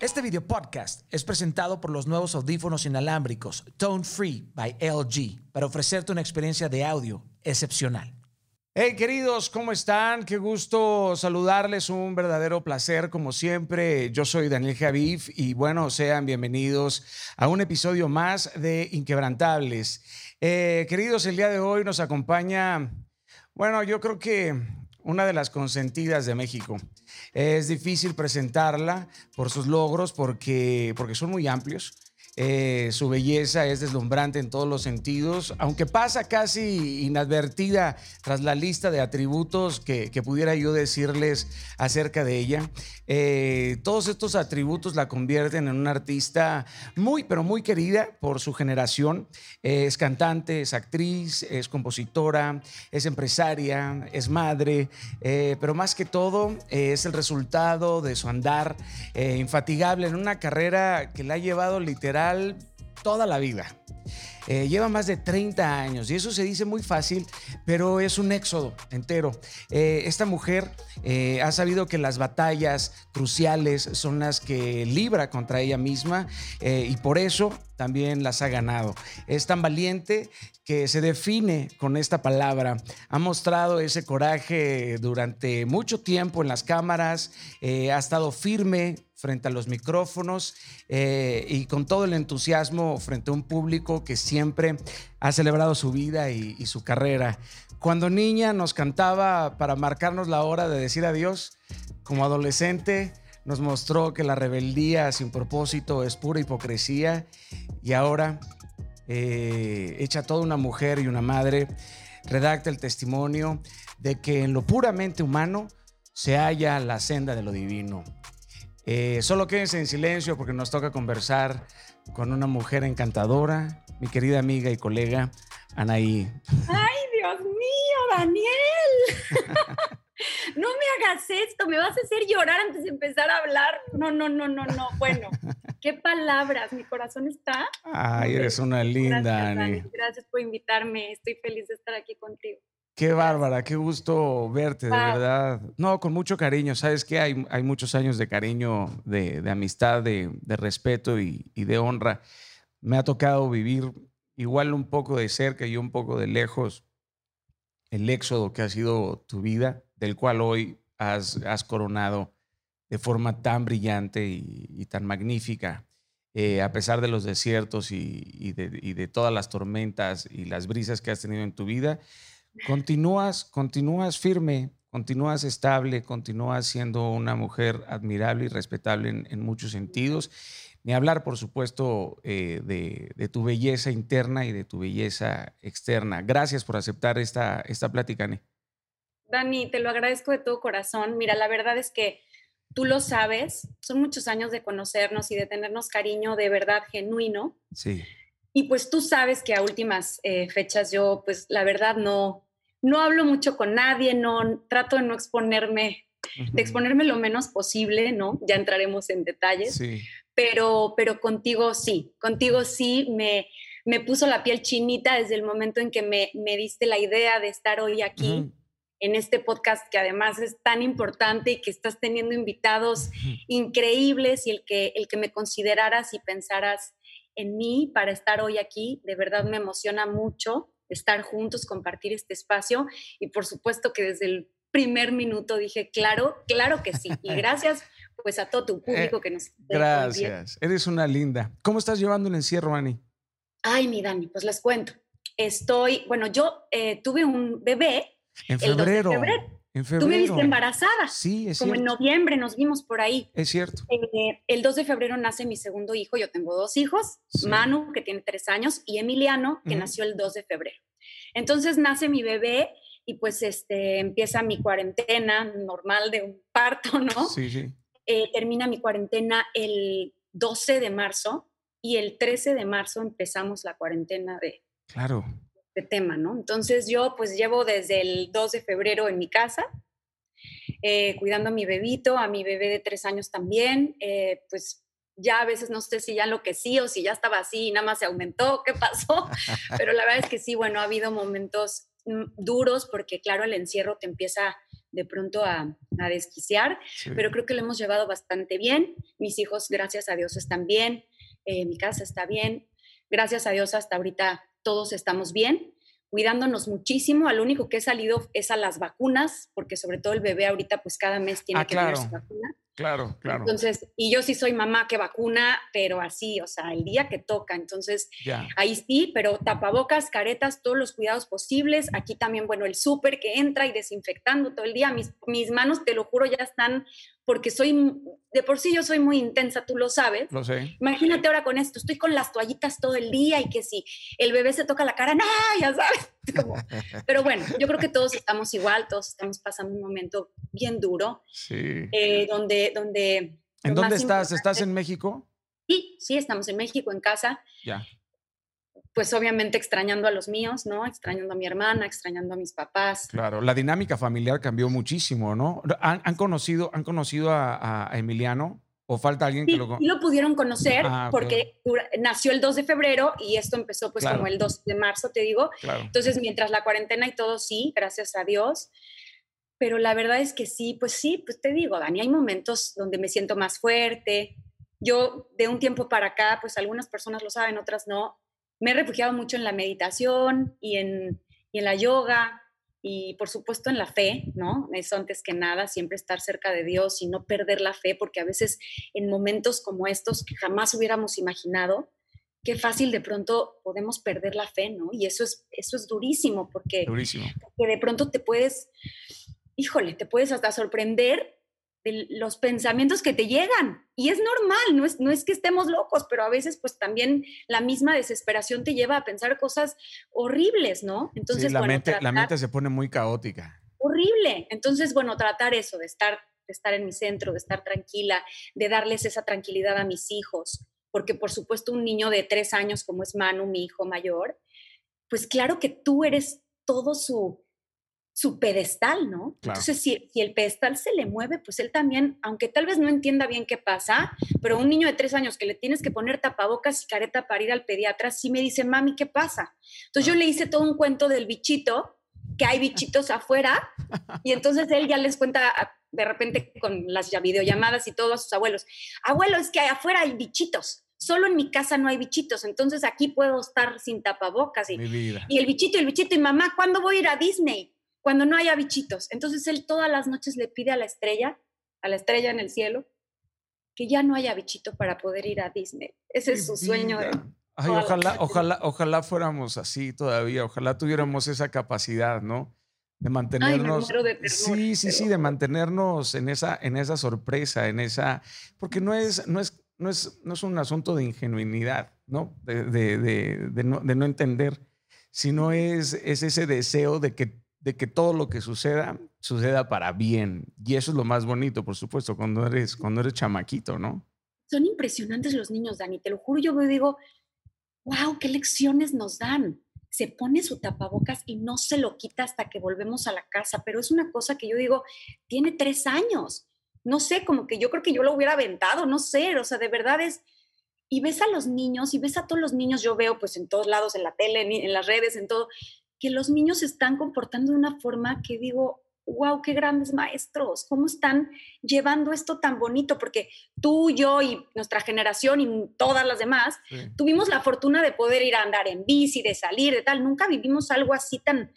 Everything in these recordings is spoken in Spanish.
Este video podcast es presentado por los nuevos audífonos inalámbricos Tone Free by LG para ofrecerte una experiencia de audio excepcional. Hey queridos, ¿cómo están? Qué gusto saludarles, un verdadero placer como siempre. Yo soy Daniel Javif y bueno, sean bienvenidos a un episodio más de Inquebrantables. Eh, queridos, el día de hoy nos acompaña, bueno, yo creo que una de las consentidas de México. Es difícil presentarla por sus logros porque, porque son muy amplios. Eh, su belleza es deslumbrante en todos los sentidos, aunque pasa casi inadvertida tras la lista de atributos que, pudiera yo decirles acerca de ella. Eh, todos estos atributos la convierten en una artista muy, pero muy querida por su generación. es cantante, es actriz, es compositora, es empresaria, es madre, eh, pero más que todo es el resultado de su andar infatigable en una carrera que la ha llevado toda la vida. Eh, lleva más de 30 años y eso se dice muy fácil, pero es un éxodo entero. Eh, esta mujer eh, ha sabido que las batallas cruciales son las que libra contra ella misma y por eso también las ha ganado. Es tan valiente que se define con esta palabra. Ha mostrado ese coraje durante mucho tiempo en las cámaras, ha estado firme frente a los micrófonos y con todo el entusiasmo frente a un público que siempre ha celebrado su vida y, su carrera. Cuando niña nos cantaba para marcarnos la hora de decir adiós. Como adolescente nos mostró que la rebeldía sin propósito es pura hipocresía. Y ahora, eh, hecha toda una mujer y una madre, redacta el testimonio de que en lo puramente humano se halla la senda de lo divino. Eh, solo quédense en silencio porque nos toca conversar con una mujer encantadora, mi querida amiga y colega Anaí. ¡Ay, Dios mío, Daniel! no me hagas esto, me vas a hacer llorar antes de empezar a hablar. No, no, no, no, no. Bueno, qué palabras, mi corazón está. Ay, eres una linda, Gracias, Gracias por invitarme, estoy feliz de estar aquí contigo. Qué bárbara, qué gusto verte, de verdad. No, con mucho cariño. Sabes que hay, hay muchos años de cariño, de, amistad, de, respeto y, de honra. Me ha tocado vivir igual un poco de cerca y un poco de lejos el éxodo que ha sido tu vida, del cual hoy has, has coronado de forma tan brillante y, tan magnífica. Eh, a pesar de los desiertos y, de, y de todas las tormentas y las brisas que has tenido en tu vida, continúas, continúas firme, continúas estable, continúas siendo una mujer admirable y respetable en, muchos sentidos. Ni hablar, por supuesto, eh, de, tu belleza interna y de tu belleza externa. Gracias por aceptar esta, esta plática, Ani. Dani, te lo agradezco de todo corazón. Mira, la verdad es que tú lo sabes, son muchos años de conocernos y de tenernos cariño de verdad genuino. Sí. Y pues tú sabes que a últimas eh, fechas yo, pues la verdad no, no hablo mucho con nadie, no trato de no exponerme, de exponerme lo menos posible, ¿no? Ya entraremos en detalles. Sí. Pero, pero contigo sí, contigo sí me, me puso la piel chinita desde el momento en que me, me diste la idea de estar hoy aquí. en este podcast que además es tan importante y que estás teniendo invitados increíbles y el que, el que me consideraras y pensaras en mí para estar hoy aquí. De verdad me emociona mucho estar juntos, compartir este espacio y por supuesto que desde el primer minuto dije, claro, claro que sí. Y gracias pues a todo tu eh, público que nos... Gracias, eres una linda. ¿Cómo estás llevando el encierro, Ani? Ay, mi Dani, pues les cuento. Estoy, bueno, yo eh, tuve un bebé. En febrero. febrero. Tú me viste embarazada. Sí, es Como en noviembre nos vimos por ahí. Es cierto. Eh, el 2 de febrero nace mi segundo hijo. Yo tengo dos hijos. Manu, que tiene tres años, y Emiliano, que nació el 2 de febrero. Entonces nace mi bebé y pues este, empieza mi cuarentena normal de un parto, ¿no? Sí, sí. Eh, termina mi cuarentena el 12 de marzo y el 13 de marzo empezamos la cuarentena de, claro de tema, ¿no? Entonces yo pues llevo desde el 2 de febrero en mi casa, eh, cuidando a mi bebito, a mi bebé de tres años también, eh, pues ya a veces no sé si ya lo que sí o si ya estaba así y nada más se aumentó, qué pasó, pero la verdad es que sí, bueno, ha habido momentos mm, duros porque claro, el encierro te empieza de pronto a, desquiciar, pero creo que lo hemos llevado bastante bien. Mis hijos, gracias a Dios, están bien, eh, mi casa está bien, gracias a Dios hasta ahorita todos estamos bien, cuidándonos muchísimo. Al único que he salido es a las vacunas, porque sobre todo el bebé ahorita pues cada mes tiene ah, que tener su vacuna. Claro, claro. Entonces, y yo sí soy mamá que vacuna, pero así, o sea, el día que toca. Entonces, ahí sí, pero tapabocas, caretas, todos los cuidados posibles. Aquí también, bueno, el súper que entra y desinfectando todo el día. Mis, mis manos, te lo juro, ya están porque soy, de por sí yo soy muy intensa, tú lo sabes. Lo sé. Imagínate ahora con esto, estoy con las toallitas todo el día y que si el bebé se toca la cara, ¡no! Ya sabes. pero bueno, yo creo que todos estamos igual, todos estamos pasando un momento bien duro. Sí. Eh, donde, donde... ¿En dónde estás? ¿Estás en México? Sí, sí, estamos en México, en casa. Ya pues obviamente extrañando a los míos, ¿no? Extrañando a mi hermana, extrañando a mis papás. Claro, la dinámica familiar cambió muchísimo, ¿no? ¿Han, conocido, han conocido a, Emiliano? ¿O falta alguien que lo Sí, lo pudieron conocer ah, porque nació el 2 de febrero y esto empezó pues como el 2 de marzo, te digo. Entonces, mientras la cuarentena y todo, sí, gracias a Dios. Pero la verdad es que sí, pues sí, pues te digo, Dani, hay momentos donde me siento más fuerte. Yo de un tiempo para acá, pues algunas personas lo saben, otras no, me he refugiado mucho en la meditación y en, en la yoga y por supuesto en la fe, ¿no? Eso antes que nada, siempre estar cerca de Dios y no perder la fe, porque a veces en momentos como estos que jamás hubiéramos imaginado, qué fácil de pronto podemos perder la fe, ¿no? Y eso es, eso es durísimo, porque, durísimo. porque de pronto te puedes, híjole, te puedes hasta sorprender de los pensamientos que te llegan. Y es normal, no es, no es que estemos locos, pero a veces pues también la misma desesperación te lleva a pensar cosas horribles, ¿no? Entonces, la, mente, la mente se pone muy caótica. Horrible. Entonces, bueno, tratar eso, de estar, de estar en mi centro, de estar tranquila, de darles esa tranquilidad a mis hijos, porque por supuesto un niño de tres años como es Manu, mi hijo mayor, pues claro que tú eres todo su, su pedestal, ¿no? Entonces, si, el pedestal se le mueve, pues él también, aunque tal vez no entienda bien qué pasa, pero un niño de tres años que le tienes que poner tapabocas y careta para ir al pediatra, sí me dice, mami, ¿qué pasa? Entonces yo le hice todo un cuento del bichito, que hay bichitos afuera, y entonces él ya les cuenta de repente con las videollamadas y todo a sus abuelos, abuelo, es que afuera hay bichitos solo en mi casa no hay bichitos, entonces aquí puedo estar sin tapabocas. Y, y el bichito, el bichito, y mamá, ¿cuándo voy a ir a Disney? Cuando no haya bichitos. Entonces él todas las noches le pide a la estrella, a la estrella en el cielo, que ya no haya bichito para poder ir a Disney. Ese es su sueño. ojalá, ojalá, ojalá fuéramos así todavía, ojalá tuviéramos esa capacidad, ¿no? De mantenernos. sí, sí, sí, de mantenernos en esa, en esa sorpresa, en esa. Porque no es, no es, no es, no es un asunto de ingenuidad, ¿no? De, de, de, no, de no entender, sino es, es ese deseo de que de que todo lo que suceda, suceda para bien. Y eso es lo más bonito, por supuesto, cuando eres, cuando eres chamaquito, ¿no? Son impresionantes los niños, Dani. Te lo juro, yo digo, wow, qué lecciones nos dan. Se pone su tapabocas y no se lo quita hasta que volvemos a la casa. Pero es una cosa que yo digo, tiene tres años. No sé, como que yo creo que yo lo hubiera aventado, no sé. O sea, de verdad es, y ves a los niños y ves a todos los niños, yo veo pues en todos lados, en la tele, en, las redes, en todo, que los niños se están comportando de una forma que digo, wow, qué grandes maestros, cómo están llevando esto tan bonito, porque tú, yo y nuestra generación y todas las demás tuvimos la fortuna de poder ir a andar en bici, de salir, de tal, nunca vivimos algo así tan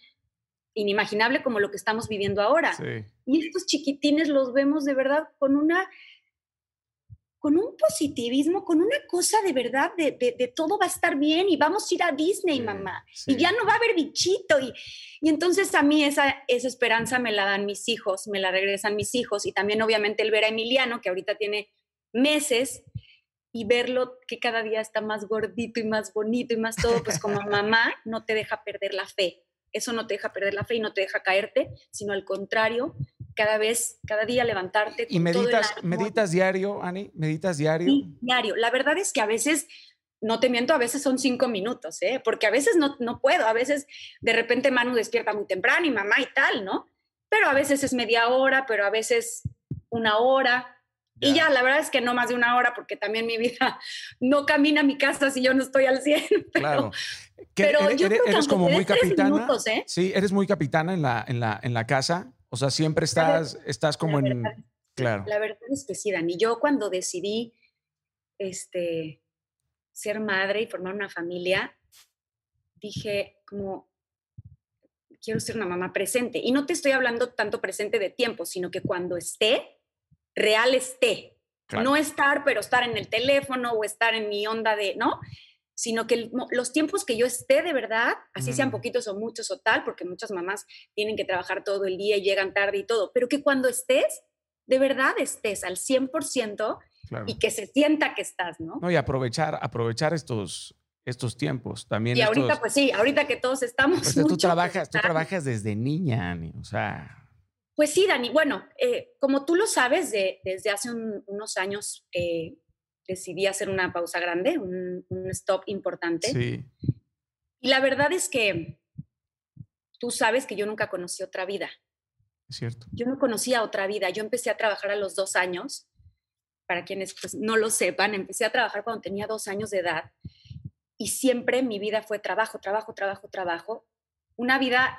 inimaginable como lo que estamos viviendo ahora. Y estos chiquitines los vemos de verdad con una con un positivismo, con una cosa de verdad, de, de, todo va a estar bien y vamos a ir a Disney, mamá. Y ya no va a haber bichito. Y, y entonces a mí esa, esa esperanza me la dan mis hijos, me la regresan mis hijos. Y también obviamente el ver a Emiliano, que ahorita tiene meses, y verlo que cada día está más gordito y más bonito y más todo, pues como mamá no te deja perder la fe. Eso no te deja perder la fe y no te deja caerte, sino al contrario, cada vez, cada día levantarte. ¿Y meditas, meditas diario, Ani? ¿Meditas diario? Sí, diario. La verdad es que a veces, no te miento, a veces son cinco minutos, ¿eh? porque a veces no, no puedo, a veces de repente Manu despierta muy temprano y mamá y tal, ¿no? Pero a veces es media hora, pero a veces una hora. Y ya, la verdad es que no más de una hora, porque también mi vida no camina a mi casa si yo no estoy al 100. claro. Pero eres, yo creo que como muy capitana. ¿eh? Sí, eres muy capitana en la, en la, en la casa O sea, siempre estás, estás como en... claro. La verdad es que sí, Dani. Yo cuando decidí este, ser madre y formar una familia, dije como, quiero ser una mamá presente. Y no te estoy hablando tanto presente de tiempo, sino que cuando esté, real esté. No estar, pero estar en el teléfono o estar en mi onda de, ¿no? Sino que los tiempos que yo esté de verdad, así sean mm. poquitos o muchos o tal, porque muchas mamás tienen que trabajar todo el día y llegan tarde y todo, pero que cuando estés, de verdad estés al 100% y que se sienta que estás, ¿no? No, y aprovechar, aprovechar estos, estos tiempos también. Y ahorita, pues sí, ahorita que todos estamos. Pues, tú, trabajas, tú trabajas desde niña, Ani, o sea. Pues sí, Dani. Bueno, eh, como tú lo sabes, desde hace unos años eh, decidí hacer una pausa grande, un, stop importante. Sí. Y la verdad es que tú sabes que yo nunca conocí otra vida. Es cierto. Yo no conocía otra vida. Yo empecé a trabajar a los dos años. Para quienes pues, no lo sepan, empecé a trabajar cuando tenía dos años de edad. Y siempre mi vida fue trabajo, trabajo, trabajo, trabajo. Una vida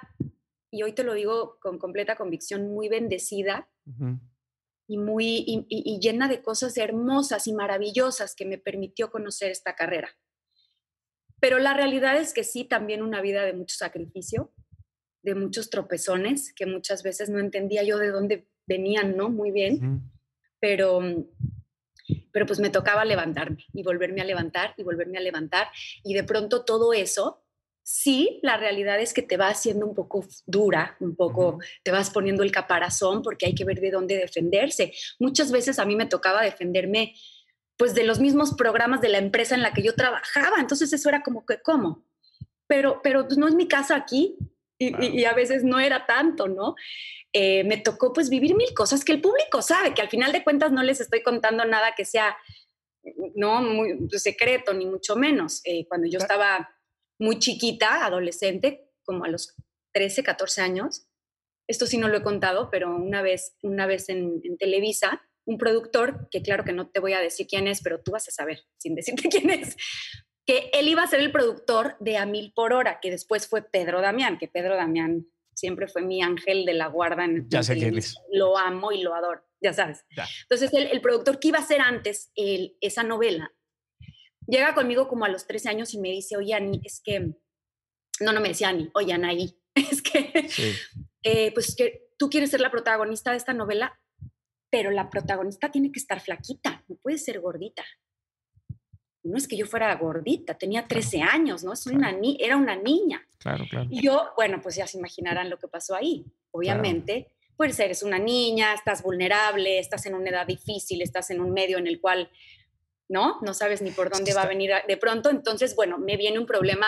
y hoy te lo digo con completa convicción, muy bendecida y muy y, llena de cosas hermosas y maravillosas que me permitió conocer esta carrera. Pero la realidad es que sí, también una vida de mucho sacrificio, de muchos tropezones, que muchas veces no entendía yo de dónde venían, ¿no? Muy bien, pero, pero pues me tocaba levantarme y volverme a levantar y volverme a levantar. Y de pronto todo eso sí, la realidad es que te va haciendo un poco dura, un poco, te vas poniendo el caparazón porque hay que ver de dónde defenderse. Muchas veces a mí me tocaba defenderme pues de los mismos programas de la empresa en la que yo trabajaba, entonces eso era como que, ¿cómo? Pero, pero pues no es mi casa aquí y, a veces no era tanto, ¿no? Eh, me tocó pues vivir mil cosas que el público sabe, que al final de cuentas no les estoy contando nada que sea, no, muy secreto, ni mucho menos. Eh, cuando yo estaba muy chiquita, adolescente, como a los 13, 14 años. Esto sí no lo he contado, pero una vez, una vez en, Televisa, un productor, que claro que no te voy a decir quién es, pero tú vas a saber, sin decirte quién es, que él iba a ser el productor de A Mil por Hora, que después fue Pedro Damián, que Pedro Damián siempre fue mi ángel de la guarda en, ya sé quién es. Lo amo y lo adoro, ya sabes. Entonces, el, productor que iba a ser antes el, esa novela llega conmigo como a los 13 años y me dice, oye, Ani, es que, no, no me decía Ani, oye, Anaí, es que, eh, pues que tú quieres ser la protagonista de esta novela, pero la protagonista tiene que estar flaquita, no puede ser gordita. No es que yo fuera gordita, tenía 13 años, ¿no? Es una ni era una niña. Claro, claro. Y yo, bueno, pues ya se imaginarán lo que pasó ahí. Obviamente, pues eres una niña, estás vulnerable, estás en una edad difícil, estás en un medio en el cual ¿no? No sabes ni por dónde va a venir de pronto. Entonces, bueno, me viene un problema.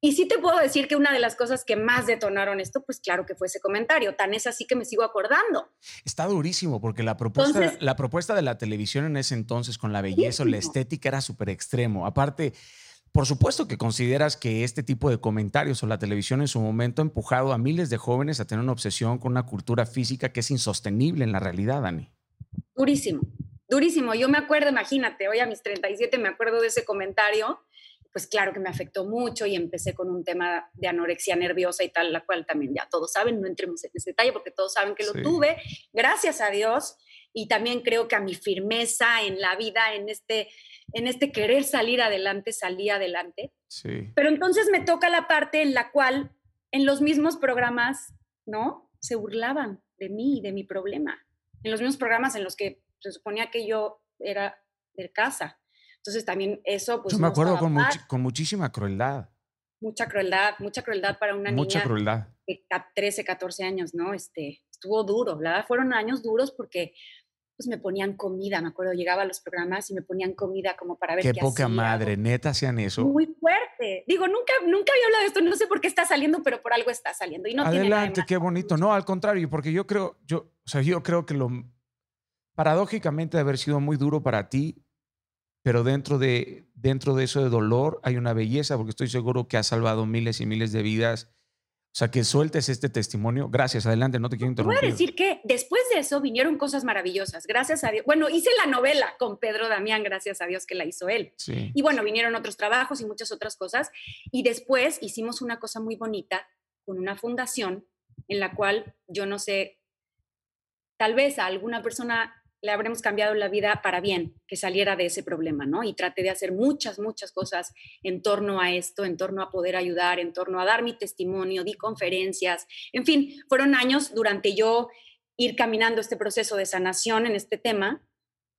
Y sí te puedo decir que una de las cosas que más detonaron esto, pues claro que fue ese comentario. Tan es así que me sigo acordando. Está durísimo porque la propuesta, la propuesta de la televisión en ese entonces con la belleza o la estética era súper extremo. Aparte, por supuesto que consideras que este tipo de comentarios o la televisión en su momento ha empujado a miles de jóvenes a tener una obsesión con una cultura física que es insostenible en la realidad, Dani. Durísimo, durísimo. Yo me acuerdo, imagínate, hoy a mis 37 me acuerdo de ese comentario, pues claro que me afectó mucho y empecé con un tema de anorexia nerviosa y tal, la cual también ya todos saben, no entremos en ese detalle porque todos saben que lo tuve, gracias a Dios, y también creo que a mi firmeza en la vida, en este, en este querer salir adelante, salí adelante. Sí. Pero entonces me toca la parte en la cual en los mismos programas, ¿no? Se burlaban de mí y de mi problema. En los mismos programas en los que se suponía que yo era de casa. Entonces también eso, pues... Yo me acuerdo con, con, muchísima crueldad. Mucha crueldad, mucha crueldad para una mucha crueldad. de 13, 14 años, ¿no? Este, estuvo duro, verdad fueron años duros porque pues me ponían comida, me acuerdo, llegaba a los programas y me ponían comida como para ver qué, qué poca madre, neta hacían eso. Muy fuerte. Digo, nunca, nunca había hablado de esto, no sé por qué está saliendo, pero por algo está saliendo. Y no Adelante, qué bonito. No, al contrario, porque yo creo, yo, o sea, yo creo que lo, paradójicamente de haber sido muy duro para ti, pero dentro de, dentro de eso de dolor hay una belleza, porque estoy seguro que has salvado miles y miles de vidas. O sea, que sueltes este testimonio. Gracias, adelante, no te quiero interrumpir. Voy a decir que después de eso vinieron cosas maravillosas, gracias a Dios. Bueno, hice la novela con Pedro Damián, gracias a Dios que la hizo él. Y bueno, vinieron otros trabajos y muchas otras cosas. Y después hicimos una cosa muy bonita con una fundación en la cual yo no sé tal vez a alguna persona le habremos cambiado la vida para bien, que saliera de ese problema, ¿no? Y traté de hacer muchas, muchas cosas en torno a esto, en torno a poder ayudar, en torno a dar mi testimonio, di conferencias, en fin, fueron años durante yo ir caminando este proceso de sanación en este tema,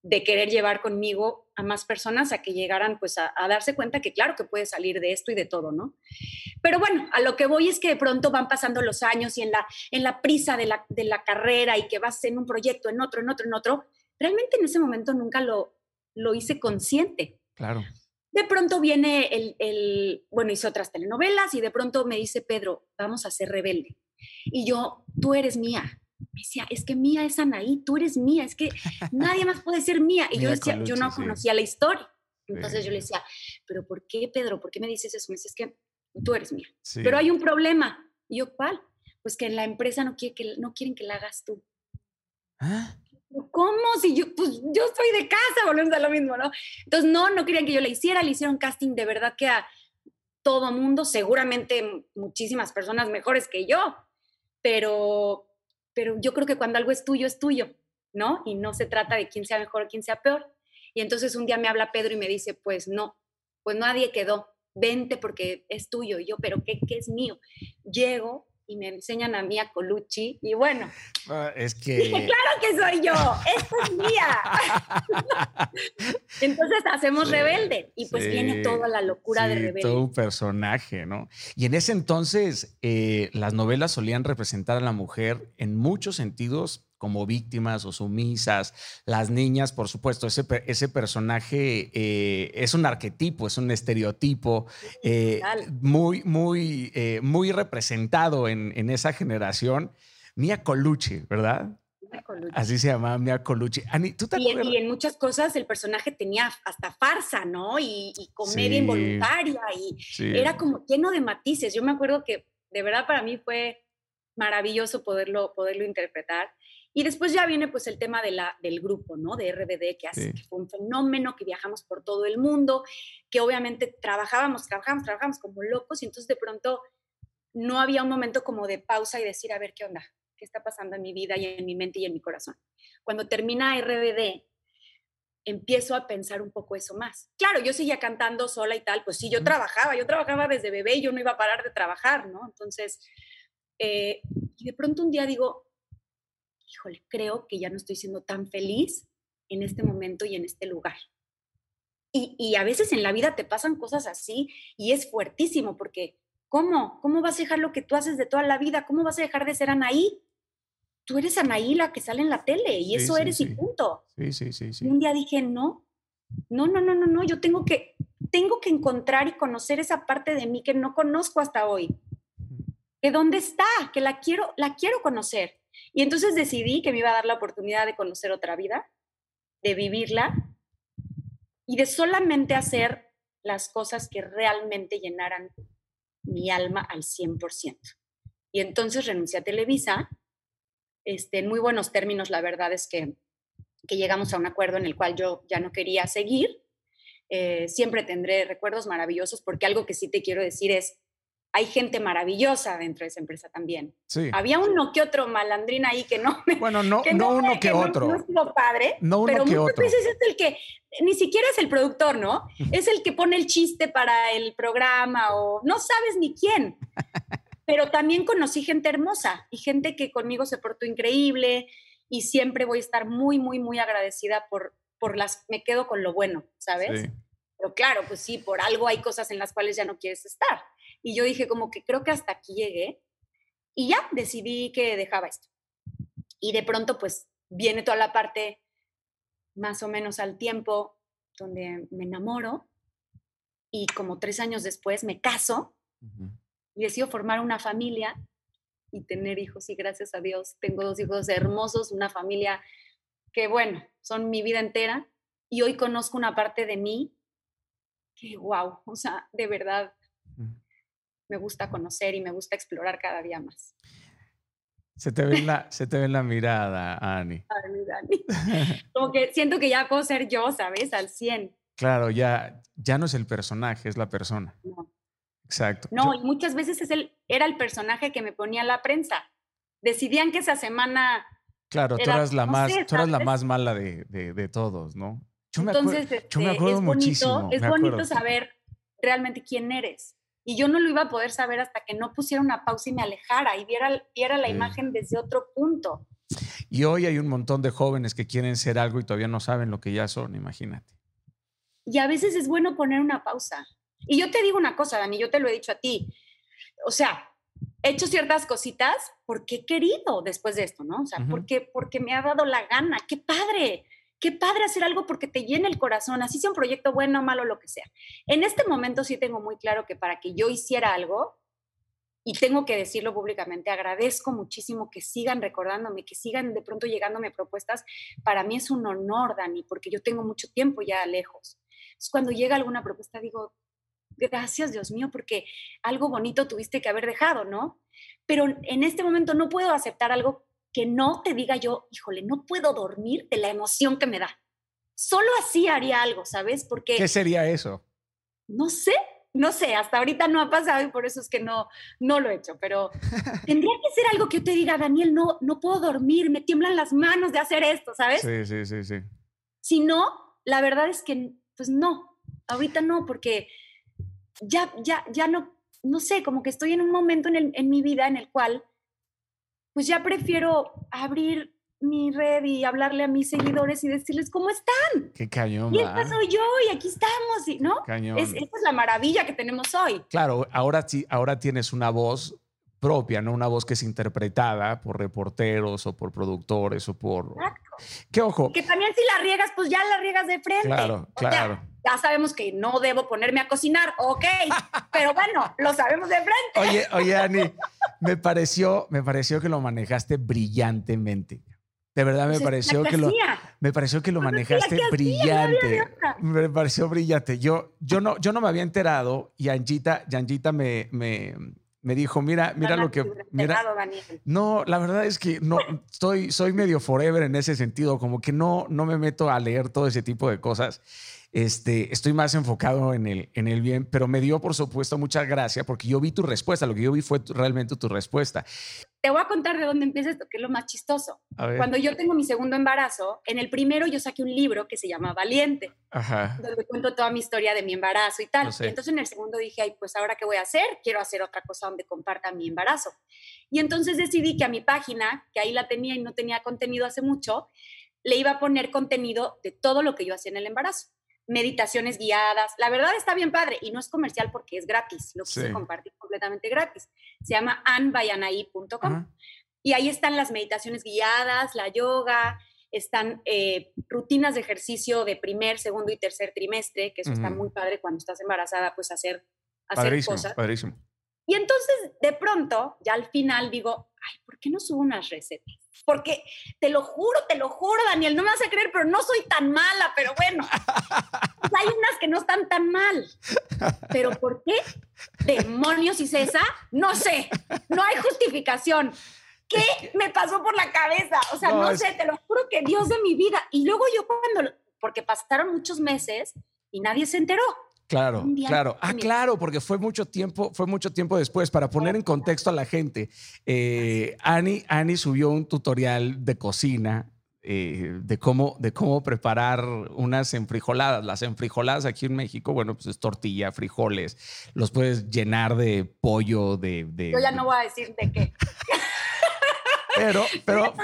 de querer llevar conmigo a más personas a que llegaran pues a, darse cuenta que claro que puede salir de esto y de todo, ¿no? Pero bueno, a lo que voy es que de pronto van pasando los años y en la, en la prisa de la, de la carrera y que vas en un proyecto, en otro, en otro, en otro, realmente en ese momento nunca lo, lo hice consciente. Claro. De pronto viene el, el, bueno, hice otras telenovelas y de pronto me dice, Pedro, vamos a ser rebelde. Y yo, tú eres mía me decía, es que mía es Anaí, tú eres mía, es que nadie más puede ser mía. Y yo decía, yo no conocía la historia. Entonces yo le decía, pero ¿por qué, Pedro? ¿Por qué me dices eso? Me dice, es que tú eres mía. Pero hay un problema. Y yo, ¿cuál? Pues que en la empresa no, quiere que, no quieren que la hagas tú. ¿Ah? ¿Cómo? Si yo, pues yo soy de casa, volvemos a lo mismo, ¿no? Entonces, no, no querían que yo la hiciera, le hicieron casting de verdad que a todo mundo, seguramente muchísimas personas mejores que yo, pero pero yo creo que cuando algo es tuyo, es tuyo, ¿no? Y no se trata de quién sea mejor o quién sea peor. Y entonces un día me habla Pedro y me dice, pues no, pues nadie quedó, vente porque es tuyo. Y yo, pero ¿qué, qué es mío? Llego y me enseñan a Mía Colucci y bueno. Ah, es que... Dije, claro que soy yo, esta es mía. Entonces hacemos Rebelde y pues viene toda la locura de Rebelde. Todo un personaje, ¿no? Y en ese entonces eh, las novelas solían representar a la mujer en muchos sentidos como víctimas o sumisas. Las niñas, por supuesto, ese, ese personaje eh, es un arquetipo, es un estereotipo eh, muy, muy, eh, muy representado en, en, esa generación. Mia Colucci, ¿verdad? Así se llamaba Mia Colucci. Ani, ¿tú te y, y, en muchas cosas el personaje tenía hasta farsa, ¿no? Y, comedia involuntaria y era como lleno de matices. Yo me acuerdo que de verdad para mí fue maravilloso poderlo, poderlo interpretar. Y después ya viene pues el tema de la, del grupo, ¿no? De RBD, que, hace, que fue un fenómeno, que viajamos por todo el mundo, que obviamente trabajábamos, trabajábamos, trabajábamos como locos y entonces de pronto no había un momento como de pausa y decir, a ver, ¿qué onda? ¿Qué está pasando en mi vida y en mi mente y en mi corazón? Cuando termina RBD, empiezo a pensar un poco eso más. Claro, yo seguía cantando sola y tal, pues sí, yo trabajaba, yo trabajaba desde bebé y yo no iba a parar de trabajar, ¿no? Entonces, eh, y de pronto un día digo, híjole, creo que ya no estoy siendo tan feliz en este momento y en este lugar. Y, a veces en la vida te pasan cosas así y es fuertísimo porque ¿cómo? ¿Cómo vas a dejar lo que tú haces de toda la vida? ¿Cómo vas a dejar de ser Anaí? Tú eres Anaí la que sale en la tele y eso eres y punto. Sí, sí, sí, sí. Y un día dije, no, no, no, no, no, no, yo tengo que, tengo que encontrar y conocer esa parte de mí que no conozco hasta hoy. ¿De dónde está? Que la quiero, la quiero conocer. Y entonces decidí que me iba a dar la oportunidad de conocer otra vida, de vivirla y de solamente hacer las cosas que realmente llenaran mi alma al 100%. Y entonces renuncié a Televisa, este, en muy buenos términos, la verdad es que, que llegamos a un acuerdo en el cual yo ya no quería seguir. Eh, siempre tendré recuerdos maravillosos porque algo que sí te quiero decir es, hay gente maravillosa dentro de esa empresa también. Sí. Había uno que otro malandrín ahí que no Bueno, no, no, uno que, otro. No, no padre, no uno pero que muchas veces es el que, ni siquiera es el productor, ¿no? Es el que pone el chiste para el programa o no sabes ni quién. Pero también conocí gente hermosa y gente que conmigo se portó increíble y siempre voy a estar muy, muy, muy agradecida por, por las, me quedo con lo bueno, ¿sabes? Sí. Pero claro, pues sí, por algo hay cosas en las cuales ya no quieres estar. Y yo dije como que creo que hasta aquí llegué y ya decidí que dejaba esto. Y de pronto pues viene toda la parte más o menos al tiempo donde me enamoro y como tres años después me caso y decido formar una familia y tener hijos y gracias a Dios tengo dos hijos hermosos, una familia que bueno, son mi vida entera y hoy conozco una parte de mí que wow, o sea, de verdad me gusta conocer y me gusta explorar cada día más. Se te ve en la, se te ve la mirada, Ani. Ay, Dani. Como que siento que ya puedo ser yo, ¿sabes? Al 100. Claro, ya, ya no es el personaje, es la persona. No. Exacto. No, y muchas veces es el, era el personaje que me ponía la prensa. Decidían que esa semana Claro, tú eras la más, tú eras la más mala de, de, todos, ¿no? Yo me Entonces, yo me este, acuerdo es bonito, muchísimo. Es bonito saber realmente quién eres. Y yo no lo iba a poder saber hasta que no pusiera una pausa y me alejara y viera, viera la imagen desde otro punto. Y hoy hay un montón de jóvenes que quieren ser algo y todavía no saben lo que ya son, imagínate. Y a veces es bueno poner una pausa. Y yo te digo una cosa, Dani, yo te lo he dicho a ti. O sea, he hecho ciertas cositas porque he querido después de esto, ¿no? O sea, porque, porque me ha dado la gana. ¡Qué padre! Qué padre hacer algo porque te llena el corazón, así sea un proyecto bueno, malo, lo que sea. En este momento sí tengo muy claro que para que yo hiciera algo, y tengo que decirlo públicamente, agradezco muchísimo que sigan recordándome, que sigan de pronto llegándome propuestas. Para mí es un honor, Dani, porque yo tengo mucho tiempo ya lejos. Entonces, cuando llega alguna propuesta, digo, gracias Dios mío, porque algo bonito tuviste que haber dejado, ¿no? Pero en este momento no puedo aceptar algo que no te diga yo, híjole, no puedo dormir de la emoción que me da. Solo así haría algo, ¿sabes? Porque... ¿Qué sería eso? No sé, no sé, hasta ahorita no ha pasado y por eso es que no, no lo he hecho, pero tendría que ser algo que yo te diga, Daniel, no, no puedo dormir, me tiemblan las manos de hacer esto, ¿sabes? Sí, sí, sí, sí. Si no, la verdad es que, pues no, ahorita no, porque ya, ya, ya no, no sé, como que estoy en un momento en, en mi vida en el cual, pues ya prefiero abrir mi red y hablarle a mis seguidores y decirles cómo están. Qué cañón. Y esta soy yo y aquí estamos, ¿no? Cañón. Es, esta es la maravilla que tenemos hoy. Claro, ahora, ahora tienes una voz propia, no una voz que es interpretada por reporteros o por productores o por... Exacto. ¿Qué ojo? Que también si la riegas, pues ya la riegas de frente. Claro, claro. ya sabemos que no debo ponerme a cocinar, ok, pero bueno, lo sabemos de frente. Oye, oye, Ani, me pareció, me pareció que lo manejaste brillantemente. De verdad me pues pareció que lo me pareció que lo pues manejaste brillante. me pareció brillante. Yo, yo no, yo no me había enterado y Anjita, me, me, me dijo, mira, mira lo que mira. No, la verdad es que no estoy soy medio forever en ese sentido, como que no no me meto a leer todo ese tipo de cosas. Este, estoy más enfocado en el, en el bien, pero me dio, por supuesto, mucha gracia porque yo vi tu respuesta. Lo que yo vi fue realmente tu respuesta. Te voy a contar de dónde empieza esto, que es lo más chistoso. Cuando yo tengo mi segundo embarazo, en el primero yo saqué un libro que se llama Valiente, donde cuento toda mi historia de mi embarazo y tal. Y entonces en el segundo dije, ay, pues ahora qué voy a hacer? Quiero hacer otra cosa donde comparta mi embarazo. Y entonces decidí que a mi página, que ahí la tenía y no tenía contenido hace mucho, le iba a poner contenido de todo lo que yo hacía en el embarazo meditaciones guiadas. La verdad está bien padre y no es comercial porque es gratis, lo quise compartir completamente gratis. Se llama anbayanaí.com y ahí están las meditaciones guiadas, la yoga, están eh, rutinas de ejercicio de primer, segundo y tercer trimestre, que eso está muy padre cuando estás embarazada, pues hacer, hacer cosas. Padrísimo. Y entonces, de pronto, ya al final digo, ay, ¿por qué no subo unas recetas? Porque te lo juro, te lo juro, Daniel, no me vas a creer, pero no soy tan mala, pero bueno, pues hay unas que no están tan mal. Pero ¿por qué demonios y esa? No sé, no hay justificación. ¿Qué me pasó por la cabeza? O sea, no, sé, te lo juro que Dios de mi vida. Y luego yo cuando, porque pasaron muchos meses y nadie se enteró. Claro, claro. Ah, claro, porque fue mucho tiempo, fue mucho tiempo después. Para poner en contexto a la gente, eh, Annie, subió un tutorial de cocina eh, de, cómo, de cómo preparar unas enfrijoladas. Las enfrijoladas aquí en México, bueno, pues es tortilla, frijoles. Los puedes llenar de pollo, de... de Yo ya no voy a decir de qué. Pero, pero,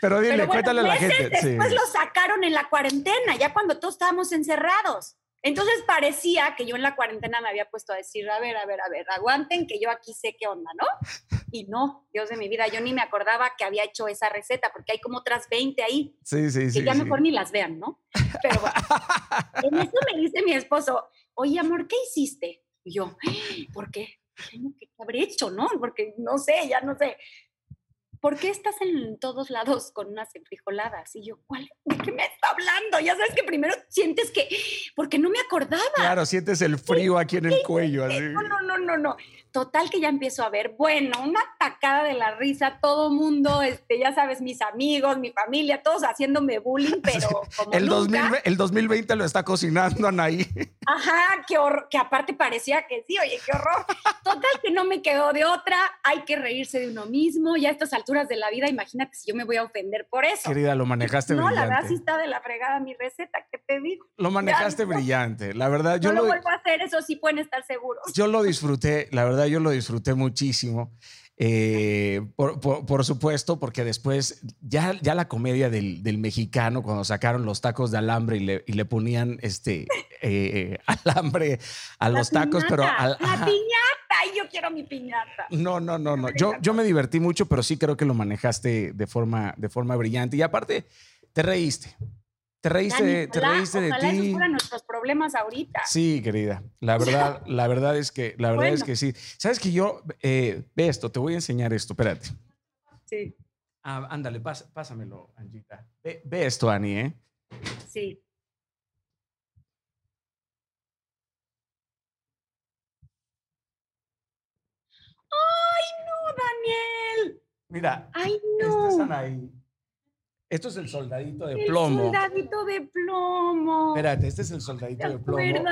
pero dile, cuéntale a la gente. Después lo sacaron en la cuarentena, ya cuando todos estábamos encerrados. Entonces parecía que yo en la cuarentena me había puesto a decir, a ver, a ver, a ver, aguanten que yo aquí sé qué onda, ¿no? Y no, Dios de mi vida, yo ni me acordaba que había hecho esa receta, porque hay como otras 20 ahí. Sí, sí, sí. Que ya mejor ni las vean, ¿no? Pero bueno, en eso me dice mi esposo, oye, amor, ¿qué hiciste? Y yo, ¿por qué? ¿Qué habré hecho, no? Porque no sé, ya no sé. ¿Por qué estás en todos lados con unas enfrijoladas? Y yo, ¿cuál? ¿De qué me está hablando? Ya sabes que primero sientes que, porque no me acordaba. Claro, sientes el frío aquí en el cuello. Así. No, no, no, no, no. Total que ya empiezo a ver, bueno, una tacada de la risa, todo mundo, este, ya sabes, mis amigos, mi familia, todos haciéndome bullying, pero como el, nunca. el 2020 lo está cocinando Anaí. Ajá, que, que aparte parecía que sí, oye, qué horror. Total que no me quedó de otra, hay que reírse de uno mismo, ya a estas alturas de la vida, imagínate si yo me voy a ofender por eso. Querida, lo manejaste no, brillante. la verdad sí está de la fregada mi receta, ¿qué te digo? Lo manejaste brillante, la verdad. Yo no lo, lo vuelvo a hacer, eso sí pueden estar seguros. Yo lo disfruté, la verdad yo lo disfruté muchísimo. Eh, por, por, por, supuesto, porque después ya, ya la comedia del, del, mexicano, cuando sacaron los tacos de alambre y le, y le ponían este eh, alambre a la los tacos, pero... La piñata, ay, yo quiero mi piñata. No, no, no, no. Yo, yo me divertí mucho, pero sí creo que lo manejaste de forma, de forma brillante. Y aparte, te reíste. Te reíste, te reíste de ojalá ti. esos fueran nuestros problemas ahorita. Sí, querida. La verdad, la verdad es que, la verdad Bueno. es que sí. Sabes que yo eh, ve esto, te voy a enseñar esto. Espérate. Sí, Ah, ándale, pásamelo, Angita. Ve, ve esto, Ani, ¿eh? sí. ¡Ay, no, Daniel! Mira, ¡Ay, este es no! Anaí. Esto es el soldadito de El plomo. soldadito de plomo. Espérate, este es el soldadito ¿Te de plomo.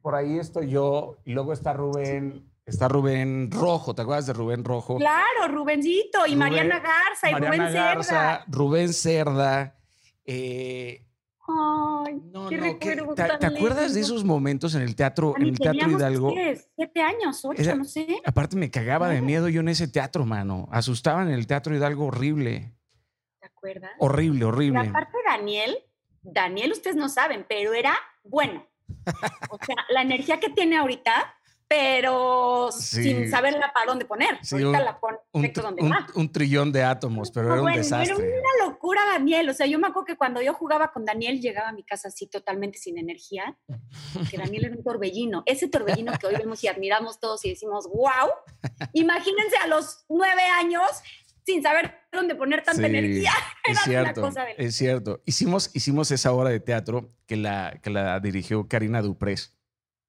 Por ahí estoy yo, y luego está Rubén, está Rubén Rojo, ¿te acuerdas de Rubén Rojo? Claro, Rubencito y Rubén- Mariana Garza y Mariana Rubén Garza, Cerda. Rubén Cerda. eh, Ay, no, qué no, ¿qué- recuerdo ¿te, te acuerdas de esos momentos en el teatro, en el teatro Hidalgo? ¿qué? Siete años, ocho, no sé. Aparte me cagaba de miedo yo en ese teatro, mano. Asustaban en el teatro Hidalgo horrible, ¿Te acuerdas? horrible, Y horrible. aparte Daniel, Daniel ustedes no saben, pero era bueno. O sea, la energía que tiene ahorita, pero Sí. sin saberla para dónde poner. Sí, ahorita un- la pone Un, donde un- va. un trillón de átomos, pero No, era un bueno, desastre. Era una locura, Daniel. O sea, yo me acuerdo que cuando yo jugaba con Daniel, llegaba a mi casa así totalmente sin energía, que Daniel era un torbellino. Ese torbellino que hoy vemos y admiramos todos y decimos, wow. Imagínense a los nueve años sin saber dónde poner tanta Sí, energía. Es una cierto, cosa de- es cierto. Hicimos, hicimos esa obra de teatro que la, que la dirigió Karina Duprés.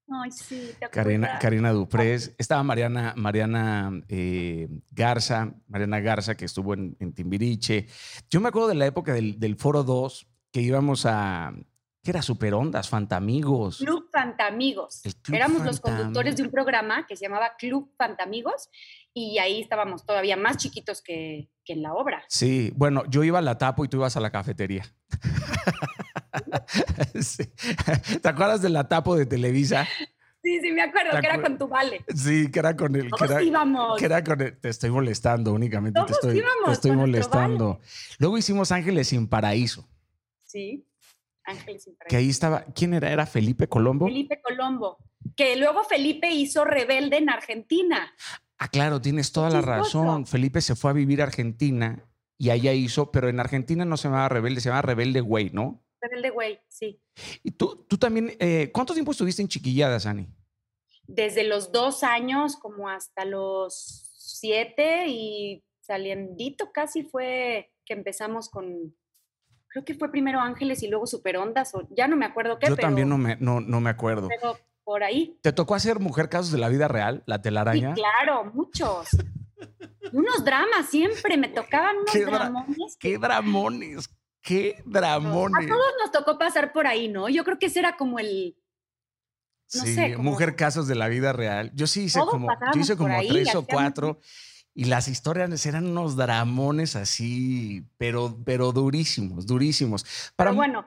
Ay, sí, te Karina? Karina Duprés. Estaba Mariana, Mariana eh, Garza, Mariana Garza, que estuvo en, en Timbiriche. Yo me acuerdo de la época del, del Foro 2, que íbamos a. ¿Qué era? Superondas, Fantamigos. Club Fantamigos. Club Éramos los conductores de un programa que se llamaba Club Fantamigos y ahí estábamos todavía más chiquitos que, que en la obra. Sí, bueno, yo iba a la tapo y tú ibas a la cafetería. Sí. ¿Te acuerdas de la tapo de Televisa? Sí, sí, me acuerdo ¿Te que era con tu vale. Sí, que era con el. Que Todos era, íbamos. que era con el- Te estoy molestando únicamente. Te estoy, te íbamos estoy con nuestro molestando. Luego hicimos Ángeles sin Paraíso. Sí, Ángeles sin Que Paraíso. ahí estaba. ¿Quién era? ¿Era Felipe Colombo? Felipe Colombo, que luego Felipe hizo Rebelde en Argentina. Ah, claro, tienes toda la razón. Felipe se fue a vivir a Argentina y allá hizo, pero en Argentina no se llamaba Rebelde, se llamaba Rebelde Güey, ¿no? Rebelde Güey, sí. Y tú, tú también, eh, ¿cuánto tiempo estuviste en Chiquilladas, Ani? Desde los dos años como hasta los siete y saliendito casi fue que empezamos con, creo que fue primero Ángeles y luego Superondas, o ya no me acuerdo qué, Yo pero, también no me, no, no me acuerdo. pero por ahí. ¿Te tocó hacer Mujer Casos de la Vida Real, la Sí, telaraña? claro, muchos. unos dramas siempre, me tocaban unos Qué dra- dramones. que- ¡Qué dramones! ¡Qué A dramones! todos nos tocó pasar por ahí, ¿no? Yo creo que ese era como el, no sí, sé, como- Mujer Casos de la Vida Real. Yo sí hice Todos como, yo hice como ahí, tres o cuatro y las historias eran unos dramones así, pero, pero durísimos, durísimos. Para Pero bueno,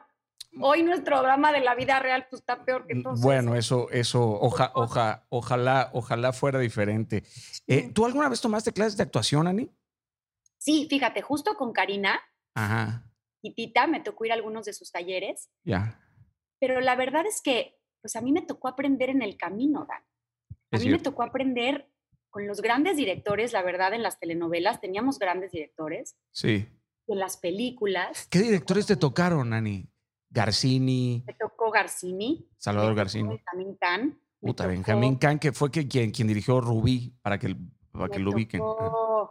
hoy nuestro drama de la vida real pues está peor que Mm, todos. Bueno, eso, eso, oja, oja, ojalá, ojalá fuera diferente. Eh, ¿Tú alguna vez tomaste clases de actuación, Ani? Sí, fíjate, justo con Karina Ajá, y Tita me tocó ir a algunos de sus talleres, ya. pero la verdad es que pues a mí me tocó aprender en el camino, Dan. A es mí me tocó aprender con los grandes directores, la verdad, en las telenovelas teníamos grandes directores, Sí. en las películas. ¿Qué directores te tocaron, Ani? Garcini, Me tocó Garcini. Salvador Garcini. Benjamín Can. Puta, Benjamín Can, que fue quien, quien dirigió Rubí, para que, para que lo ubiquen.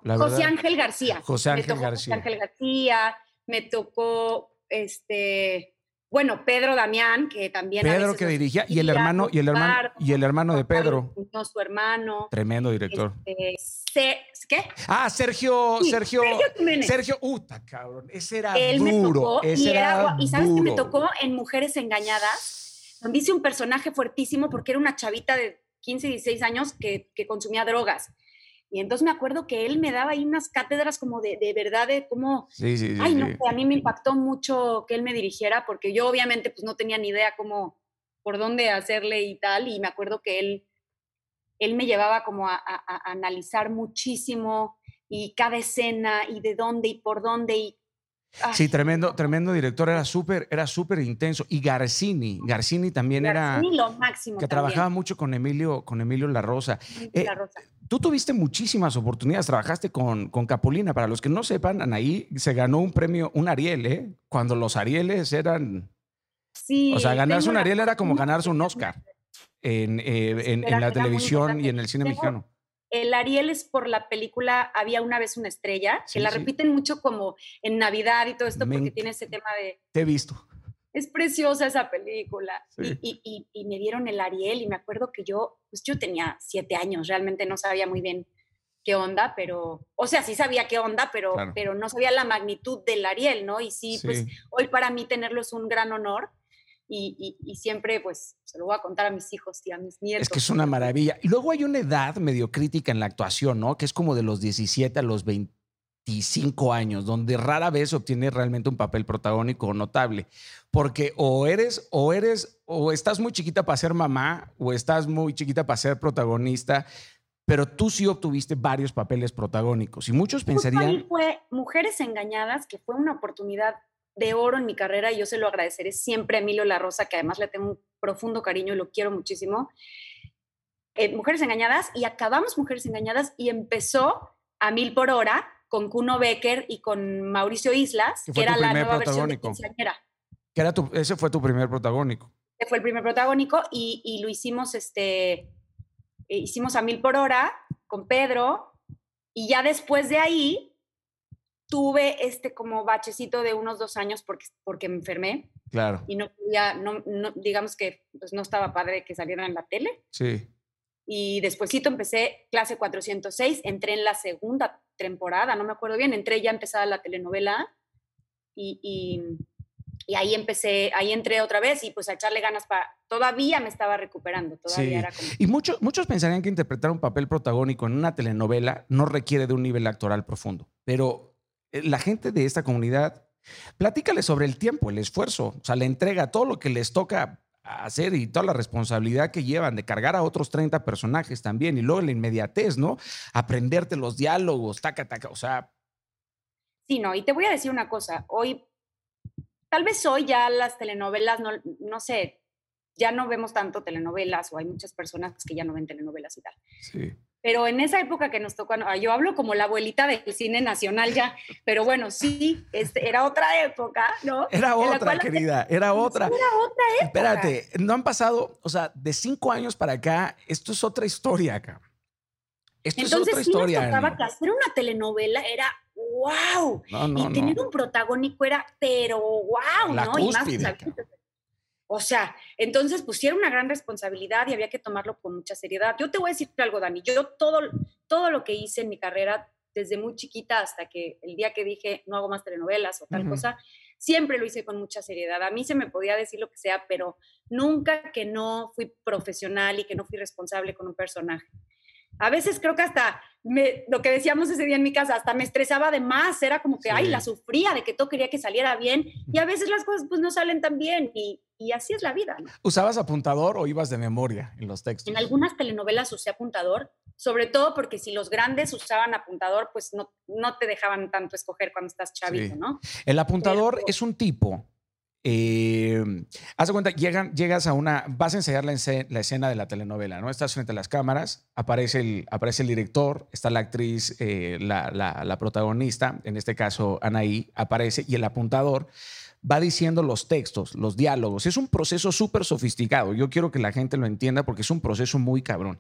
La José verdad- Ángel García. José Ángel García. José Ángel García. Me tocó, este, bueno, Pedro Damián, que también. Pedro que dirigía, y el hermano, y el hermano, y el hermano de Pedro. su hermano. Tremendo director. Este, ¿Qué? Ah, Sergio, Sergio. Sergio, Sergio Uta, cabrón. Ese era Él duro. Me tocó, ese y, era, y sabes que me tocó en Mujeres Engañadas, donde hice un personaje fuertísimo porque era una chavita de 15, 16 años que, que consumía drogas. Y entonces me acuerdo que él me daba ahí unas cátedras como de, de verdad, de cómo... Sí, sí, sí, ay, no, a mí me impactó mucho que él me dirigiera, porque yo obviamente pues no tenía ni idea cómo, por dónde hacerle y tal, y me acuerdo que él, él me llevaba como a, a analizar muchísimo y cada escena y de dónde y por dónde y sí, tremendo, tremendo director, era súper, era súper intenso. Y Garcini, Garcini también Garcini era. lo máximo. Que trabajaba mucho con Emilio, con Emilio La Rosa. Eh, tú tuviste muchísimas oportunidades, trabajaste con, con Capulina. Para los que no sepan, Anaí se ganó un premio, un Ariel, ¿eh? Cuando los Arieles eran. Sí. O sea, ganarse un Ariel era como ganarse un Oscar en, eh, en, la televisión y en el cine mexicano. El Ariel es por la película Había una vez una estrella, que la repiten mucho como en Navidad y todo esto, porque tiene ese tema de... Te he visto. Es preciosa esa película. Y, me dieron el Ariel y me acuerdo que yo, pues yo tenía siete años, realmente no sabía muy bien qué onda, pero, o sea, sí sabía qué onda, pero, pero no sabía la magnitud del Ariel, ¿no? Y sí, pues hoy para mí tenerlo es un gran honor y, siempre pues se lo voy a contar a mis hijos y a mis nietos. Es que es una maravilla. Y luego hay una edad medio crítica en la actuación, ¿no? Que es como de los 17 a los 25 años, donde rara vez obtiene realmente un papel protagónico notable, porque o eres o eres o estás muy chiquita para ser mamá o estás muy chiquita para ser protagonista, pero tú sí obtuviste varios papeles protagónicos y muchos pensarían fue Mujeres engañadas, que fue una oportunidad de oro en mi carrera y yo se lo agradeceré siempre a Emilio La Rosa, que además le tengo un profundo cariño y lo quiero muchísimo. Eh, Mujeres Engañadas y acabamos Mujeres Engañadas y empezó a mil por hora con Kuno Becker y con Mauricio Islas, que, era la nueva versión de Que era tu, ese fue tu primer protagónico. Ese fue el primer protagónico y, y lo hicimos, este, eh, hicimos a mil por hora con Pedro y ya después de ahí tuve este como bachecito de unos dos años porque, porque me enfermé. Claro. Y no podía, no, no, digamos que pues no estaba padre que saliera en la tele. Sí. Y despuésito empecé clase 406, entré en la segunda temporada, no me acuerdo bien, entré ya empezada la telenovela y, y, y, ahí empecé, ahí entré otra vez y pues a echarle ganas para, todavía me estaba recuperando, todavía era como... Y muchos, muchos pensarían que interpretar un papel protagónico en una telenovela no requiere de un nivel actoral profundo, pero eh, la gente de esta comunidad, platícale sobre el tiempo, el esfuerzo, o sea, la entrega, todo lo que les toca hacer y toda la responsabilidad que llevan de cargar a otros 30 personajes también y luego la inmediatez, ¿no? Aprenderte los diálogos, taca, taca, o sea. Sí, no, y te voy a decir una cosa, hoy, tal vez hoy ya las telenovelas, no, no sé, ya no vemos tanto telenovelas o hay muchas personas que ya no ven telenovelas y tal. Sí. Pero en esa época que nos tocó, yo hablo como la abuelita del cine nacional ya, pero bueno, sí, este, era otra época, ¿no? Era otra, querida, era otra. Era otra época. Espérate, no han pasado, o sea, de cinco años para acá, esto es otra historia acá. Esto Entonces, es otra historia. Nos tocaba que hacer una telenovela era wow. y tener un protagónico era, pero wow, ¿no? y más, o sea, entonces pues sí era una gran responsabilidad y había que tomarlo con mucha seriedad. Yo te voy a decir algo, Dani, yo todo, todo lo que hice en mi carrera, desde muy chiquita hasta que el día que dije no hago más telenovelas o tal cosa, siempre lo hice con mucha seriedad. A mí se me podía decir lo que sea, pero nunca que no fui profesional y que no fui responsable con un personaje. A veces creo que hasta lo que decíamos ese día en mi casa, hasta me estresaba de más, era como que, ay, la sufría de que todo quería que saliera bien y a veces las cosas pues no salen tan bien y, y así es la vida. ¿Usabas apuntador o ibas de memoria en los textos? En algunas telenovelas usé apuntador, sobre todo porque si los grandes usaban apuntador, pues no, no te dejaban tanto escoger cuando estás chavito, ¿no? El apuntador es un tipo eh, haz de cuenta, llegas a una, vas a ensayar la, escena de la telenovela, ¿no? Estás frente a las cámaras, aparece el, aparece el director, está la actriz, eh, la, protagonista, en este caso Anaí, aparece y el apuntador va diciendo los textos, los diálogos. Es un proceso súper sofisticado. Yo quiero que la gente lo entienda porque es un proceso muy cabrón.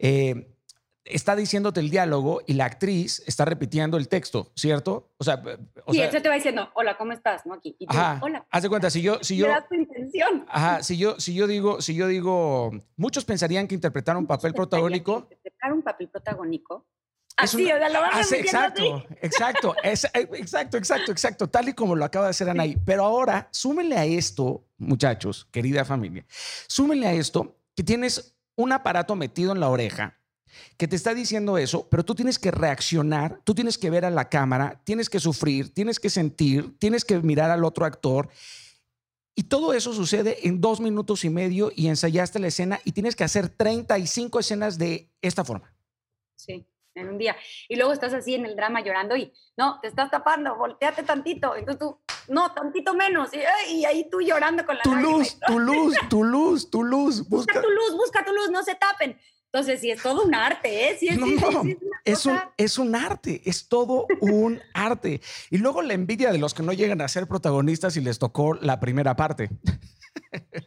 Eh, está diciéndote el diálogo y la actriz está repitiendo el texto, ¿cierto? O sea, o sí, eso te va diciendo, hola, ¿cómo estás? ¿No? Aquí. ajá. Hola. Haz de cuenta, si yo, si yo, tu intención. Ajá, si yo, si yo digo, si yo digo, muchos pensarían que interpretar un papel protagónico. interpretar un papel protagónico. Así, o sea, lo vamos a Exacto, exacto, es, eh, exacto, exacto, exacto, tal y como lo acaba de hacer Anaí. Pero ahora, súmenle a esto, muchachos, querida familia, súmenle a esto que tienes un aparato metido en la oreja que te está diciendo eso, pero tú tienes que reaccionar, tú tienes que ver a la cámara, tienes que sufrir, tienes que sentir, tienes que mirar al otro actor. Y todo eso sucede en dos minutos y medio y ensayaste la escena y tienes que hacer 35 escenas de esta forma. Sí, en un día. Y luego estás así en el drama llorando y no, te estás tapando, volteate tantito. Entonces tú, no, tantito menos. Y, ahí tú llorando con la Tu luz, tu luz, tu luz, tu luz. busca tu luz, busca tu luz, no se tapen. Entonces, sí, es todo un arte, ¿eh? Sí, es, no, es, un, es un arte, es todo un arte. Y luego la envidia de los que no llegan a ser protagonistas y les tocó la primera parte.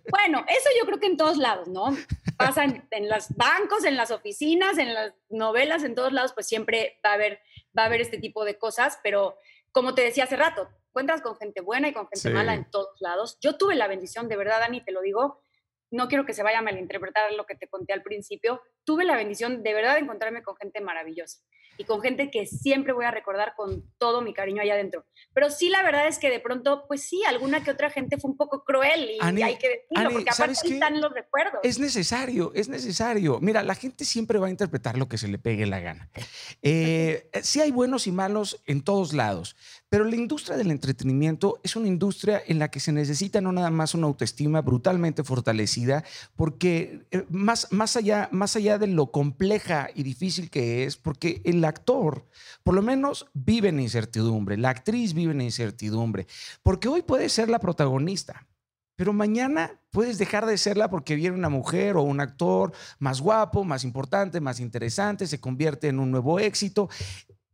Bueno, eso yo creo que en todos lados, ¿no? Pasa en, los bancos, en las oficinas, en las novelas, en todos lados, pues siempre va a haber, va a haber este tipo de cosas, pero como te decía hace rato, cuentas con gente buena y con gente mala en todos lados. Yo tuve la bendición, de verdad, Dani, te lo digo, no quiero que se vaya a malinterpretar lo que te conté al principio, tuve la bendición de verdad de encontrarme con gente maravillosa y con gente que siempre voy a recordar con todo mi cariño allá adentro. Pero sí, la verdad es que de pronto, pues sí, alguna que otra gente fue un poco cruel y hay que decirlo, porque aparte están los recuerdos. Es necesario, es necesario. Mira, la gente siempre va a interpretar lo que se le pegue la gana. Eh, sí hay buenos y malos en todos lados, pero la industria del entretenimiento es una industria en la que se necesita no nada más una autoestima brutalmente fortalecida, porque eh, más, más, allá, más allá de lo compleja y difícil que es, porque el actor por lo menos vive en incertidumbre, la actriz vive en incertidumbre, porque hoy puede ser la protagonista. Pero mañana puedes dejar de serla porque viene una mujer o un actor más guapo, más importante, más interesante, se convierte en un nuevo éxito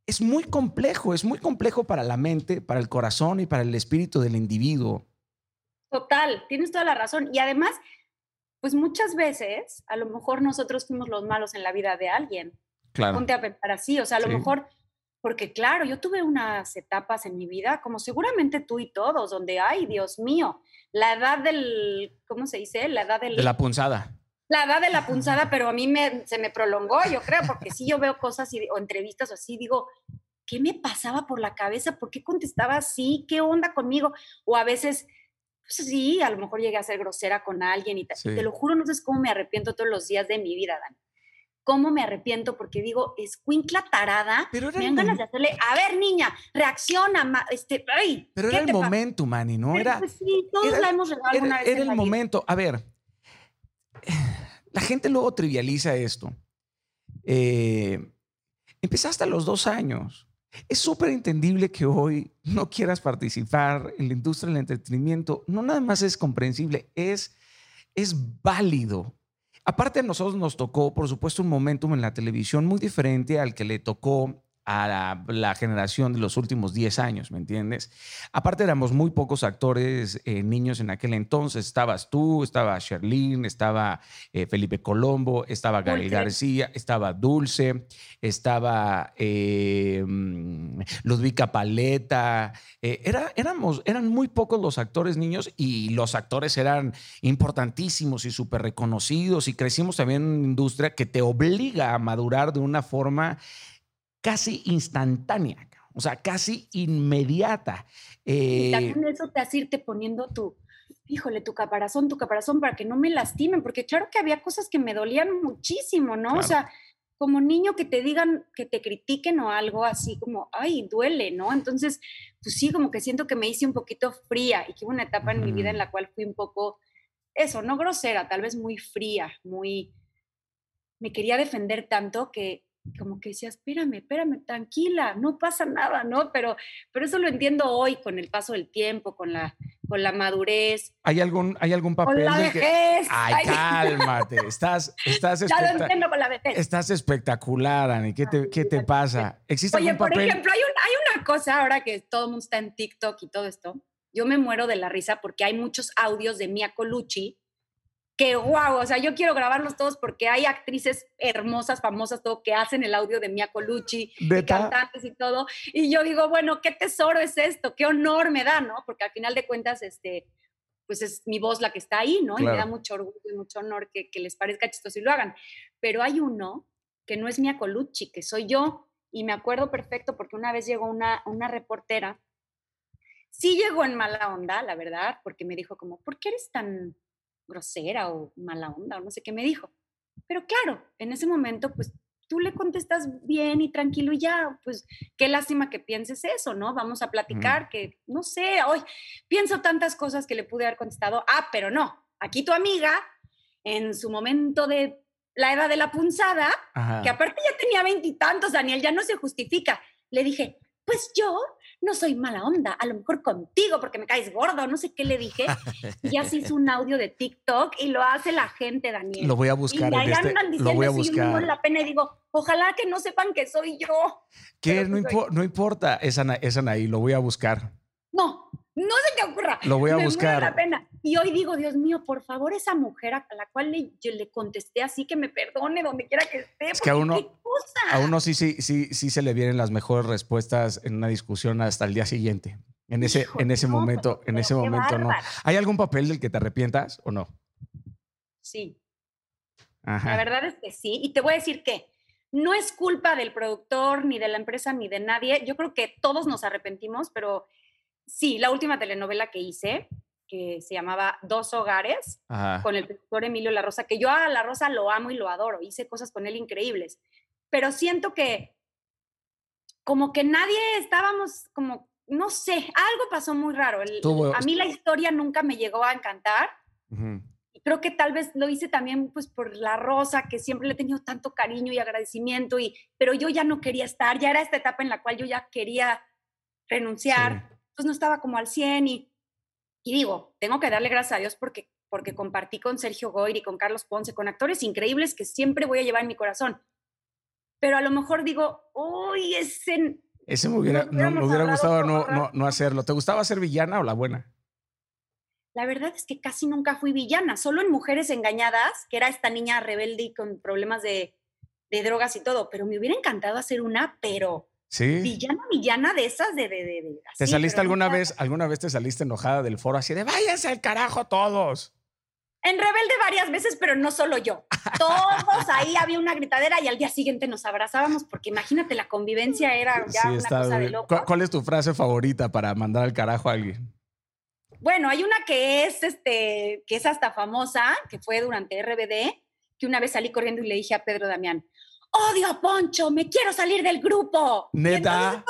es muy complejo, es muy complejo para la mente, para el corazón y para el espíritu del individuo. Total, tienes toda la razón. Y además, pues muchas veces a lo mejor nosotros fuimos los malos en la vida de alguien. Claro. Ponte a pensar así, o sea, a lo mejor, porque claro, yo tuve unas etapas en mi vida, como seguramente tú y todos, donde, ay, Dios mío, la edad del, ¿cómo se dice? La edad del... De la punzada la edad de la punzada, pero a mí me, se me prolongó, yo creo, porque si yo veo cosas y, o entrevistas o así, digo, ¿qué me pasaba por la cabeza? ¿Por qué contestaba así? ¿Qué onda conmigo? O a veces, pues sí, a lo mejor llegué a ser grosera con alguien y, te lo juro, no sé cómo me arrepiento todos los días de mi vida, Dani. ¿Cómo me arrepiento? Porque digo, escuincla tarada, pero me dan ganas de hacerle, a ver, niña, reacciona, este, ay. Pero era el momento, Manny, ¿no? Era, pues sí, todos la hemos regalado una vez. Era el momento. A ver, la gente luego trivializa esto. Eh, empezaste a los dos años. Es súper entendible que hoy no quieras participar en la industria del entretenimiento. No nada más es comprensible, es, es válido. Aparte a nosotros nos tocó, por supuesto, un momentum en la televisión muy diferente al que le tocó a la, generación de los últimos 10 años, ¿me entiendes? Aparte éramos muy pocos actores eh, niños en aquel entonces. Estabas tú, estaba Sherlyn, estaba eh, Felipe Colombo, estaba Gabriel García, estaba Dulce, estaba eh, mm, Ludvika Paleta. era, éramos, eran muy pocos los actores niños y los actores eran importantísimos y súper reconocidos y crecimos también en una industria que te obliga a madurar de una forma casi instantánea, o sea, casi inmediata. y también eh, eso te hace irte poniendo tu, híjole, tu caparazón, tu caparazón para que no me lastimen, porque claro que había cosas que me dolían muchísimo, ¿no? O sea, como niño que te digan, que te critiquen o algo así como, ay, duele, ¿no? Entonces, pues sí, como que siento que me hice un poquito fría y que hubo una etapa en mi vida en la cual fui un poco, eso, no grosera, tal vez muy fría, muy, me quería defender tanto que, como que decía, espérame, espérame, tranquila, no pasa nada, ¿no? Pero, pero eso lo entiendo hoy con el paso del tiempo, con la, con la madurez. ¿Hay algún, hay algún papel? Con la vejez. Ay, cálmate, estás, estás, ya lo entiendo con la vejez. estás espectacular, Ani, ¿qué te, qué te pasa? ¿Existe Oye, algún por ejemplo, hay, un, hay una cosa ahora que todo el mundo está en TikTok y todo esto, yo me muero de la risa porque hay muchos audios de Mia Colucci que wow, o sea, yo quiero grabarlos todos porque hay actrices hermosas, famosas, todo, que hacen el audio de Mia Colucci, y cantantes y todo. Y yo digo, bueno, qué tesoro es esto, qué honor me da, ¿no? Porque al final de cuentas, este, pues es mi voz la que está ahí, ¿no? Y me da mucho orgullo y mucho honor que, les parezca chistoso y lo hagan. Pero hay uno que no es Mia Colucci, que soy yo. Y me acuerdo perfecto porque una vez llegó una, una reportera, sí llegó en mala onda, la verdad, porque me dijo como, ¿por qué eres tan grosera o mala onda o no sé qué me dijo. Pero claro, en ese momento, pues tú le contestas bien y tranquilo y ya, pues qué lástima que pienses eso, ¿no? Vamos a platicar, que no sé, hoy pienso tantas cosas que le pude haber contestado, ah, pero no, aquí tu amiga, en su momento de la edad de la punzada, que aparte ya tenía veintitantos, Daniel, ya no se justifica, le dije, pues yo no soy mala onda, a lo mejor contigo porque me caes gordo, no sé qué le dije. Y así hizo un audio de TikTok y lo hace la gente, Daniel. Lo voy a buscar. Y en este, lo voy a buscar. la pena y digo, ojalá que no sepan que soy yo. Que no, no, importa, esa Anaí, lo voy a buscar. No, no se te ocurra. Lo voy a buscar. La pena. Y hoy digo, Dios mío, por favor, esa mujer a la cual le, yo le contesté así, que me perdone donde quiera que esté. Es que a uno, a uno sí, sí, sí, sí se le vienen las mejores respuestas en una discusión hasta el día siguiente. En ese, en ese momento, en ese momento no. ¿Hay algún papel del que te arrepientas o no? Sí. La verdad es que sí. Y te voy a decir que no es culpa del productor, ni de la empresa, ni de nadie. Yo creo que todos nos arrepentimos, pero sí, la última telenovela que hice, que se llamaba Dos Hogares, con el productor Emilio La Rosa, que yo a La Rosa lo amo y lo adoro, hice cosas con él increíbles, pero siento que como que nadie estábamos como, no sé, algo pasó muy raro. a mí la historia nunca me llegó a encantar. Y creo que tal vez lo hice también pues por La Rosa, que siempre le he tenido tanto cariño y agradecimiento, y, pero yo ya no quería estar, ya era esta etapa en la cual yo ya quería renunciar pues no estaba como al 100 y, y digo, tengo que darle gracias a Dios porque, porque compartí con Sergio Goyri y con Carlos Ponce, con actores increíbles que siempre voy a llevar en mi corazón. Pero a lo mejor digo, uy, ese... Ese me hubiera, no, me hubiera gustado no, no, no hacerlo. ¿Te gustaba ser villana o la buena? La verdad es que casi nunca fui villana, solo en Mujeres Engañadas, que era esta niña rebelde y con problemas de, de drogas y todo, pero me hubiera encantado hacer una, pero Sí. Villana, villana de esas de... de, de, ¿Te saliste alguna vez, alguna vez te saliste enojada del foro así de váyanse al carajo todos? En Rebelde varias veces, pero no solo yo. Todos ahí había una gritadera y al día siguiente nos abrazábamos porque imagínate, la convivencia era ya una cosa de loco. ¿Cuál es tu frase favorita para mandar al carajo a alguien? Bueno, hay una que es, este, que es hasta famosa, que fue durante RBD, que una vez salí corriendo y le dije a Pedro Damián, odio a Poncho, me quiero salir del grupo. Neta.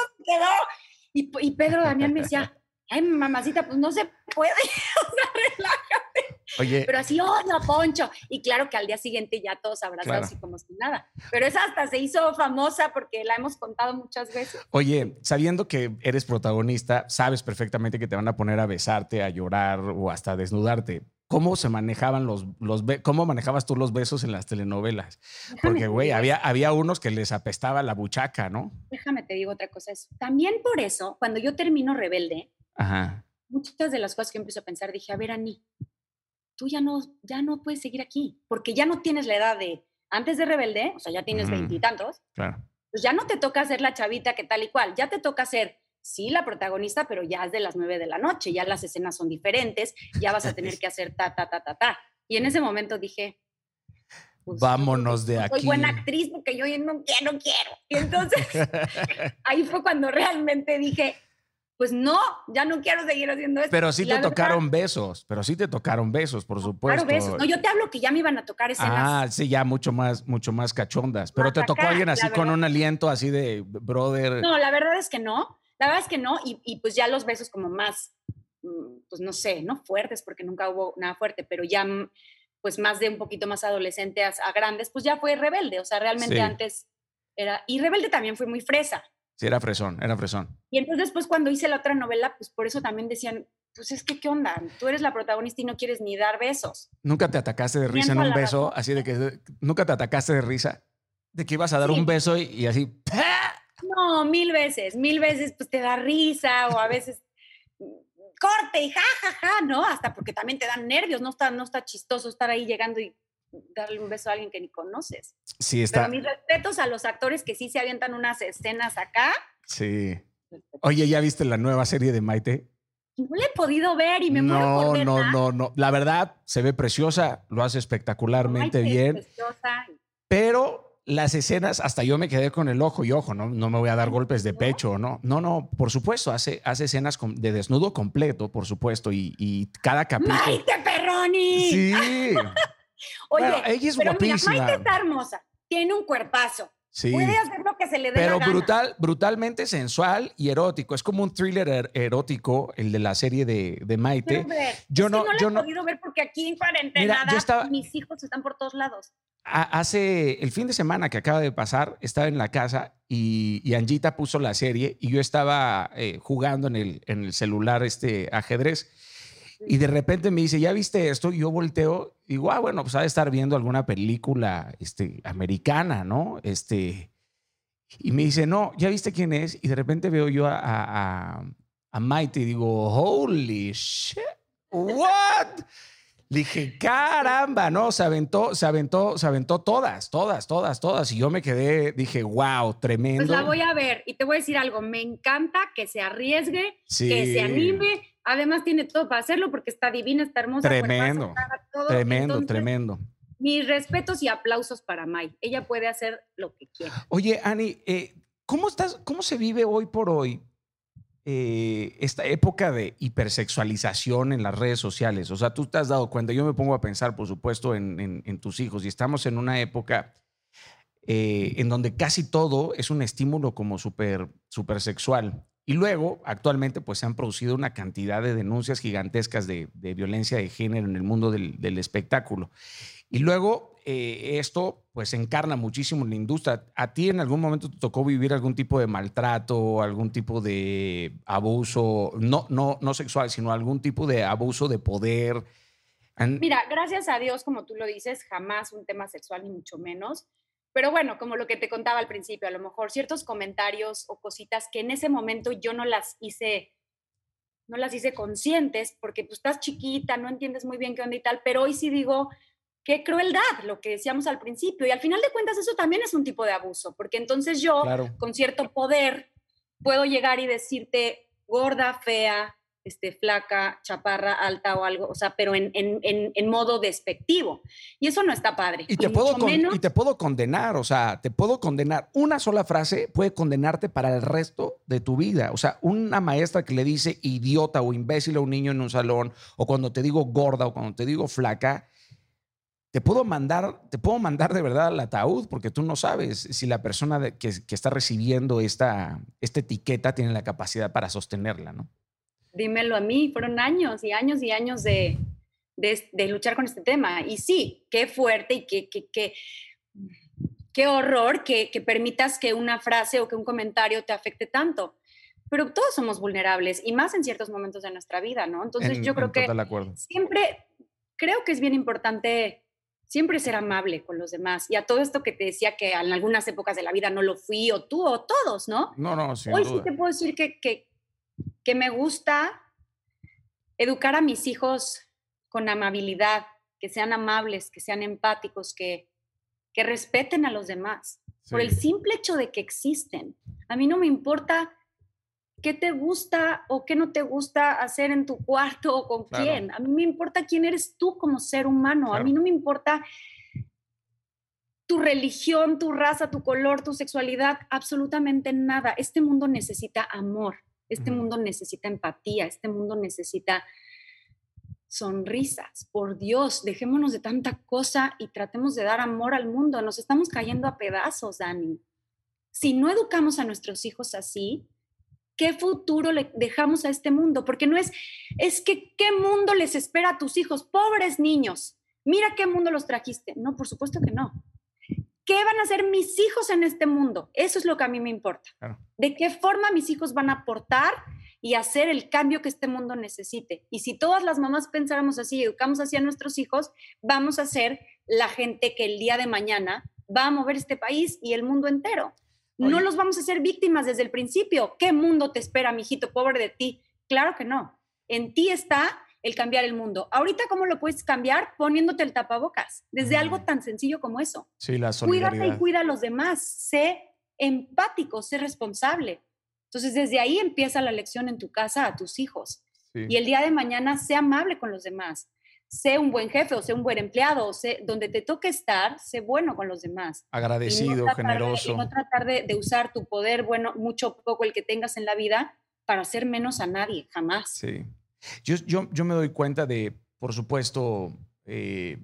Y, y, Pedro Damián me decía, ay, mamacita, pues no se puede, o sea, relájate. Oye. Pero así odio a Poncho. Y claro que al día siguiente ya todos abrazados y como si nada. Pero esa hasta se hizo famosa porque la hemos contado muchas veces. Oye, sabiendo que eres protagonista, sabes perfectamente que te van a poner a besarte, a llorar o hasta a desnudarte. ¿Cómo se manejaban los, los cómo manejabas tú los besos en las telenovelas? Porque, güey, había, había unos que les apestaba la buchaca, ¿no? Déjame te digo otra cosa. También por eso, cuando yo termino Rebelde, muchas de las cosas que empiezo a pensar, dije, a ver, Ani, tú ya no, ya no puedes seguir aquí, porque ya no tienes la edad de antes de Rebelde, o sea, ya tienes veintitantos. Claro. Pues ya no te toca ser la chavita que tal y cual, ya te toca ser sí, la protagonista, pero ya es de las nueve de la noche, ya las escenas son diferentes, ya vas a tener que hacer ta, ta, ta, ta, ta. Y en ese momento dije, pues, vámonos de aquí. Soy buena actriz porque yo no quiero, no quiero. Y entonces ahí fue cuando realmente dije, pues no, ya no quiero seguir haciendo esto. Pero sí te tocaron besos, pero sí te tocaron besos, por supuesto. Claro, besos. No, yo te hablo que ya me iban a tocar escenas. Ah, sí, ya mucho más, mucho más cachondas. Pero te tocó alguien así con un aliento así de brother. No, la verdad es que no. La verdad es que no, y, pues ya los besos como más, mm, pues no sé, no fuertes, porque nunca hubo nada fuerte, pero ya mm, pues más de un poquito más adolescente a, grandes, pues ya fue rebelde, o sea, realmente antes era, y rebelde también fue muy fresa. Sí, era fresón, era fresón. Y entonces después cuando hice la otra novela, pues por eso también decían, pues es que, ¿qué onda? Tú eres la protagonista y no quieres ni dar besos. ¿Nunca te atacaste de risa en un beso? Así de que, ¿nunca te atacaste de risa? De que ibas a dar un beso y, así, no, mil veces, mil veces pues te da risa o a veces corte y ja, ja, ja, ¿no? Hasta porque también te dan nervios, no está, no está chistoso estar ahí llegando y darle un beso a alguien que ni conoces. Sí, está. Pero mis respetos a los actores que sí se avientan unas escenas acá. Sí. Oye, ¿ya viste la nueva serie de Maite? No la he podido ver y me no, muero por No, no, no. La verdad, se ve preciosa, lo hace espectacularmente bien. preciosa. Pero las escenas, hasta yo me quedé con el ojo y ojo, no, no me voy a dar golpes de pecho, ¿no? No, no, por supuesto, hace, hace escenas de desnudo completo, por supuesto, y, y cada capítulo. ¡Maite Perroni! Sí. Oye, ella es pero guapísima. Mira, Maite está hermosa, tiene un cuerpazo. Sí. Puede hacer lo que se le dé Pero la brutal, brutalmente sensual y erótico. Es como un thriller er, erótico, el de la serie de, de Maite. yo no, no, yo he podido ver porque aquí en cuarentena mis hijos están por todos lados hace el fin de semana que acaba de pasar, estaba en la casa y, y Angita puso la serie y yo estaba eh, jugando en el, en el celular este ajedrez. Y de repente me dice, ¿ya viste esto? Y yo volteo y digo, ah, bueno, pues ha de estar viendo alguna película este, americana, ¿no? Este, y me dice, no, ¿ya viste quién es? Y de repente veo yo a, a, a Maite y digo, holy shit, what? Dije, caramba, ¿no? Se aventó, se aventó, se aventó todas, todas, todas, todas. Y yo me quedé, dije, wow, tremendo. Pues la voy a ver y te voy a decir algo. Me encanta que se arriesgue, que se anime. Además, tiene todo para hacerlo porque está divina, está hermosa. Tremendo, tremendo, tremendo. Mis respetos y aplausos para Mai. Ella puede hacer lo que quiera. Oye, Ani, eh, ¿cómo estás? ¿Cómo se vive hoy por hoy eh, esta época de hipersexualización en las redes sociales. O sea, tú te has dado cuenta, yo me pongo a pensar, por supuesto, en, tus hijos y estamos en una época eh, en donde casi todo es un estímulo como súper super sexual. Y luego, actualmente, pues se han producido una cantidad de denuncias gigantescas de, violencia de género en el mundo del, del espectáculo. Y luego eh, esto pues encarna muchísimo en la industria. ¿A ti en algún momento te tocó vivir algún tipo de maltrato, algún tipo de abuso, no, no, no sexual, sino algún tipo de abuso de poder? Mira, gracias a Dios, como tú lo dices, jamás un tema sexual ni mucho menos. Pero bueno, como lo que te contaba al principio, a lo mejor ciertos comentarios o cositas que en ese momento yo no las hice no las hice conscientes porque tú estás chiquita, no entiendes muy bien qué onda y tal, pero hoy sí digo, qué crueldad, lo que decíamos al principio. Y al final de cuentas eso también es un tipo de abuso, porque entonces yo, con cierto poder, puedo llegar y decirte gorda, fea, este, flaca, chaparra, alta o algo, o sea, pero en, en, en, modo despectivo. Y eso no está padre. Y te, puedo y te puedo condenar, o sea, te puedo condenar. Una sola frase puede condenarte para el resto de tu vida. O sea, una maestra que le dice idiota o imbécil a un niño en un salón, o cuando te digo gorda o cuando te digo flaca, te puedo mandar, te puedo mandar de verdad al ataúd porque tú no sabes si la persona que, está recibiendo esta, esta etiqueta tiene la capacidad para sostenerla, ¿no? Dímelo a mí, fueron años y años y años de, de, luchar con este tema. Y sí, qué fuerte y qué, qué, qué, horror que, que permitas que una frase o que un comentario te afecte tanto pero todos somos vulnerables y más en ciertos momentos de nuestra vida, ¿no? Entonces yo creo que siempre creo que es bien importante siempre ser amable con los demás. Y a todo esto que te decía que en algunas épocas de la vida no lo fui, o tú, o todos, ¿no? No, no, sin Hoy sí te puedo decir que, que, que me gusta educar a mis hijos con amabilidad, que sean amables, que sean empáticos, que, que respeten a los demás, por el simple hecho de que existen. A mí no me importa qué te gusta o qué no te gusta hacer en tu cuarto o con quién. A mí me importa quién eres tú como ser humano. A mí no me importa tu religión, tu raza, tu color, tu sexualidad, absolutamente nada. Este mundo necesita amor, este mundo necesita empatía, este mundo necesita sonrisas. Por Dios, dejémonos de tanta cosa y tratemos de dar amor al mundo. Nos estamos cayendo a pedazos, Dani. Si no educamos a nuestros hijos así, ¿Qué futuro le dejamos a este mundo? Porque no es, es que, ¿qué mundo les espera a tus hijos? Pobres niños, mira qué mundo los trajiste. No, por supuesto que no. ¿Qué van a hacer mis hijos en este mundo? Eso es lo que a mí me importa. ¿De qué forma mis hijos van a aportar y hacer el cambio que este mundo necesite? Y si todas las mamás pensáramos así, educamos así a nuestros hijos, vamos a ser la gente que el día de mañana va a mover este país y el mundo entero. No los vamos a hacer víctimas desde el principio. ¿Qué mundo te espera, mijito, pobre de ti? Claro que no. En ti está el cambiar el mundo. Ahorita, ¿cómo lo puedes cambiar? Poniéndote el tapabocas, desde algo tan sencillo como eso. Sí, la solidaridad. Cuídate y cuida a los demás. Sé empático, sé responsable. Entonces, desde ahí empieza la lección en tu casa a tus hijos. Y el día de mañana, sé amable con los demás. Sé un buen jefe o sé un buen empleado, o sé, donde te toque estar, sé bueno con los demás. Agradecido, generoso. y no tratar de, de, usar tu poder, bueno, mucho poco el que tengas en la vida, para hacer menos a nadie, jamás. Sí. Yo, yo, yo me doy cuenta de, por supuesto, eh,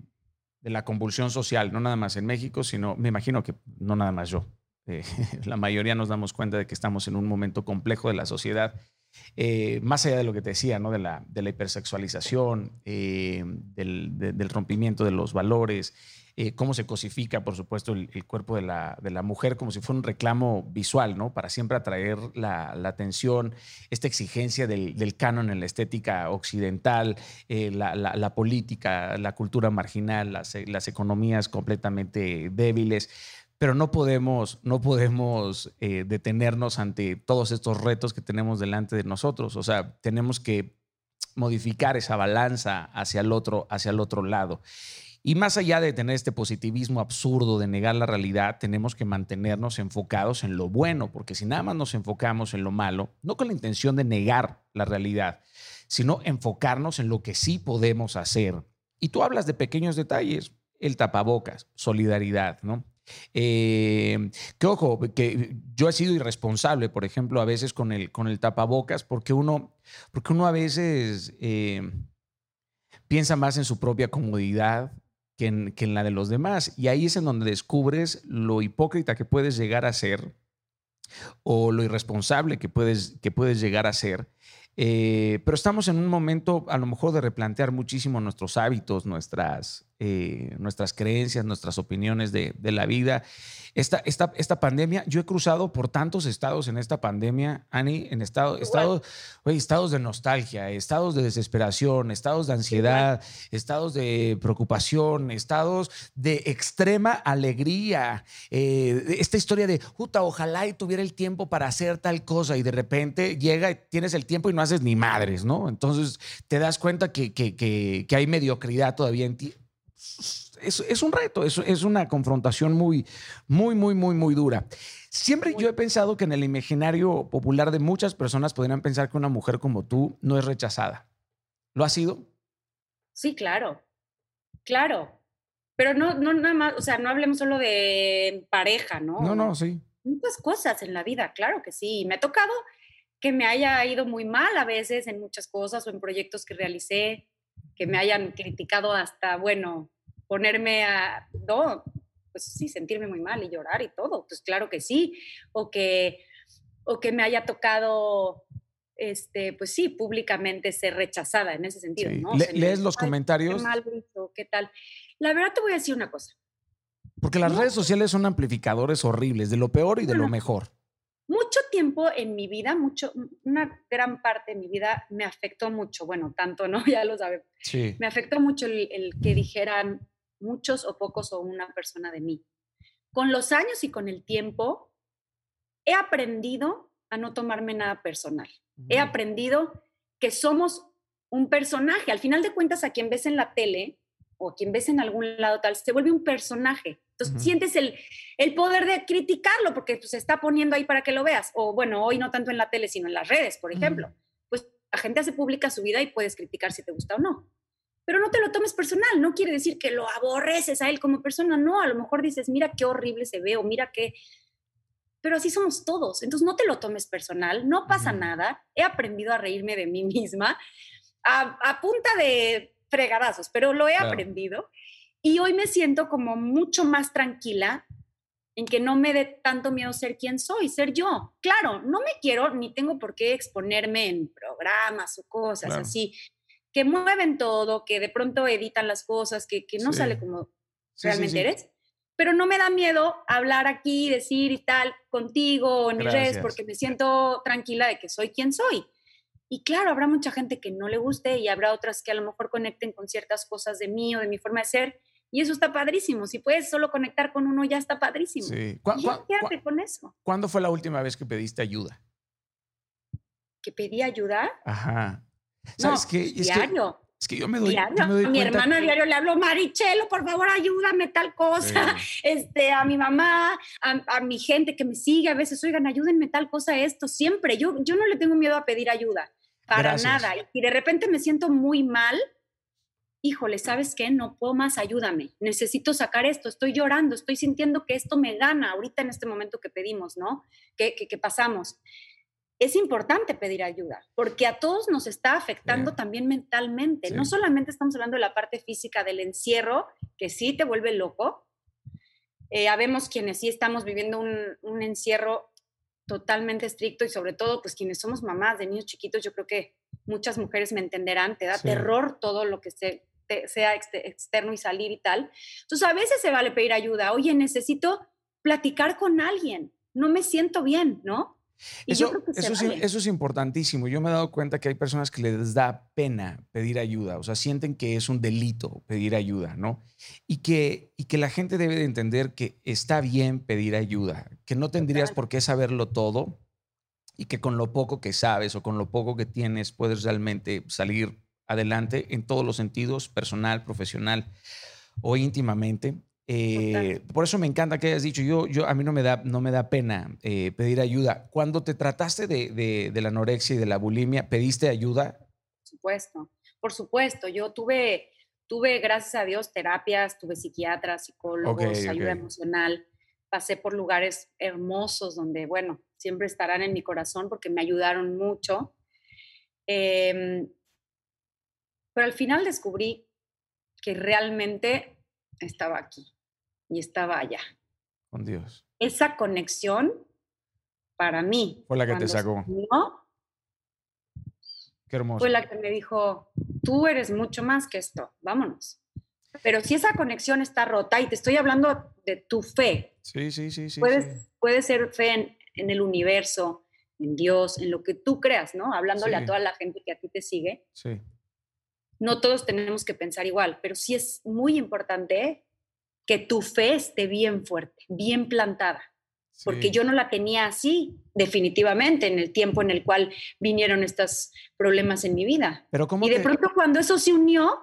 de la convulsión social, no nada más en México, sino, me imagino que no nada más yo. Eh, la mayoría nos damos cuenta de que estamos en un momento complejo de la sociedad eh, más allá de lo que te decía, ¿no? de, la, de la hipersexualización, eh, del, del, rompimiento de los valores, eh, cómo se cosifica, por supuesto, el, cuerpo de la, de la, mujer como si fuera un reclamo visual, ¿no? Para siempre atraer la, la atención, esta exigencia del, del, canon en la estética occidental, la, política, la cultura marginal, las, las economías completamente débiles pero no podemos, no podemos eh, detenernos ante todos estos retos que tenemos delante de nosotros. O sea, tenemos que modificar esa balanza hacia el otro, hacia el otro lado. Y más allá de tener este positivismo absurdo de negar la realidad, tenemos que mantenernos enfocados en lo bueno, porque si nada más nos enfocamos en lo malo, no con la intención de negar la realidad, sino enfocarnos en lo que sí podemos hacer. Y tú hablas de pequeños detalles, el tapabocas, solidaridad, ¿no? Eh, que ojo, que yo he sido irresponsable, por ejemplo, a veces con el, con el tapabocas, porque uno, porque uno a veces eh, piensa más en su propia comodidad que en, que en la de los demás. Y ahí es en donde descubres lo hipócrita que puedes llegar a ser o lo irresponsable que puedes, que puedes llegar a ser. Eh, pero estamos en un momento a lo mejor de replantear muchísimo nuestros hábitos, nuestras, eh, nuestras creencias, nuestras opiniones de, de la vida. Esta, esta, esta, pandemia, yo he cruzado por tantos estados en esta pandemia, Ani, en estado, estados, estados de nostalgia, estados de desesperación, estados de ansiedad, estados de preocupación, estados de extrema alegría. Eh, esta historia de, puta, ojalá y tuviera el tiempo para hacer tal cosa y de repente llega y tienes el tiempo y no haces ni madres, ¿no? Entonces te das cuenta que, que, que, que hay mediocridad todavía en ti es, un reto, es, es, una confrontación muy, muy, muy, muy, muy dura. Siempre yo he pensado que en el imaginario popular de muchas personas podrían pensar que una mujer como tú no es rechazada. ¿Lo ha sido? Sí, claro, claro. Pero no, no nada más, o sea, no hablemos solo de pareja, ¿no? No, no, sí. Muchas cosas en la vida, claro que sí. Me ha tocado que me haya ido muy mal a veces en muchas cosas o en proyectos que realicé, que me hayan criticado hasta, bueno, ponerme a, no, pues sí, sentirme muy mal y llorar y todo, pues claro que sí, o que, o que me haya tocado, este, pues sí, públicamente ser rechazada en ese sentido, ¿no? ¿Lees los comentarios? Qué mal, ¿qué tal? La verdad te voy a decir una cosa. Porque las redes sociales son amplificadores horribles, de lo peor y de lo mejor. Mucho tiempo en mi vida, mucho, una gran parte de mi vida me afectó mucho, bueno, tanto, ¿no? Ya lo sabemos. Sí. Me afectó mucho el que dijeran, muchos o pocos o una persona de mí. Con los años y con el tiempo, he aprendido a no tomarme nada personal. He aprendido que somos un personaje. Al final de cuentas, a quien ves en la tele o a quien ves en algún lado tal, se vuelve un personaje. Entonces sientes el, el, poder de criticarlo porque pues, se está poniendo ahí para que lo veas. O bueno, hoy no tanto en la tele, sino en las redes, por ejemplo. Pues la gente hace pública su vida y puedes criticar si te gusta o no pero no te lo tomes personal, no quiere decir que lo aborreces a él como persona, no, a lo mejor dices, mira qué horrible se ve o mira qué... Pero así somos todos, entonces no te lo tomes personal, no pasa nada, he aprendido a reírme de mí misma a, punta de fregadazos, pero lo he aprendido y hoy me siento como mucho más tranquila en que no me dé tanto miedo ser quien soy, ser yo. Claro, no me quiero ni tengo por qué exponerme en programas o cosas así que mueven todo, que de pronto editan las cosas, que, que no sale como realmente eres. Pero no me da miedo hablar aquí, decir y tal contigo en mis redes, porque me siento tranquila de que soy quien soy. Y claro, habrá mucha gente que no le guste y habrá otras que a lo mejor conecten con ciertas cosas de mí o de mi forma de ser. Y eso está padrísimo. Si puedes solo conectar con uno, ya está padrísimo. Sí. quédate con eso. ¿Cuándo fue la última vez que pediste ayuda? ¿Que pedí ayuda? Ajá. ¿Sabes qué? Es diario. Es que yo me doy, a mi hermana a diario le hablo, Marichelo, por favor, ayúdame tal cosa. Este, a mi mamá, a, mi gente que me sigue, a veces, oigan, ayúdenme tal cosa, esto, siempre. Yo, yo no le tengo miedo a pedir ayuda, para nada. Y de repente me siento muy mal, híjole, ¿sabes qué? No puedo más, ayúdame. Necesito sacar esto, estoy llorando, estoy sintiendo que esto me gana ahorita en este momento que pedimos, ¿no? Que, que, que pasamos es importante pedir ayuda, porque a todos nos está afectando también mentalmente. No solamente estamos hablando de la parte física del encierro, que sí te vuelve loco. Eh, habemos quienes sí estamos viviendo un, encierro totalmente estricto y sobre todo, pues quienes somos mamás de niños chiquitos, yo creo que muchas mujeres me entenderán, te da terror todo lo que sea externo y salir y tal. Entonces, a veces se vale pedir ayuda. Oye, necesito platicar con alguien, no me siento bien, ¿no? Eso, eso, es, importantísimo. Yo me he dado cuenta que hay personas que les da pena pedir ayuda, o sea, sienten que es un delito pedir ayuda, ¿no? Y que, y que la gente debe de entender que está bien pedir ayuda, que no tendrías por qué saberlo todo y que con lo poco que sabes o con lo poco que tienes puedes realmente salir adelante en todos los sentidos, personal, profesional o íntimamente. Eh, por eso me encanta que hayas dicho, yo, yo a mí no me da, no me da pena eh, pedir ayuda. Cuando te trataste de, la anorexia y de la bulimia, ¿pediste ayuda? Por supuesto, por supuesto. Yo tuve, tuve, gracias a Dios, terapias, tuve psiquiatras, psicólogos, ayuda emocional. Pasé por lugares hermosos donde, bueno, siempre estarán en mi corazón porque me ayudaron mucho. Em, pero al final descubrí que realmente estaba aquí y estaba allá. Con Dios. Esa conexión, para mí. Fue la que te sacó. No. Qué hermoso. Fue la que me dijo, tú eres mucho más que esto, vámonos. Pero si esa conexión está rota, y te estoy hablando de tu fe. Sí, sí, sí, sí. Puedes, Puede ser fe en, el universo, en Dios, en lo que tú creas, ¿no? Hablándole a toda la gente que a ti te sigue. Sí. No todos tenemos que pensar igual, pero sí es muy importante que tu fe esté bien fuerte, bien plantada. Porque yo no la tenía así, definitivamente, en el tiempo en el cual vinieron estos problemas en mi vida. Pero y de pronto cuando eso se unió,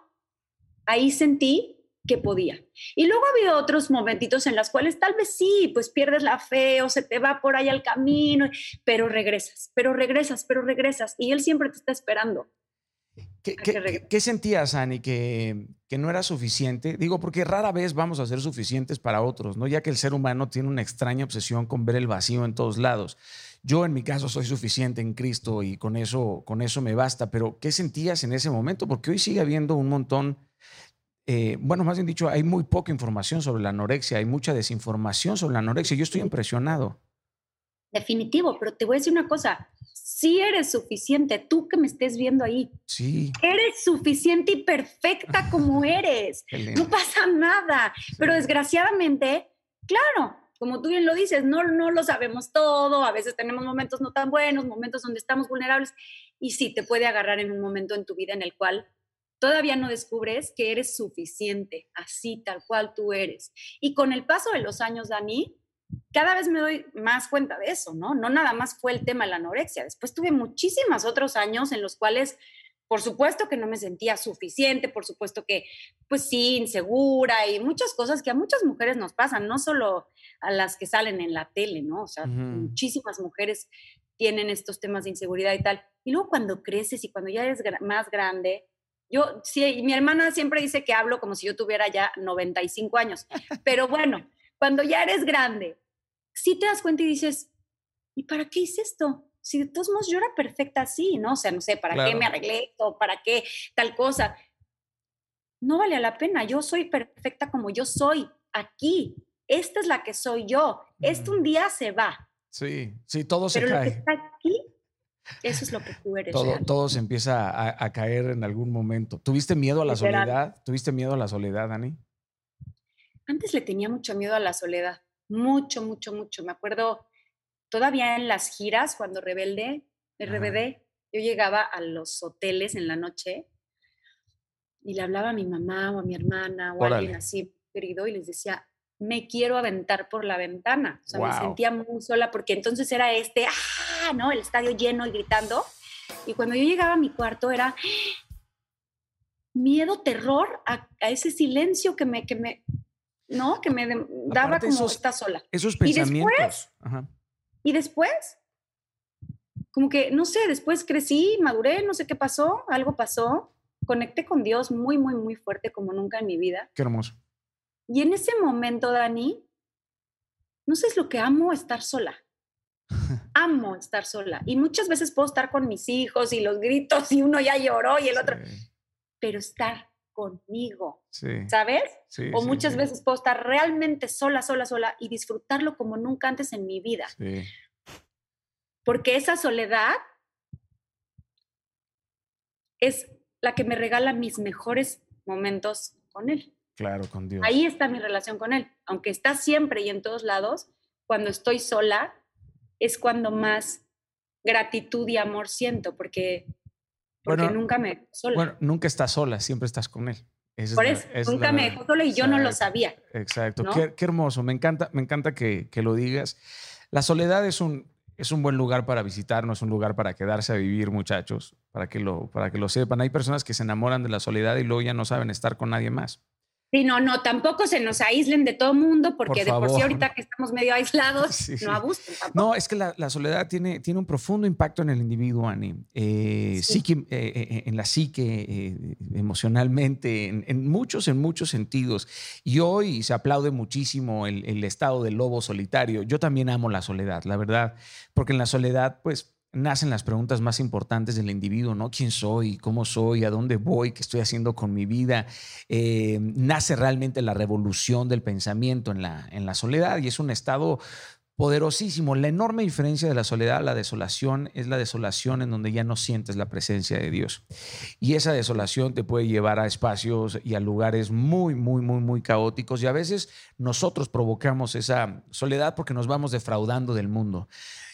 ahí sentí que podía. Y luego ha habido otros momentitos en los cuales tal vez sí, pues pierdes la fe o se te va por ahí al camino, pero regresas, pero regresas, pero regresas. Y él siempre te está esperando. ¿Qué, sentías, Ani, que, que, no era suficiente? Digo, porque rara vez vamos a ser suficientes para otros, ¿no? Ya que el ser humano tiene una extraña obsesión con ver el vacío en todos lados. Yo, en mi caso, soy suficiente en Cristo y con eso, con eso me basta. Pero, ¿qué sentías en ese momento? Porque hoy sigue habiendo un montón, eh, bueno, más bien dicho, hay muy poca información sobre la anorexia, hay mucha desinformación sobre la anorexia. Yo estoy impresionado. Definitivo, pero te voy a decir una cosa, sí eres suficiente, tú que me estés viendo ahí. Sí. Eres suficiente y perfecta como eres. No pasa nada. Pero desgraciadamente, claro, como tú bien lo dices, no, no lo sabemos todo, a veces tenemos momentos no tan buenos, momentos donde estamos vulnerables, y sí, te puede agarrar en un momento en tu vida en el cual todavía no descubres que eres suficiente, así tal cual tú eres. Y con el paso de los años, Dani, cada vez me doy más cuenta de eso, ¿no? No nada más fue el tema de la anorexia. Después tuve muchísimos otros años en los cuales, por supuesto que no me sentía suficiente, por supuesto que, pues sí, insegura y muchas cosas que a muchas mujeres nos pasan, no solo a las que salen en la tele, ¿no? O sea, muchísimas mujeres tienen estos temas de inseguridad y tal. Y luego cuando creces y cuando ya eres más grande, yo, sí, mi hermana siempre dice que hablo como si yo tuviera ya 95 años, pero bueno, cuando ya eres grande si te das cuenta y dices, ¿y para qué hice esto? Si de todos modos yo era perfecta así, ¿no? O sea, no sé, ¿para qué me arreglé o para qué tal cosa? No vale la pena, yo soy perfecta como yo soy aquí. Esta es la que soy yo. Esto un día se va. Sí, sí, todo se Pero cae. Lo que está aquí, eso es lo que tú eres. Todo, todo se empieza a, a, caer en algún momento. ¿Tuviste miedo a la soledad? ¿Tuviste miedo a la soledad, Dani? Antes le tenía mucho miedo a la soledad mucho, mucho, mucho. Me acuerdo todavía en las giras, cuando Rebelde, el RBD, yo llegaba a los hoteles en la noche y le hablaba a mi mamá o a mi hermana o a alguien así querido y les decía, me quiero aventar por la ventana. O sea, me sentía muy sola porque entonces era este, ¡ah! ¿no? El estadio lleno y gritando. Y cuando yo llegaba a mi cuarto era miedo, terror a, ese silencio que me, que me, ¿no? Que me daba como está sola. Esos pensamientos. Y después, como que, no sé, después crecí, maduré, no sé qué pasó, algo pasó, conecté con Dios muy, muy, muy fuerte como nunca en mi vida. Qué hermoso. Y en ese momento, Dani, no sé, es lo que amo estar sola. amo estar sola. Y muchas veces puedo estar con mis hijos y los gritos y uno ya lloró y el otro, pero estar conmigo, ¿sabes? o muchas veces puedo estar realmente sola, sola, sola y disfrutarlo como nunca antes en mi vida. Porque esa soledad es la que me regala mis mejores momentos con él. Claro, con Dios. Ahí está mi relación con él. Aunque está siempre y en todos lados, cuando estoy sola es cuando más gratitud y amor siento, porque, porque nunca me sola. Bueno, nunca estás sola, siempre estás con él. Por eso, nunca me dejó sola y yo no lo sabía. Exacto, qué, hermoso, me encanta, me encanta que, que, lo digas. La soledad es un, es un buen lugar para visitar, no es un lugar para quedarse a vivir, muchachos, para que, lo, para que lo sepan. Hay personas que se enamoran de la soledad y luego ya no saben estar con nadie más. Sí, no, no, tampoco se nos aíslen de todo mundo, porque de por sí ahorita que estamos medio aislados, no abusen. No, es que la, soledad tiene, tiene un profundo impacto en el individuo, Ani. Eh, psique, eh, eh, en la psique, emocionalmente, en, muchos, en muchos sentidos. Y hoy se aplaude muchísimo el, el estado del lobo solitario. Yo también amo la soledad, la verdad, porque en la soledad, pues nacen las preguntas más importantes del individuo, ¿no? ¿Quién soy? ¿Cómo soy? ¿A dónde voy? ¿Qué estoy haciendo con mi vida? Eh, nace realmente la revolución del pensamiento en la, en la soledad y es un estado poderosísimo. La enorme diferencia de la soledad a la desolación es la desolación en donde ya no sientes la presencia de Dios. Y esa desolación te puede llevar a espacios y a lugares muy, muy, muy, muy caóticos. Y a veces nosotros provocamos esa soledad porque nos vamos defraudando del mundo.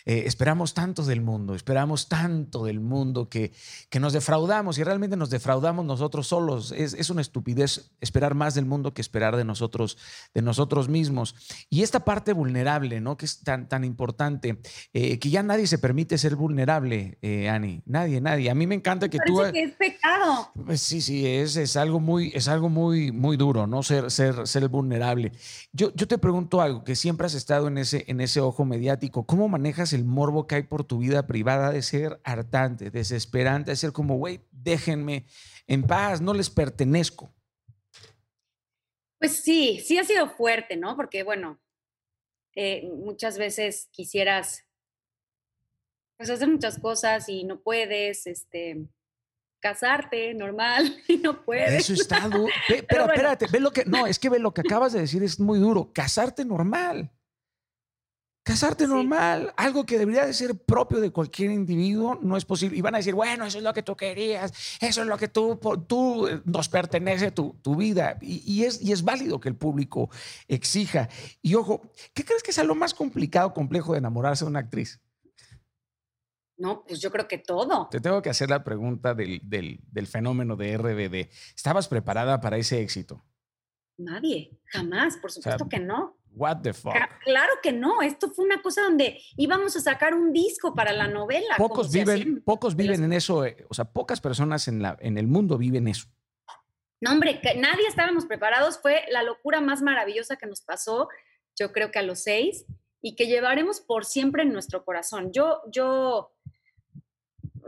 Eh, esperamos tanto del mundo, esperamos tanto del mundo que, que nos defraudamos y realmente nos defraudamos nosotros solos. Es, una estupidez esperar más del mundo que esperar de nosotros, de nosotros mismos. Y esta parte vulnerable, ¿no? Que es tan, tan importante, eh, que ya nadie se permite ser vulnerable, eh, Ani. Nadie, nadie. A mí me encanta que Parece tú... que es pecado. Pues sí, sí, es, es algo muy, es algo muy, muy duro, ¿no? Ser, ser, ser vulnerable. Yo, yo te pregunto algo, que siempre has estado en ese, en ese ojo mediático. ¿Cómo manejas el el morbo que hay por tu vida privada de ser hartante, desesperante, de ser como, güey, déjenme en paz, no les pertenezco. Pues sí, sí ha sido fuerte, ¿no? Porque, bueno, eh, muchas veces quisieras pues, hacer muchas cosas y no puedes, este, casarte normal y no puedes. Eso está duro. Pero, espérate, ve lo que, no, es que ve lo que acabas de decir, es muy duro. Casarte normal. Casarte normal, algo que debería de ser propio de cualquier individuo, no es posible. Y van a decir, bueno, eso es lo que tú querías, eso es lo que tú, tú nos pertenece tu, tu vida. Y, es, y es válido que el público exija. Y ojo, ¿qué crees que sea lo más complicado, complejo de enamorarse de una actriz? No, pues yo creo que todo. Te tengo que hacer la pregunta del, del, del fenómeno de RBD. ¿Estabas preparada para ese éxito? Nadie, jamás, por supuesto que no. What the fuck? Claro que no, esto fue una cosa donde íbamos a sacar un disco para la novela. Pocos viven, pocos viven en eso, eh, o sea, pocas personas en, la, en el mundo viven eso. No, hombre, que nadie estábamos preparados, fue la locura más maravillosa que nos pasó, yo creo que a los seis, y que llevaremos por siempre en nuestro corazón. Yo, yo,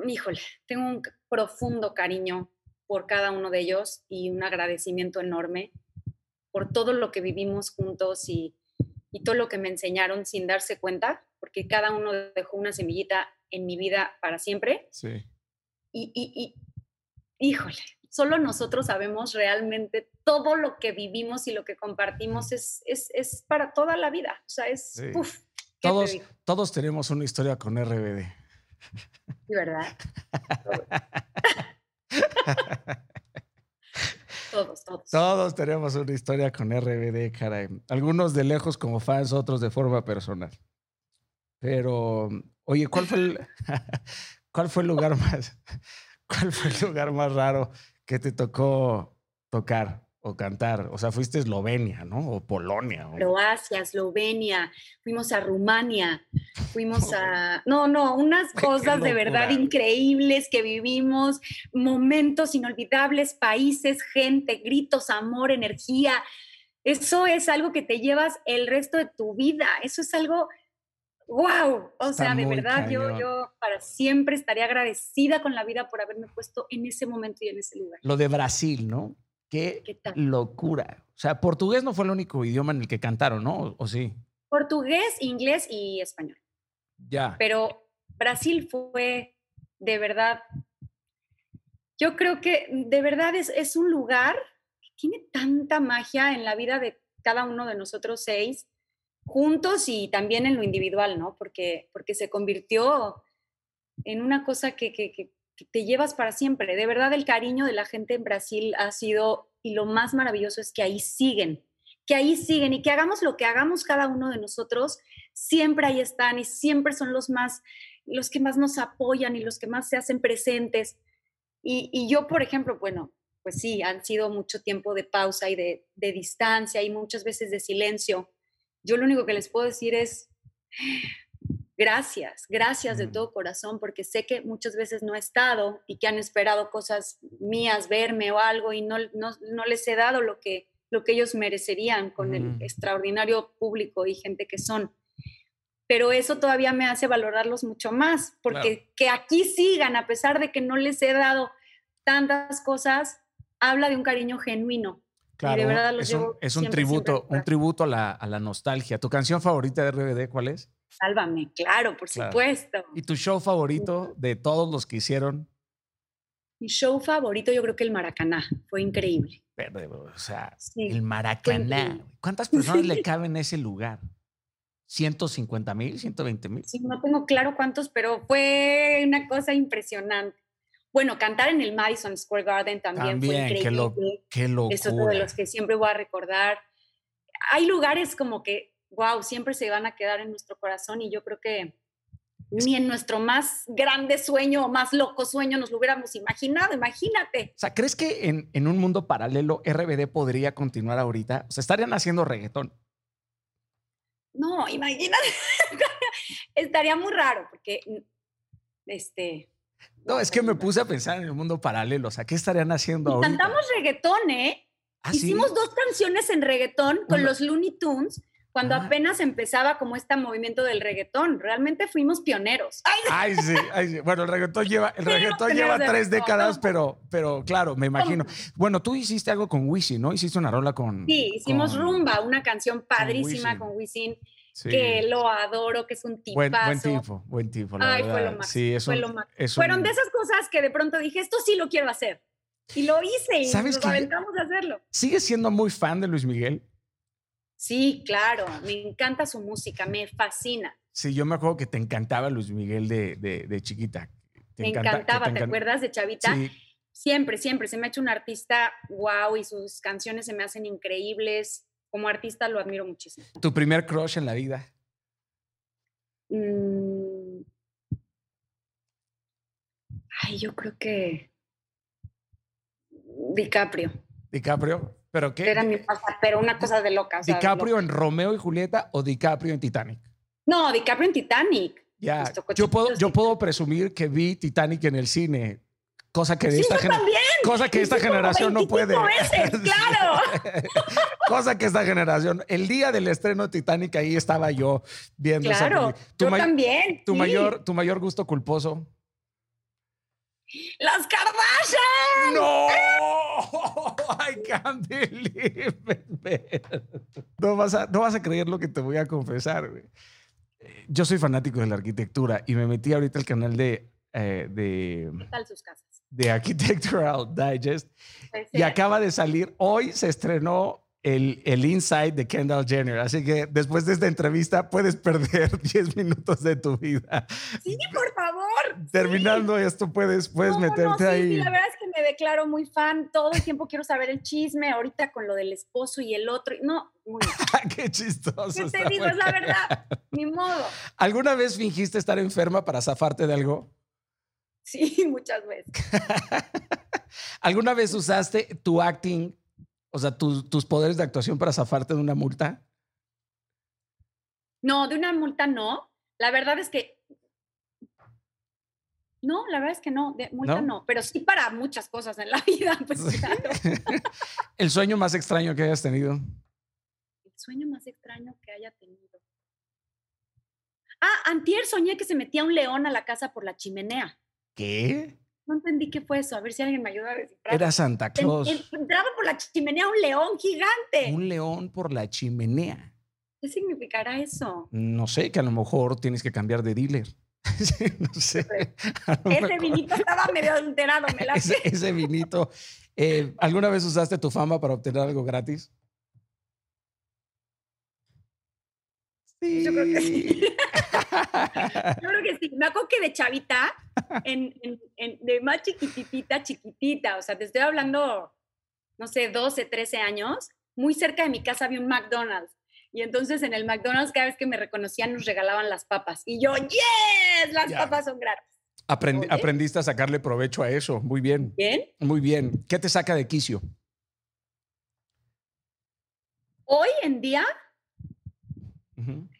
híjole, tengo un profundo cariño por cada uno de ellos y un agradecimiento enorme por todo lo que vivimos juntos y, todo lo que me enseñaron sin darse cuenta, porque cada uno dejó una semillita en mi vida para siempre. Sí. Y, y, híjole, solo nosotros sabemos realmente todo lo que vivimos y lo que compartimos es, es, para toda la vida. O sea, es... todos, todos tenemos una historia con RBD. Sí, ¿verdad? Todos, todos. Todos tenemos una historia con RBD, caray. Algunos de lejos como fans, otros de forma personal. Pero, oye, ¿cuál fue el, cuál fue el lugar más, cuál fue el lugar más raro que te tocó tocar? O cantar? O sea, fuiste a Eslovenia, ¿no? O Polonia. Croacia, Eslovenia, fuimos a Rumania, fuimos a... No, no, unas cosas de verdad increíbles que vivimos, momentos inolvidables, países, gente, gritos, amor, energía. Eso es algo que te llevas el resto de tu vida. Eso es algo wow, o sea, de verdad yo, yo para siempre estaría agradecida con la vida por haberme puesto en ese momento y en ese lugar. Lo de Brasil, ¿no? Qué, locura. O sea, portugués no fue el único idioma en el que cantaron, ¿no? ¿O, sí? Portugués, inglés y español. Ya. Pero Brasil fue de verdad, yo creo que de verdad es, es un lugar que tiene tanta magia en la vida de cada uno de nosotros seis juntos y también en lo individual, ¿no? Porque, porque se convirtió en una cosa que, que, te llevas para siempre. De verdad, el cariño de la gente en Brasil ha sido, y lo más maravilloso es que ahí siguen, que ahí siguen y que hagamos lo que hagamos cada uno de nosotros, siempre ahí están y siempre son los más, los que más nos apoyan y los que más se hacen presentes. Y, y yo, por ejemplo, bueno, pues sí, han sido mucho tiempo de pausa y de, de distancia y muchas veces de silencio yo lo único que les puedo decir es gracias, gracias de todo corazón, porque sé que muchas veces no he estado y que han esperado cosas mías, verme o algo, y no, no, les he dado lo que, lo que ellos merecerían con el extraordinario público y gente que son. Pero eso todavía me hace valorarlos mucho más, porque que aquí sigan, a pesar de que no les he dado tantas cosas, habla de un cariño genuino Claro, es un, tributo, un tributo a la, a la, nostalgia. ¿Tu canción favorita de RBD cuál es? Sálvame, claro, por supuesto. ¿Y tu show favorito de todos los que hicieron? Mi show favorito yo creo que el Maracaná, fue increíble. Pero, o sea, el Maracaná. ¿Cuántas personas le caben en ese lugar? ¿150 mil, 120 mil? Sí, no tengo claro cuántos, pero fue una cosa impresionante. Bueno, cantar en el Madison Square Garden también, fue increíble. Qué, lo, qué locura. Es uno de los que siempre voy a recordar. Hay lugares como que, wow, siempre se van a quedar en nuestro corazón y yo creo que ni en nuestro más grande sueño o más loco sueño nos lo hubiéramos imaginado, imagínate. O sea, ¿crees que en, en un mundo paralelo RBD podría continuar ahorita? O sea, estarían haciendo reggaetón. No, imagínate. Estaría muy raro porque, este, no, es que me puse a pensar en el mundo paralelo. O sea, ¿qué estarían haciendo? Cantamos reggaetón, ¿eh? ¿Ah, Hicimos dos canciones en reggaetón con los Looney Tunes cuando ah. apenas empezaba como este movimiento del reggaetón. Realmente fuimos pioneros. Ay, sí, ay, sí. Bueno, el reggaetón lleva, el reggaetón lleva tres décadas, pero, pero claro, me imagino. Bueno, tú hiciste algo con Wisin, ¿no? Hiciste una rola con. Sí, hicimos Rumba, una canción padrísima con Wisin que lo adoro, que es un tipazo. Buen, buen tipo, buen tipo, la Ay, fue lo más. Sí, fue lo más. Fueron de esas cosas que de pronto dije, esto sí lo quiero hacer. Y lo hice y ¿Sabes nos aventamos a hacerlo. ¿Sigues siendo muy fan de Luis Miguel? Sí, claro, me encanta su música, me fascina. Sí, yo me acuerdo que te encantaba Luis Miguel de, de, de chiquita. me encantaba, te, acuerdas de Chavita? Sí. Siempre, siempre, se me ha hecho un artista wow y sus canciones se me hacen increíbles como artista lo admiro muchísimo. ¿Tu primer crush en la vida? Mm. Ay, yo creo que DiCaprio. ¿DiCaprio? ¿Pero qué? Era mi papá, pero una cosa de loca. ¿DiCaprio en Romeo y Julieta o DiCaprio en Titanic? No, DiCaprio en Titanic. Ya, yo puedo, yo puedo presumir que vi Titanic en el cine Cosa que esta, cosa que esta generación no puede. claro. cosa que esta generación. El día del estreno de Titanic, ahí estaba yo viendo claro, yo también. Tu, mayor, ¿Tu mayor gusto culposo? ¡Las Kardashian! ¡No! I can't believe No vas, a, no vas a creer lo que te voy a confesar. Yo soy fanático de la arquitectura y me metí ahorita al canal de eh, de, ¿Qué tal sus casas? de Architectural Digest. Y acaba de salir, hoy se estrenó el, el Inside de Kendall Jenner. Así que después de esta entrevista puedes perder 10 minutos de tu vida. Sí, por favor. Terminando esto, puedes, puedes meterte ahí. la verdad es que me declaro muy fan. Todo el tiempo quiero saber el chisme. Ahorita con lo del esposo y el otro. No, muy Qué chistoso. ¿Qué te digo? Es la verdad. Ni modo. ¿Alguna vez fingiste estar enferma para zafarte de algo? Sí, muchas veces. ¿Alguna vez usaste tu acting O sea, tus poderes de actuación para zafarte de una multa. No, de una multa no. La verdad es que no, la verdad es que no, de multa ¿No? pero sí para muchas cosas en la vida, pues claro. ¿El sueño más extraño que hayas tenido? El sueño más extraño que haya tenido. Ah, antier soñé que se metía un león a la casa por la chimenea. ¿Qué? No entendí qué fue eso. A ver si alguien me ayuda a descifrar. Era Santa Claus. entraba por la chimenea un león gigante. Un león por la chimenea. ¿Qué significará eso? No sé, que a lo mejor tienes que cambiar de dealer. no sé. Ese vinito estaba medio alterado, me la ese, ese vinito. Eh, ¿Alguna vez usaste tu fama para obtener algo gratis? Sí. Yo creo que sí. Yo creo que sí. Me acuerdo que de chavita, en, de más chiquitita, chiquitita, o sea, te estoy hablando, no sé, 12, 13 años, muy cerca de mi casa había un McDonald's. Y entonces en el McDonald's cada vez que me reconocían nos regalaban las papas. Y yo, yes, las papas son gratis. aprendiste a sacarle provecho a eso. Muy bien. Bien. Muy bien. ¿Qué te saca de quicio? Hoy en día,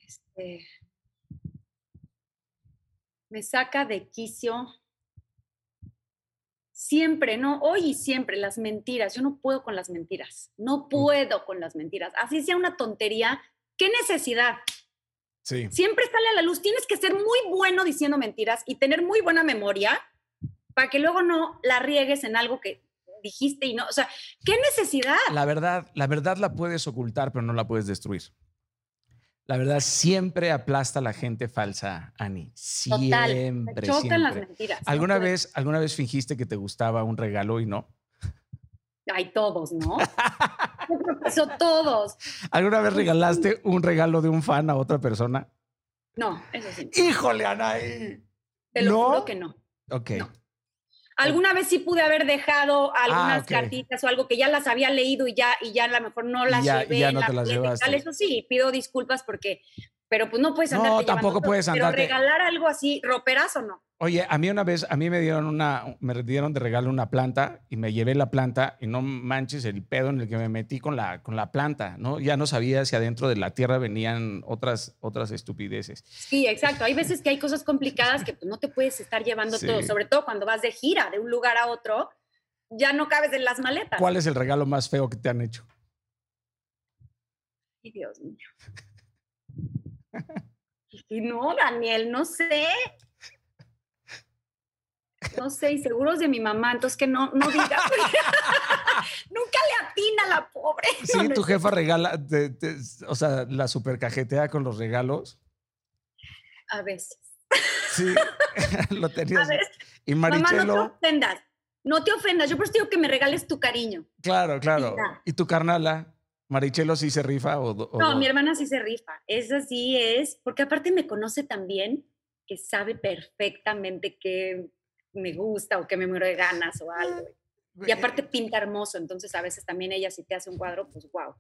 este, me saca de quicio siempre, ¿no? Hoy y siempre, las mentiras. Yo no puedo con las mentiras. No mm. puedo con las mentiras. Así sea una tontería. ¿Qué necesidad? Sí. Siempre sale a la luz. Tienes que ser muy bueno diciendo mentiras y tener muy buena memoria para que luego no la riegues en algo que dijiste y no. O sea, ¿qué necesidad? La verdad, la verdad la puedes ocultar, pero no la puedes destruir. La verdad siempre aplasta a la gente falsa, Ani. Siempre. Total, chocan las mentiras. ¿Alguna, vez, ¿Alguna vez fingiste que te gustaba un regalo y no? Hay todos, ¿no? Eso todos. ¿Alguna vez regalaste un regalo de un fan a otra persona? No, eso sí. ¡Híjole, Anaí! Te lo juro que no. Ok. Alguna vez sí pude haber dejado ah, algunas cartitas o algo que ya las había leído y ya, y ya a lo mejor no las llevé ya no te las llevaste. Eso sí, pido disculpas porque, pero pues no puedes andar. No, tampoco puedes andar. Pero regalar algo así, roperazo no. Oye, a mí una vez, a mí me dieron una, me dieron de regalo una planta y me llevé la planta y no manches el pedo en el que me metí con la, con la planta, ¿no? Ya no sabía si adentro de la tierra venían otras, otras estupideces. Sí, exacto. Hay veces que hay cosas complicadas que pues, no te puedes estar llevando todo, sobre todo cuando vas de gira de un lugar a otro, ya no cabes en las maletas. ¿Cuál es el regalo más feo que te han hecho? Ay, Dios mío. No, Daniel, no sé no sé, y seguros de mi mamá, entonces que no, no diga. Nunca le atina la pobre. Sí, tu jefa regala, o sea, la supercajetea con los regalos. A veces. Sí, lo tenías. Y Marichelo. Mamá, no te ofendas. No te ofendas. Yo por eso digo que me regales tu cariño. Claro, claro. ¿Y tu carnala? ¿Marichelo sí se rifa? O, no, mi hermana sí se rifa. Esa sí es, porque aparte me conoce también, que sabe perfectamente que me gusta o que me muero de ganas o algo. Y aparte pinta hermoso, entonces a veces también ella si te hace un cuadro, pues wow.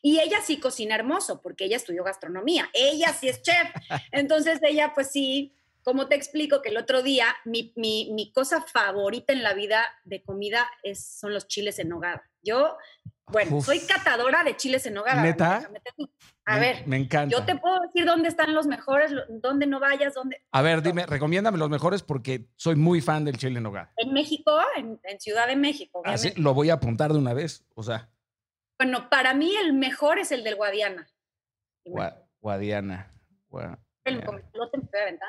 Y ella sí cocina hermoso, porque ella estudió gastronomía, ella sí es chef. Entonces ella pues sí, como te explico que el otro día mi, mi, mi cosa favorita en la vida de comida es, son los chiles en nogada. Yo bueno, soy catadora de chiles en nogada. ¿Neta? A ver, me encanta. Yo te puedo decir dónde están los mejores, dónde no vayas, dónde. A ver, dime, recomiéndame los mejores porque soy muy fan del chile en nogada. En México, en, Ciudad de México. Así ah, lo voy a apuntar de una vez, o sea. Bueno, para mí el mejor es el del Guadiana. Guadiana.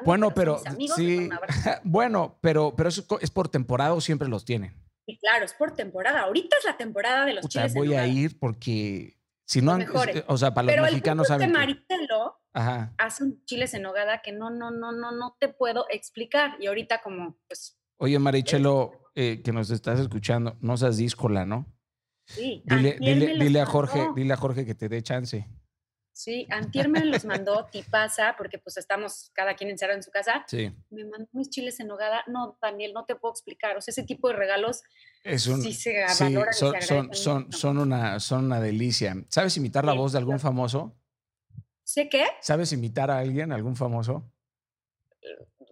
bueno, pero, sí, bueno, pero, pero eso es por temporada o siempre los tienen. Y claro, es por temporada. Ahorita es la temporada de los Puta, chiles voy a ir porque si no, han, o sea, para los mexicanos saben. Que Maricelo hace un chiles en nogada que no, no, no, no, no te puedo explicar. Y ahorita como, pues. Oye, Marichelo, eh, que nos estás escuchando, no seas díscola, ¿no? Sí. Dile, dile, dile a Jorge, dile a Jorge que te dé chance. Sí, Antier me los mandó Tipasa, porque pues estamos cada quien encerrado en su casa. Sí. Me mandó mis chiles en nogada. No, Daniel, no te puedo explicar. O sea, ese tipo de regalos es un, sí se sí, son, son, son, son, una, son una delicia. ¿Sabes imitar la voz de algún famoso? ¿Sé qué? ¿Sabes imitar a alguien, algún famoso?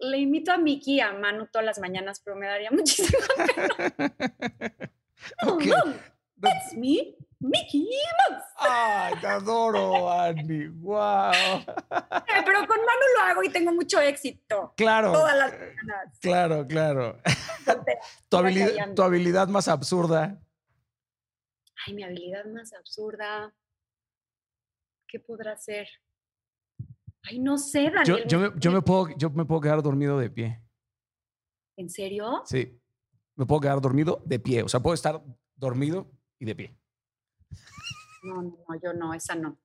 Le imito a Miki a Manu todas las mañanas, pero me daría muchísimo pena. no, no, that's me. Mickey Mouse. Ay, te adoro, Andy. Wow. Eh, pero con mano lo hago y tengo mucho éxito. Claro. Todas las semanas. Claro, claro. Tu habilidad, tu habilidad más absurda. Ay, mi habilidad más absurda. ¿Qué podrá ser? Ay, no sé, Daniel. Yo, yo, me, yo, me puedo, yo me puedo quedar dormido de pie. ¿En serio? Sí. Me puedo quedar dormido de pie. O sea, puedo estar dormido y de pie. No, no, yo no, esa no.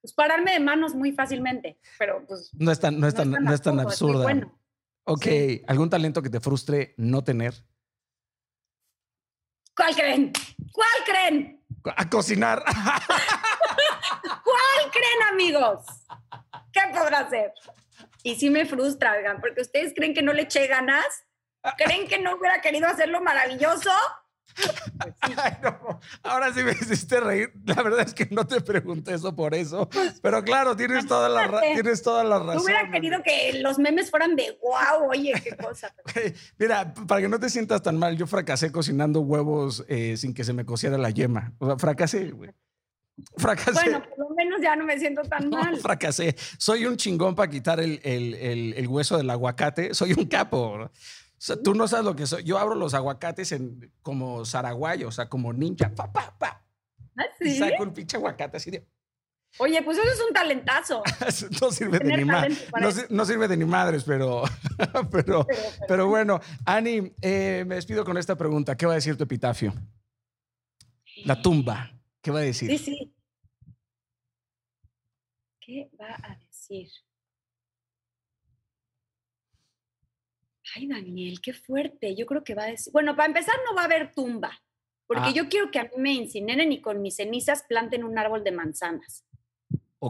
Pues pararme de manos muy fácilmente, pero pues. No es tan, no es tan, no es tan, absurda. bueno. Ok, ¿algún talento que te frustre no tener? ¿Cuál creen? ¿Cuál creen? A cocinar. ¿Cuál creen, amigos? ¿Qué podrá hacer? Y sí me frustra, oigan, porque ustedes creen que no le eché ganas. ¿Creen que no hubiera querido hacerlo maravilloso? Ahora sí me hiciste reír. La verdad es que no te pregunté eso por eso. Pues, pero claro, tienes toda la, tienes toda la razón. Hubiera querido que los memes fueran de wow, oye, qué cosa. Mira, para que no te sientas tan mal, yo fracasé cocinando huevos eh, sin que se me cociera la yema. O sea, fracasé, güey. Fracasé. Bueno, por lo menos ya no me siento tan mal. Fracasé. Soy un chingón para quitar el, el, el, el hueso del aguacate. Soy un capo sea, tú no sabes lo que soy. Yo abro los aguacates en, como zaraguayo, o sea, como ninja. Pa, pa, pa. ¿Ah, sí? saco un pinche aguacate así de. Oye, pues eso es un talentazo. no sirve de ni madres. No, sirve de ni madres, pero, pero, pero, bueno. Ani, eh, me despido con esta pregunta. ¿Qué va a decir tu epitafio? La tumba. ¿Qué va a decir? Sí, sí. ¿Qué va a decir? Ay, Daniel, qué fuerte. Yo creo que va a decir. Bueno, para empezar, no va a haber tumba, porque ah. yo quiero que a mí me incineren y con mis cenizas planten un árbol de manzanas.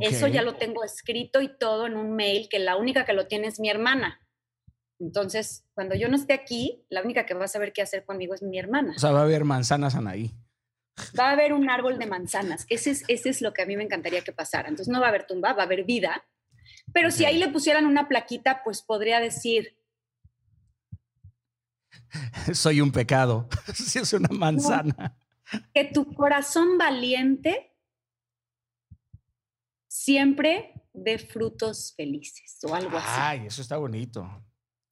Eso ya lo tengo escrito y todo en un mail, que la única que lo tiene es mi hermana. Entonces, cuando yo no esté aquí, la única que va a saber qué hacer conmigo es mi hermana. O sea, va a haber manzanas Anaí. Va a haber un árbol de manzanas. Ese es, ese es lo que a mí me encantaría que pasara. Entonces, no va a haber tumba, va a haber vida. Pero si ahí le pusieran una plaquita, pues podría decir, soy un pecado. Si es una manzana. Que tu corazón valiente siempre dé frutos felices o algo así. Ay, eso está bonito.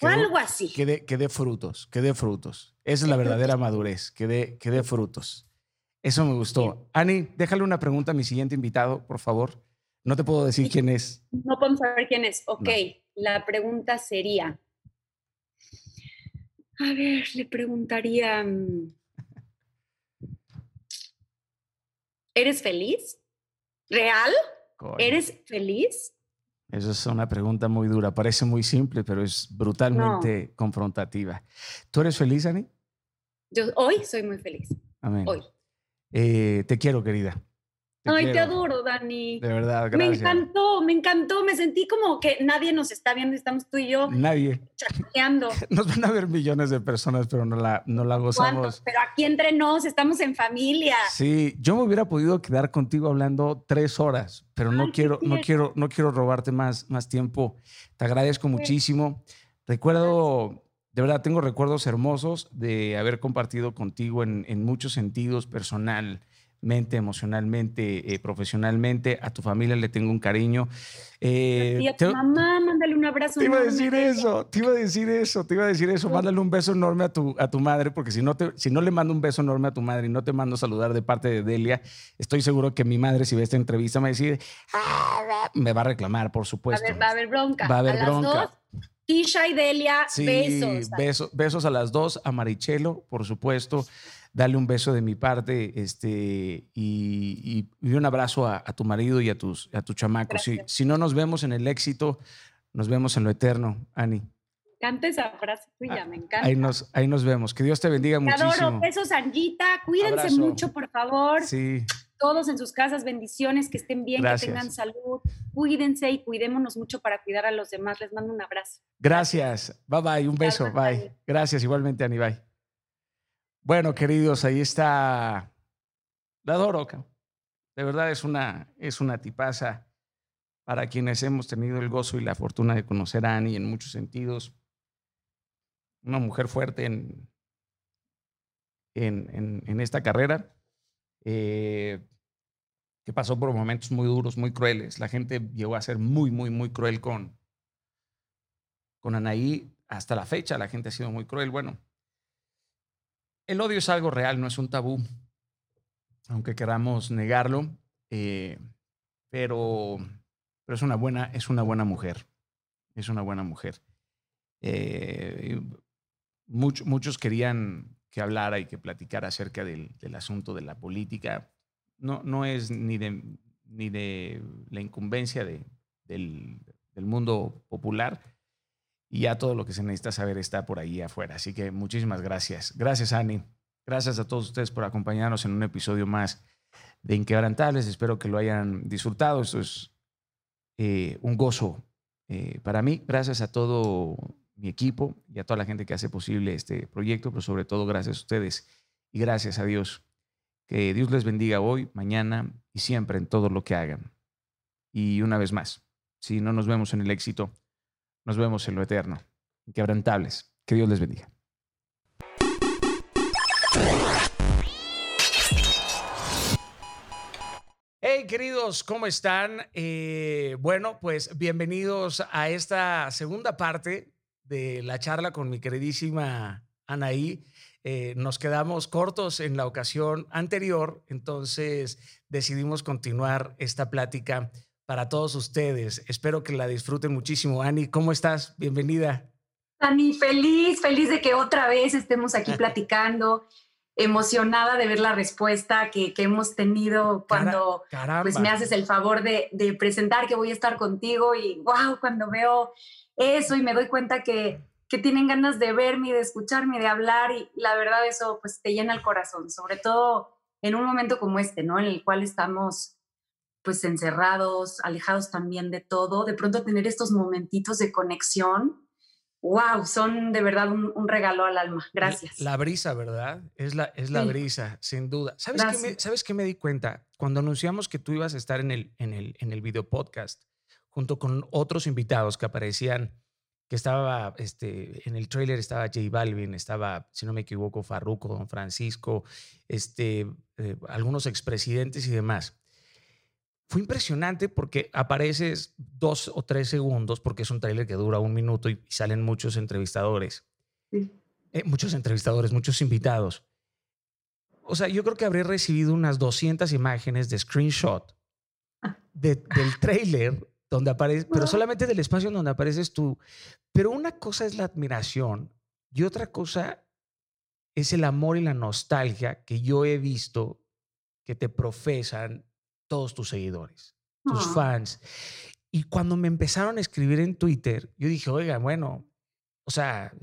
o algo así. Que dé, frutos, que dé frutos. Esa es la verdadera madurez, que dé, que frutos. Eso me gustó. Ani, déjale una pregunta a mi siguiente invitado, por favor. No te puedo decir quién es. No podemos saber quién es. Ok, la pregunta sería, a ver, le preguntaría, mm, ¿eres feliz? ¿Real? ¿Eres feliz? Esa es una pregunta muy dura. Parece muy simple, pero es brutalmente confrontativa. ¿Tú eres feliz, Ani? Yo hoy soy muy feliz. Amén. Hoy. Eh, te quiero, querida. Ay, te adoro, Dani. De verdad, gracias. Me encantó, me encantó. Me sentí como que nadie nos está viendo, estamos tú y yo. Nadie. Chateando. Nos van a ver millones de personas, pero no la, no la gozamos. Pero aquí entre nos, estamos en familia. Sí, yo me hubiera podido quedar contigo hablando tres horas, pero no quiero, no quiero, no quiero robarte más, más tiempo. Te agradezco muchísimo. Recuerdo, de verdad, tengo recuerdos hermosos de haber compartido contigo en, en muchos sentidos, personal, mente, emocionalmente, eh, profesionalmente. A tu familia le tengo un cariño. Eh, y a tu mamá, mándale un abrazo. Te iba a decir eso, te iba a decir eso, te iba a decir eso. Mándale un beso enorme a tu, a tu madre, porque si no, te, si no le mando un beso enorme a tu madre y no te mando saludar de parte de Delia, estoy seguro que mi madre, si ve esta entrevista, me va a decir, ah, me va a reclamar, por supuesto. va a haber bronca. Va a haber bronca. Tisha y Delia, besos. besos. Besos a las dos, a Marichelo, por supuesto dale un beso de mi parte este, y, un abrazo a, tu marido y a tus, a tus chamacos. Si, si, no nos vemos en el éxito, nos vemos en lo eterno, Ani. Canta esa frase tuya, ah, me encanta. Ahí nos, ahí nos vemos. Que Dios te bendiga te muchísimo. Adoro. Besos, Anguita. Cuídense mucho, por favor. Sí. Todos en sus casas, bendiciones, que estén bien, que tengan salud. Cuídense y cuidémonos mucho para cuidar a los demás. Les mando un abrazo. Gracias. Bye bye. Un beso. Bye. Gracias igualmente, Ani. Bye. Bueno, queridos, ahí está la adoro. De verdad es una, es una tipaza para quienes hemos tenido el gozo y la fortuna de conocer a Annie en muchos sentidos. Una mujer fuerte en, en, en, esta carrera. eh, que pasó por momentos muy duros, muy crueles. La gente llegó a ser muy, muy, muy cruel con, con Anaí. Hasta la fecha la gente ha sido muy cruel. Bueno, el odio es algo real, no es un tabú, aunque queramos negarlo, eh, pero, es, una buena, es una buena mujer. Es una buena mujer. Eh, muchos querían que hablara y que platicara acerca del, asunto de la política. No, es ni de, la incumbencia de, del, del, mundo popular. Y ya todo lo que se necesita saber está por ahí afuera. Así que muchísimas gracias. Gracias, Ani. Gracias a todos ustedes por acompañarnos en un episodio más de Inquebrantables. Espero que lo hayan disfrutado. Esto es eh, un gozo eh, para mí. Gracias a todo mi equipo y a toda la gente que hace posible este proyecto, pero sobre todo gracias a ustedes y gracias a Dios. Que Dios les bendiga hoy, mañana y siempre en todo lo que hagan. Y una vez más, si no nos vemos en el éxito, nos vemos en lo eterno. Inquebrantables. Que Dios les bendiga. Hey queridos, ¿cómo están? Eh, bueno, pues bienvenidos a esta segunda parte de la charla con mi queridísima Anaí. Eh, nos quedamos cortos en la ocasión anterior, entonces decidimos continuar esta plática para todos ustedes. Espero que la disfruten muchísimo. Ani, ¿cómo estás? Bienvenida. Ani, feliz, feliz de que otra vez estemos aquí platicando, emocionada de ver la respuesta que, hemos tenido cuando pues, me haces el favor de, de presentar que voy a estar contigo y wow, cuando veo eso y me doy cuenta que, que tienen ganas de verme, de escucharme, de hablar y la verdad eso pues te llena el corazón, sobre todo en un momento como este, ¿no? En el cual estamos pues encerrados, alejados también de todo, de pronto tener estos momentitos de conexión, wow, son de verdad un, regalo al alma. Gracias. La, brisa, ¿verdad? Es la, es la brisa, sin duda. ¿Sabes qué, me, ¿Sabes qué me di cuenta? Cuando anunciamos que tú ibas a estar en el, en el, en el video podcast, junto con otros invitados que aparecían, que estaba este, en el trailer estaba J Balvin, estaba, si no me equivoco, Farruko, Don Francisco, este, eh, algunos expresidentes y demás. Fue impresionante porque apareces dos o tres segundos, porque es un trailer que dura un minuto y salen muchos entrevistadores. Eh, muchos entrevistadores, muchos invitados. O sea, yo creo que habré recibido unas 200 imágenes de screenshot del trailer donde aparece, pero solamente del espacio donde apareces tú. Pero una cosa es la admiración y otra cosa es el amor y la nostalgia que yo he visto que te profesan todos tus seguidores, tus fans. Y cuando me empezaron a escribir en Twitter, yo dije, oiga, bueno, o sea,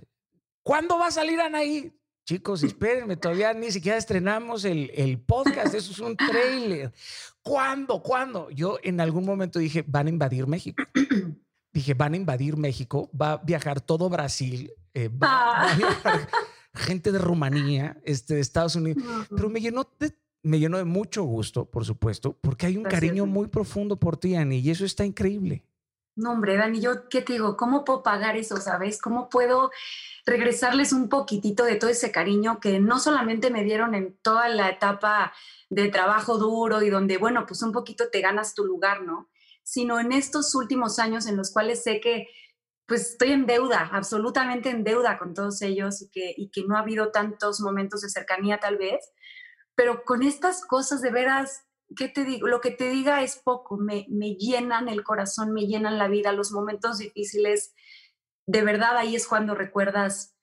¿cuándo va a salir Anaí? Chicos, espérenme, todavía ni siquiera estrenamos el, el podcast, eso es un trailer. ¿Cuándo? ¿Cuándo? Yo en algún momento dije, van a invadir México. dije, van a invadir México, va a viajar todo Brasil, eh, va, a ah. viajar gente de Rumanía, este, de Estados Unidos, pero me llenó de, me llenó de mucho gusto, por supuesto, porque hay un cariño muy profundo por ti, Ani, y eso está increíble. No, hombre, Dani, yo qué te digo, ¿cómo puedo pagar eso, sabes? ¿Cómo puedo regresarles un poquitito de todo ese cariño que no solamente me dieron en toda la etapa de trabajo duro y donde, bueno, pues un poquito te ganas tu lugar, ¿no? Sino en estos últimos años en los cuales sé que pues estoy en deuda, absolutamente en deuda con todos ellos y que, y que no ha habido tantos momentos de cercanía tal vez, pero con estas cosas de veras, ¿qué te digo? Lo que te diga es poco, me, me llenan el corazón, me llenan la vida, los momentos difíciles, de verdad ahí es cuando recuerdas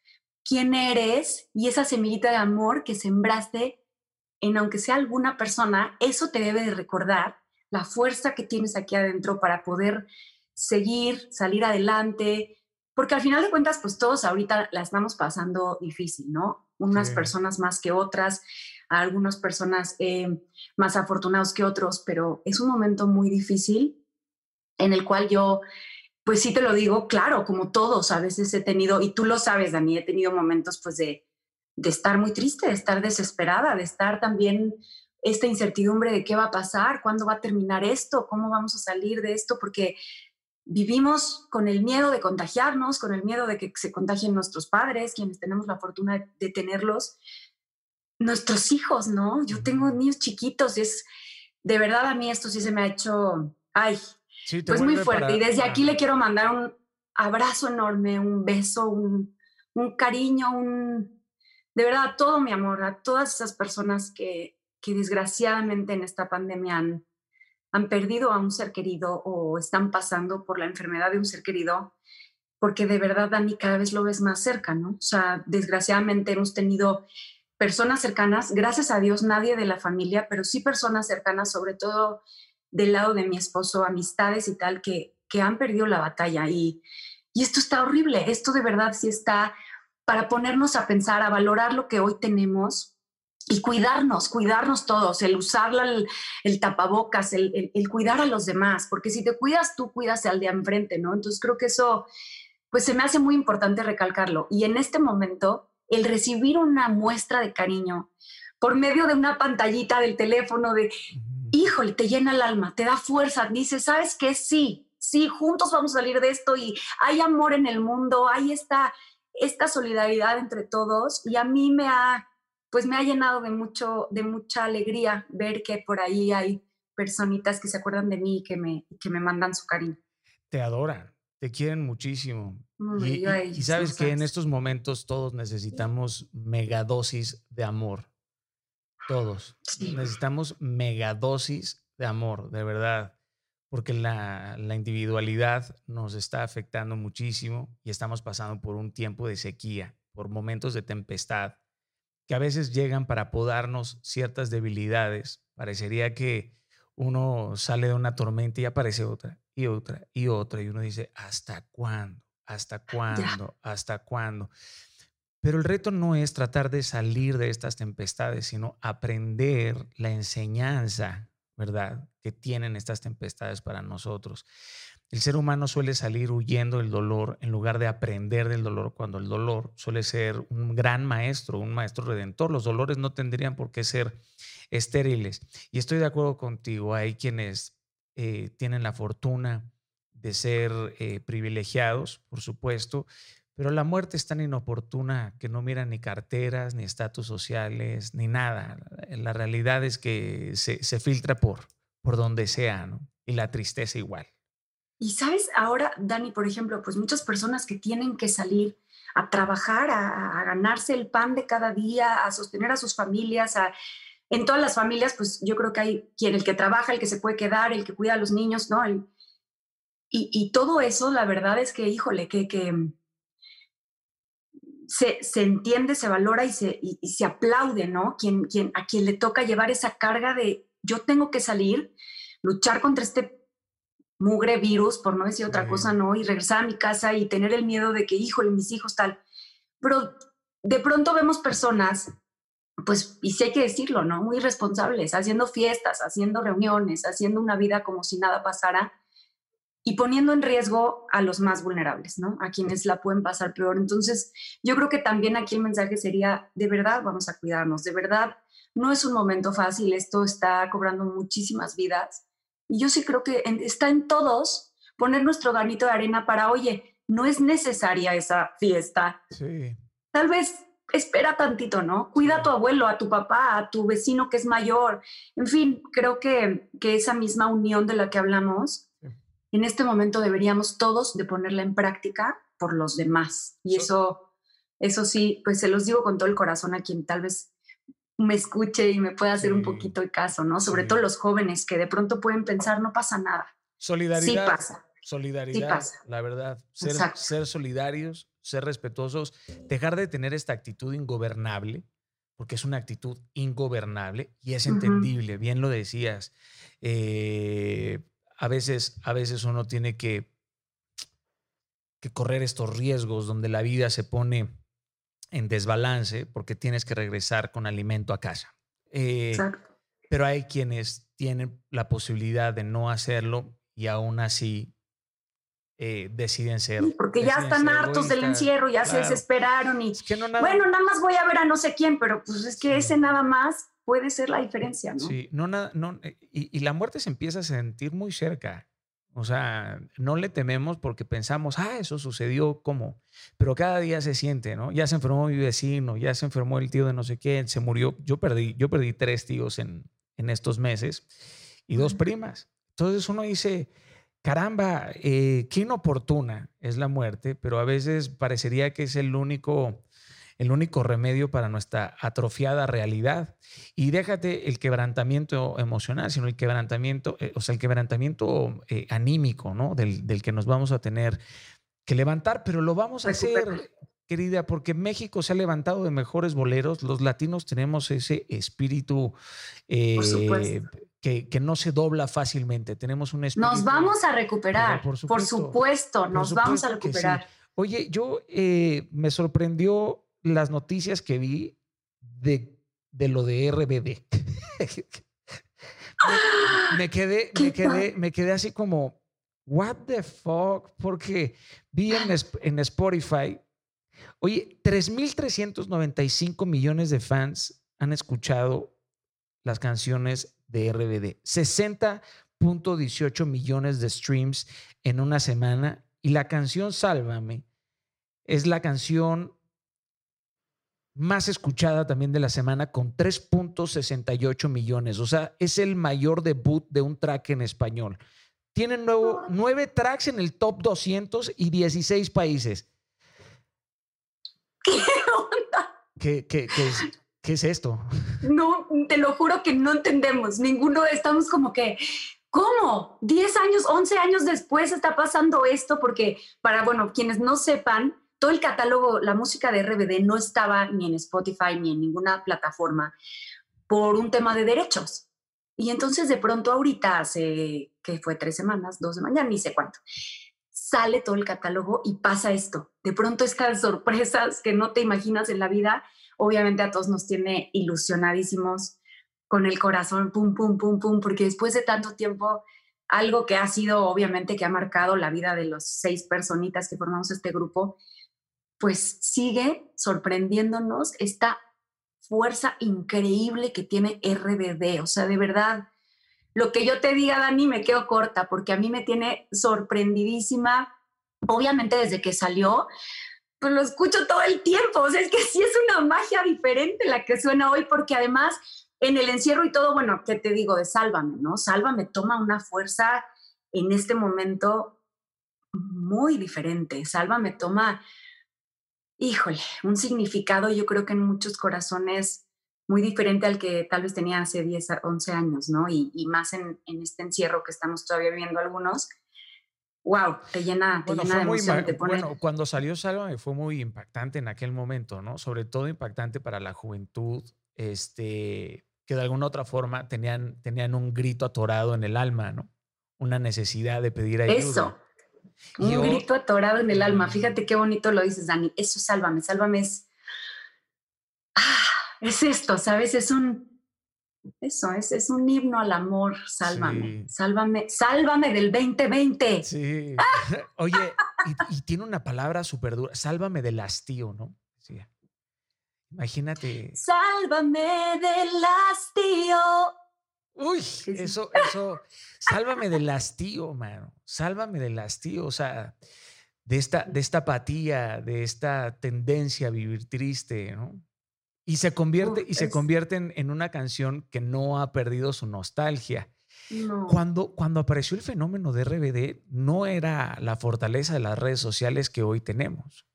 quién eres y esa semillita de amor que sembraste en aunque sea alguna persona, eso te debe de recordar la fuerza que tienes aquí adentro para poder seguir, salir adelante, porque al final de cuentas, pues todos ahorita la estamos pasando difícil, ¿no? Unas personas más que otras, algunas personas eh, más afortunados que otros, pero es un momento muy difícil en el cual yo, pues sí te lo digo, claro, como todos a veces he tenido, y tú lo sabes, Dani, he tenido momentos pues de, de estar muy triste, de estar desesperada, de estar también esta incertidumbre de qué va a pasar, cuándo va a terminar esto, cómo vamos a salir de esto, porque vivimos con el miedo de contagiarnos, con el miedo de que se contagien nuestros padres, quienes tenemos la fortuna de tenerlos. Nuestros hijos, ¿no? Yo tengo niños chiquitos y es, de verdad a mí esto sí se me ha hecho, ay, pues muy fuerte. y desde aquí le quiero mandar un abrazo enorme, un beso, un, un cariño, un, de verdad, todo mi amor a todas esas personas que, que desgraciadamente en esta pandemia han, han perdido a un ser querido o están pasando por la enfermedad de un ser querido, porque de verdad, Dani, cada vez lo ves más cerca, ¿no? O sea, desgraciadamente hemos tenido personas cercanas, gracias a Dios, nadie de la familia, pero sí personas cercanas, sobre todo del lado de mi esposo, amistades y tal, que, que han perdido la batalla. Y, y esto está horrible, esto de verdad sí está para ponernos a pensar, a valorar lo que hoy tenemos y cuidarnos, cuidarnos todos, el usar el, tapabocas, el, cuidar a los demás, porque si te cuidas tú, cuidas al de enfrente, ¿no? Entonces creo que eso, pues se me hace muy importante recalcarlo. Y en este momento, el recibir una muestra de cariño por medio de una pantallita del teléfono, de, híjole, te llena el alma, te da fuerza, dices, ¿sabes qué? Sí, sí, juntos vamos a salir de esto y hay amor en el mundo, hay esta, esta solidaridad entre todos y a mí me ha pues me ha llenado de, mucho, de mucha alegría ver que por ahí hay personitas que se acuerdan de mí y que me, que me mandan su cariño. Te adoran, te quieren muchísimo. Y, sabes que en estos momentos todos necesitamos megadosis de amor. Todos. Necesitamos megadosis de amor, de verdad. Porque la, la individualidad nos está afectando muchísimo y estamos pasando por un tiempo de sequía, por momentos de tempestad que a veces llegan para podarnos ciertas debilidades. Parecería que uno sale de una tormenta y aparece otra y otra y otra y uno dice, ¿hasta cuándo? ¿Hasta cuándo? ¿Hasta cuándo? Pero el reto no es tratar de salir de estas tempestades, sino aprender la enseñanza, ¿verdad? Que tienen estas tempestades para nosotros. El ser humano suele salir huyendo del dolor en lugar de aprender del dolor cuando el dolor suele ser un gran maestro, un maestro redentor. Los dolores no tendrían por qué ser estériles. Y estoy de acuerdo contigo, hay quienes eh, tienen la fortuna de ser eh, privilegiados, por supuesto, pero la muerte es tan inoportuna que no mira ni carteras, ni estatus sociales, ni nada. La realidad es que se, se filtra por, por donde sea, ¿no? Y la tristeza igual. Y sabes, ahora, Dani, por ejemplo, pues muchas personas que tienen que salir a trabajar, a, ganarse el pan de cada día, a sostener a sus familias, a, en todas las familias, pues yo creo que hay quien, el que trabaja, el que se puede quedar, el que cuida a los niños, ¿no? Y, todo eso, la verdad es que, híjole, que, que se, se, entiende, se valora y se, y, se aplaude, ¿no? Quien, quien, a quien le toca llevar esa carga de yo tengo que salir, luchar contra este mugre virus, por no decir otra cosa, ¿no? Y regresar a mi casa y tener el miedo de que, híjole, mis hijos tal. Pero de pronto vemos personas, pues, y sí hay que decirlo, ¿no? Muy responsables, haciendo fiestas, haciendo reuniones, haciendo una vida como si nada pasara y poniendo en riesgo a los más vulnerables, ¿no? A quienes la pueden pasar peor. Entonces, yo creo que también aquí el mensaje sería, de verdad vamos a cuidarnos, de verdad no es un momento fácil, esto está cobrando muchísimas vidas y yo sí creo que está en todos poner nuestro granito de arena para, oye, no es necesaria esa fiesta. Sí. Tal vez espera tantito, ¿no? Cuida a tu abuelo, a tu papá, a tu vecino que es mayor. En fin, creo que, que esa misma unión de la que hablamos, en este momento deberíamos todos de ponerla en práctica por los demás. Y eso, eso sí, pues se los digo con todo el corazón a quien tal vez me escuche y me pueda hacer un poquito de caso, ¿no? Sobre todo los jóvenes que de pronto pueden pensar, no pasa nada. Solidaridad. Sí pasa. Solidaridad, la verdad. Ser, ser solidarios, ser respetuosos, dejar de tener esta actitud ingobernable, porque es una actitud ingobernable y es entendible, bien lo decías. Eh, a, veces, a veces uno tiene que, que correr estos riesgos donde la vida se pone en desbalance porque tienes que regresar con alimento a casa. Eh, pero hay quienes tienen la posibilidad de no hacerlo y aún así eh, deciden ser. porque ya están hartos del encierro, ya se desesperaron y bueno, nada más voy a ver a no sé quién, pero pues es que ese nada más puede ser la diferencia, ¿no? Sí, no, nada, no, eh, y, y, la muerte se empieza a sentir muy cerca. O sea, no le tememos porque pensamos, ah, eso sucedió como, pero cada día se siente, ¿no? Ya se enfermó mi vecino, ya se enfermó el tío de no sé qué, se murió. Yo perdí, yo perdí tres tíos en, en estos meses y dos primas. Entonces uno dice, caramba, eh, qué inoportuna es la muerte, pero a veces parecería que es el único el único remedio para nuestra atrofiada realidad. Y déjate el quebrantamiento emocional, sino el quebrantamiento, eh, o sea, el quebrantamiento eh, anímico, ¿no? Del, que nos vamos a tener que levantar, pero lo vamos a hacer, querida, porque México se ha levantado de mejores boleros. Los latinos tenemos ese espíritu. Eh, que, que, no se dobla fácilmente. Tenemos un espíritu. Nos vamos a recuperar, por supuesto, nos vamos a recuperar. Oye, yo me sorprendió las noticias que vi de, de lo de RBD. me, quedé, me, quedé, me quedé así como, what the fuck, porque vi en, en Spotify, oye, 3.395 millones de fans han escuchado las canciones de RBD, 60.18 millones de streams en una semana y la canción Sálvame es la canción más escuchada también de la semana con 3.68 millones. O sea, es el mayor debut de un track en español. Tienen nuevo, nueve tracks en el top 200 y 16 países. ¿Qué onda? ¿Qué, es, ¿Qué es esto? No, te lo juro que no entendemos. Ninguno estamos como que, ¿cómo? 10 años, 11 años después está pasando esto porque, para, bueno, quienes no sepan, todo el catálogo, la música de RBD no estaba ni en Spotify ni en ninguna plataforma por un tema de derechos. Y entonces de pronto ahorita, hace, que fue tres semanas, dos semanas, ya ni sé cuánto, sale todo el catálogo y pasa esto. De pronto estas sorpresas que no te imaginas en la vida, obviamente a todos nos tiene ilusionadísimos con el corazón, pum, pum, pum, pum, porque después de tanto tiempo, algo que ha sido obviamente que ha marcado la vida de los seis personitas que formamos este grupo, pues sigue sorprendiéndonos esta fuerza increíble que tiene RBD. O sea, de verdad, lo que yo te diga, Dani, me quedo corta porque a mí me tiene sorprendidísima. Obviamente desde que salió, pues lo escucho todo el tiempo. O sea, es que sí es una magia diferente la que suena hoy porque además en el encierro y todo, bueno, ¿qué te digo de Sálvame, no? Sálvame toma una fuerza en este momento muy diferente. Sálvame toma híjole, un significado yo creo que en muchos corazones muy diferente al que tal vez tenía hace 10, 11 años, ¿no? Y, más en, este encierro que estamos todavía viviendo algunos. Wow, te llena, te llena de emoción. Bueno, cuando salió Sálvame fue muy impactante en aquel momento, ¿no? Sobre todo impactante para la juventud, este, que de alguna otra forma tenían, tenían un grito atorado en el alma, ¿no? Una necesidad de pedir ayuda. Eso, un grito atorado en el alma. Fíjate qué bonito lo dices, Dani. Eso, sálvame, sálvame es. Ah, es esto, ¿sabes? Es un. Eso, es, es un himno al amor. Sálvame, sálvame, sálvame del 2020. Sí. Oye, y, tiene una palabra súper dura. Sálvame del hastío, ¿no? Sí. Imagínate. Sálvame del hastío. Uy, eso, eso, sálvame del hastío, mano. Sálvame del hastío, o sea, de esta, de esta apatía, de esta tendencia a vivir triste, ¿no? Y se convierte, y se convierte en, una canción que no ha perdido su nostalgia. Cuando, cuando apareció el fenómeno de RBD, no era la fortaleza de las redes sociales que hoy tenemos.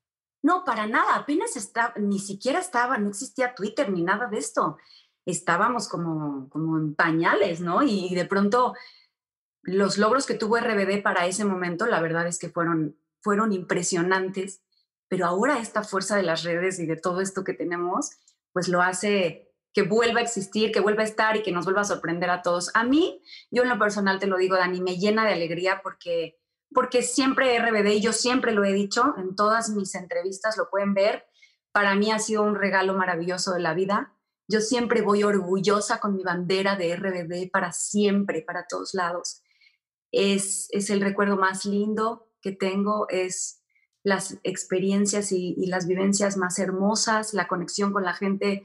No, para nada, apenas estaba, ni siquiera estaba, no existía Twitter ni nada de esto estábamos como, como en pañales, ¿no? Y de pronto los logros que tuvo RBD para ese momento, la verdad es que fueron, fueron impresionantes, pero ahora esta fuerza de las redes y de todo esto que tenemos, pues lo hace que vuelva a existir, que vuelva a estar y que nos vuelva a sorprender a todos. A mí, yo en lo personal te lo digo, Dani, me llena de alegría porque, porque siempre RBD, y yo siempre lo he dicho, en todas mis entrevistas lo pueden ver, para mí ha sido un regalo maravilloso de la vida yo siempre voy orgullosa con mi bandera de RBD para siempre, para todos lados. Es, es el recuerdo más lindo que tengo, es las experiencias y, las vivencias más hermosas, la conexión con la gente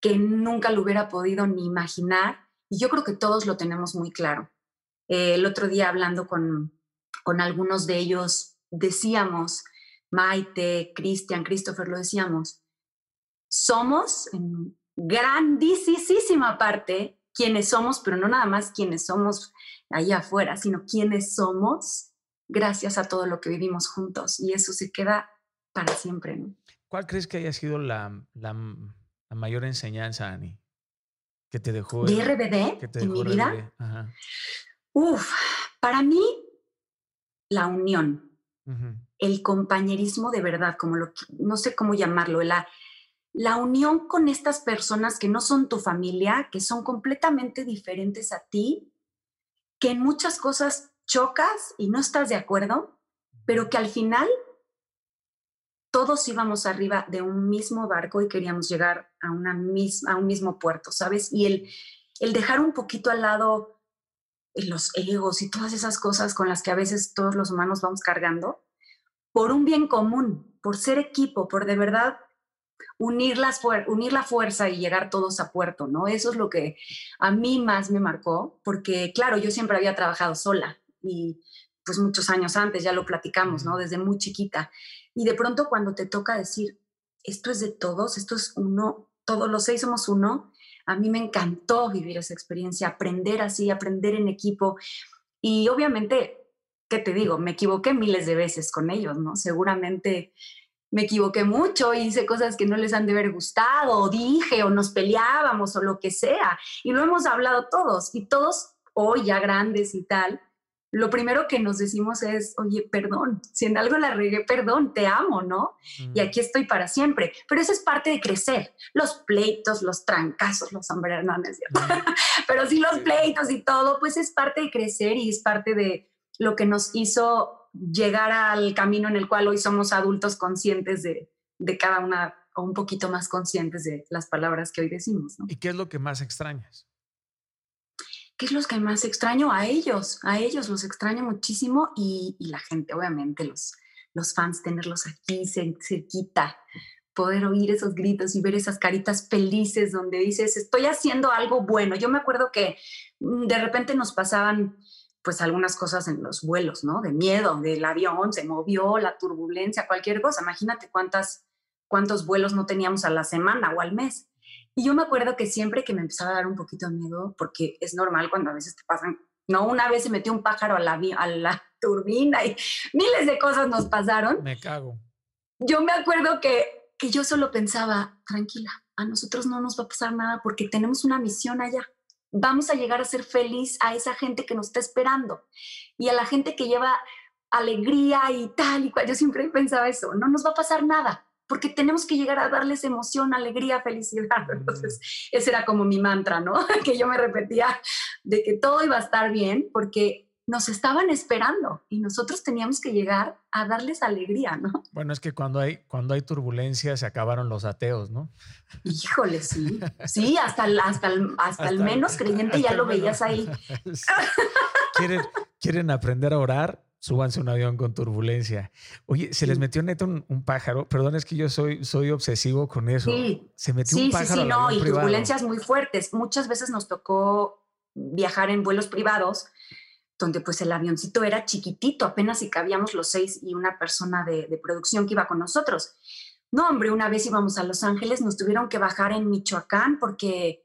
que nunca lo hubiera podido ni imaginar. Y yo creo que todos lo tenemos muy claro. Eh, el otro día hablando con, con algunos de ellos, decíamos, Maite, Cristian, Christopher, lo decíamos, somos en grandísima parte quienes somos, pero no nada más quienes somos allá afuera, sino quienes somos gracias a todo lo que vivimos juntos. Y eso se queda para siempre. ¿no? ¿Cuál crees que haya sido la, la, mayor enseñanza, Ani? Que te dejó. ¿De RBD en mi vida? Uf, para mí, la unión, el compañerismo de verdad, como lo, no sé cómo llamarlo, la, la unión con estas personas que no son tu familia, que son completamente diferentes a ti, que en muchas cosas chocas y no estás de acuerdo, pero que al final todos íbamos arriba de un mismo barco y queríamos llegar a, una misma, a un mismo puerto, ¿sabes? Y el, el dejar un poquito al lado los egos y todas esas cosas con las que a veces todos los humanos vamos cargando, por un bien común, por ser equipo, por de verdad unir, las unir la fuerza y llegar todos a puerto, ¿no? Eso es lo que a mí más me marcó, porque claro, yo siempre había trabajado sola y pues muchos años antes, ya lo platicamos, ¿no? Desde muy chiquita. Y de pronto cuando te toca decir, esto es de todos, esto es uno, todos los seis somos uno, a mí me encantó vivir esa experiencia, aprender así, aprender en equipo. Y obviamente, ¿qué te digo? Me equivoqué miles de veces con ellos, ¿no? Seguramente me equivoqué mucho, hice cosas que no les han de haber gustado, o dije, o nos peleábamos, o lo que sea. Y lo hemos hablado todos, y todos hoy ya grandes y tal, lo primero que nos decimos es, oye, perdón, si en algo la regué, perdón, te amo, ¿no? Y aquí estoy para siempre. Pero eso es parte de crecer. Los pleitos, los trancazos, los sombreros, no, no es cierto. Pero sí los pleitos y todo, pues es parte de crecer y es parte de lo que nos hizo llegar al camino en el cual hoy somos adultos conscientes de, de cada una, o un poquito más conscientes de las palabras que hoy decimos. ¿no? ¿Y qué es lo que más extrañas? ¿Qué es lo que más extraño? A ellos, a ellos los extraño muchísimo y, la gente, obviamente, los, los fans, tenerlos aquí cerquita, poder oír esos gritos y ver esas caritas felices donde dices, estoy haciendo algo bueno. Yo me acuerdo que mm, de repente nos pasaban pues algunas cosas en los vuelos, ¿no? De miedo, del avión, se movió, la turbulencia, cualquier cosa. Imagínate cuántas, cuántos vuelos no teníamos a la semana o al mes. Y yo me acuerdo que siempre que me empezaba a dar un poquito de miedo, porque es normal cuando a veces te pasan, no, una vez se metió un pájaro a la, a la turbina y miles de cosas nos pasaron. Me cago. Yo me acuerdo que, que yo solo pensaba, tranquila, a nosotros no nos va a pasar nada porque tenemos una misión allá. Vamos a llegar a ser feliz a esa gente que nos está esperando y a la gente que lleva alegría y tal y cual. Yo siempre pensaba eso, no nos va a pasar nada porque tenemos que llegar a darles emoción, alegría, felicidad. Entonces, ese era como mi mantra, ¿no? que yo me repetía de que todo iba a estar bien porque nos estaban esperando y nosotros teníamos que llegar a darles alegría, ¿no? Bueno, es que cuando hay, cuando hay turbulencia se acabaron los ateos, ¿no? Híjole, sí. Sí, hasta el, hasta el, hasta el menos creyente ya lo veías ahí. ¿Quieren, ¿Quieren aprender a orar? Súbanse un avión con turbulencia. Oye, se les metió neto un, pájaro. Perdón, es que yo soy, soy obsesivo con eso. Sí. Se metió un pájaro. Sí, sí, no, y turbulencias muy fuertes. Muchas veces nos tocó viajar en vuelos privados, donde pues el avioncito era chiquitito, apenas si cabíamos los seis y una persona de, de producción que iba con nosotros. No, hombre, una vez íbamos a Los Ángeles, nos tuvieron que bajar en Michoacán porque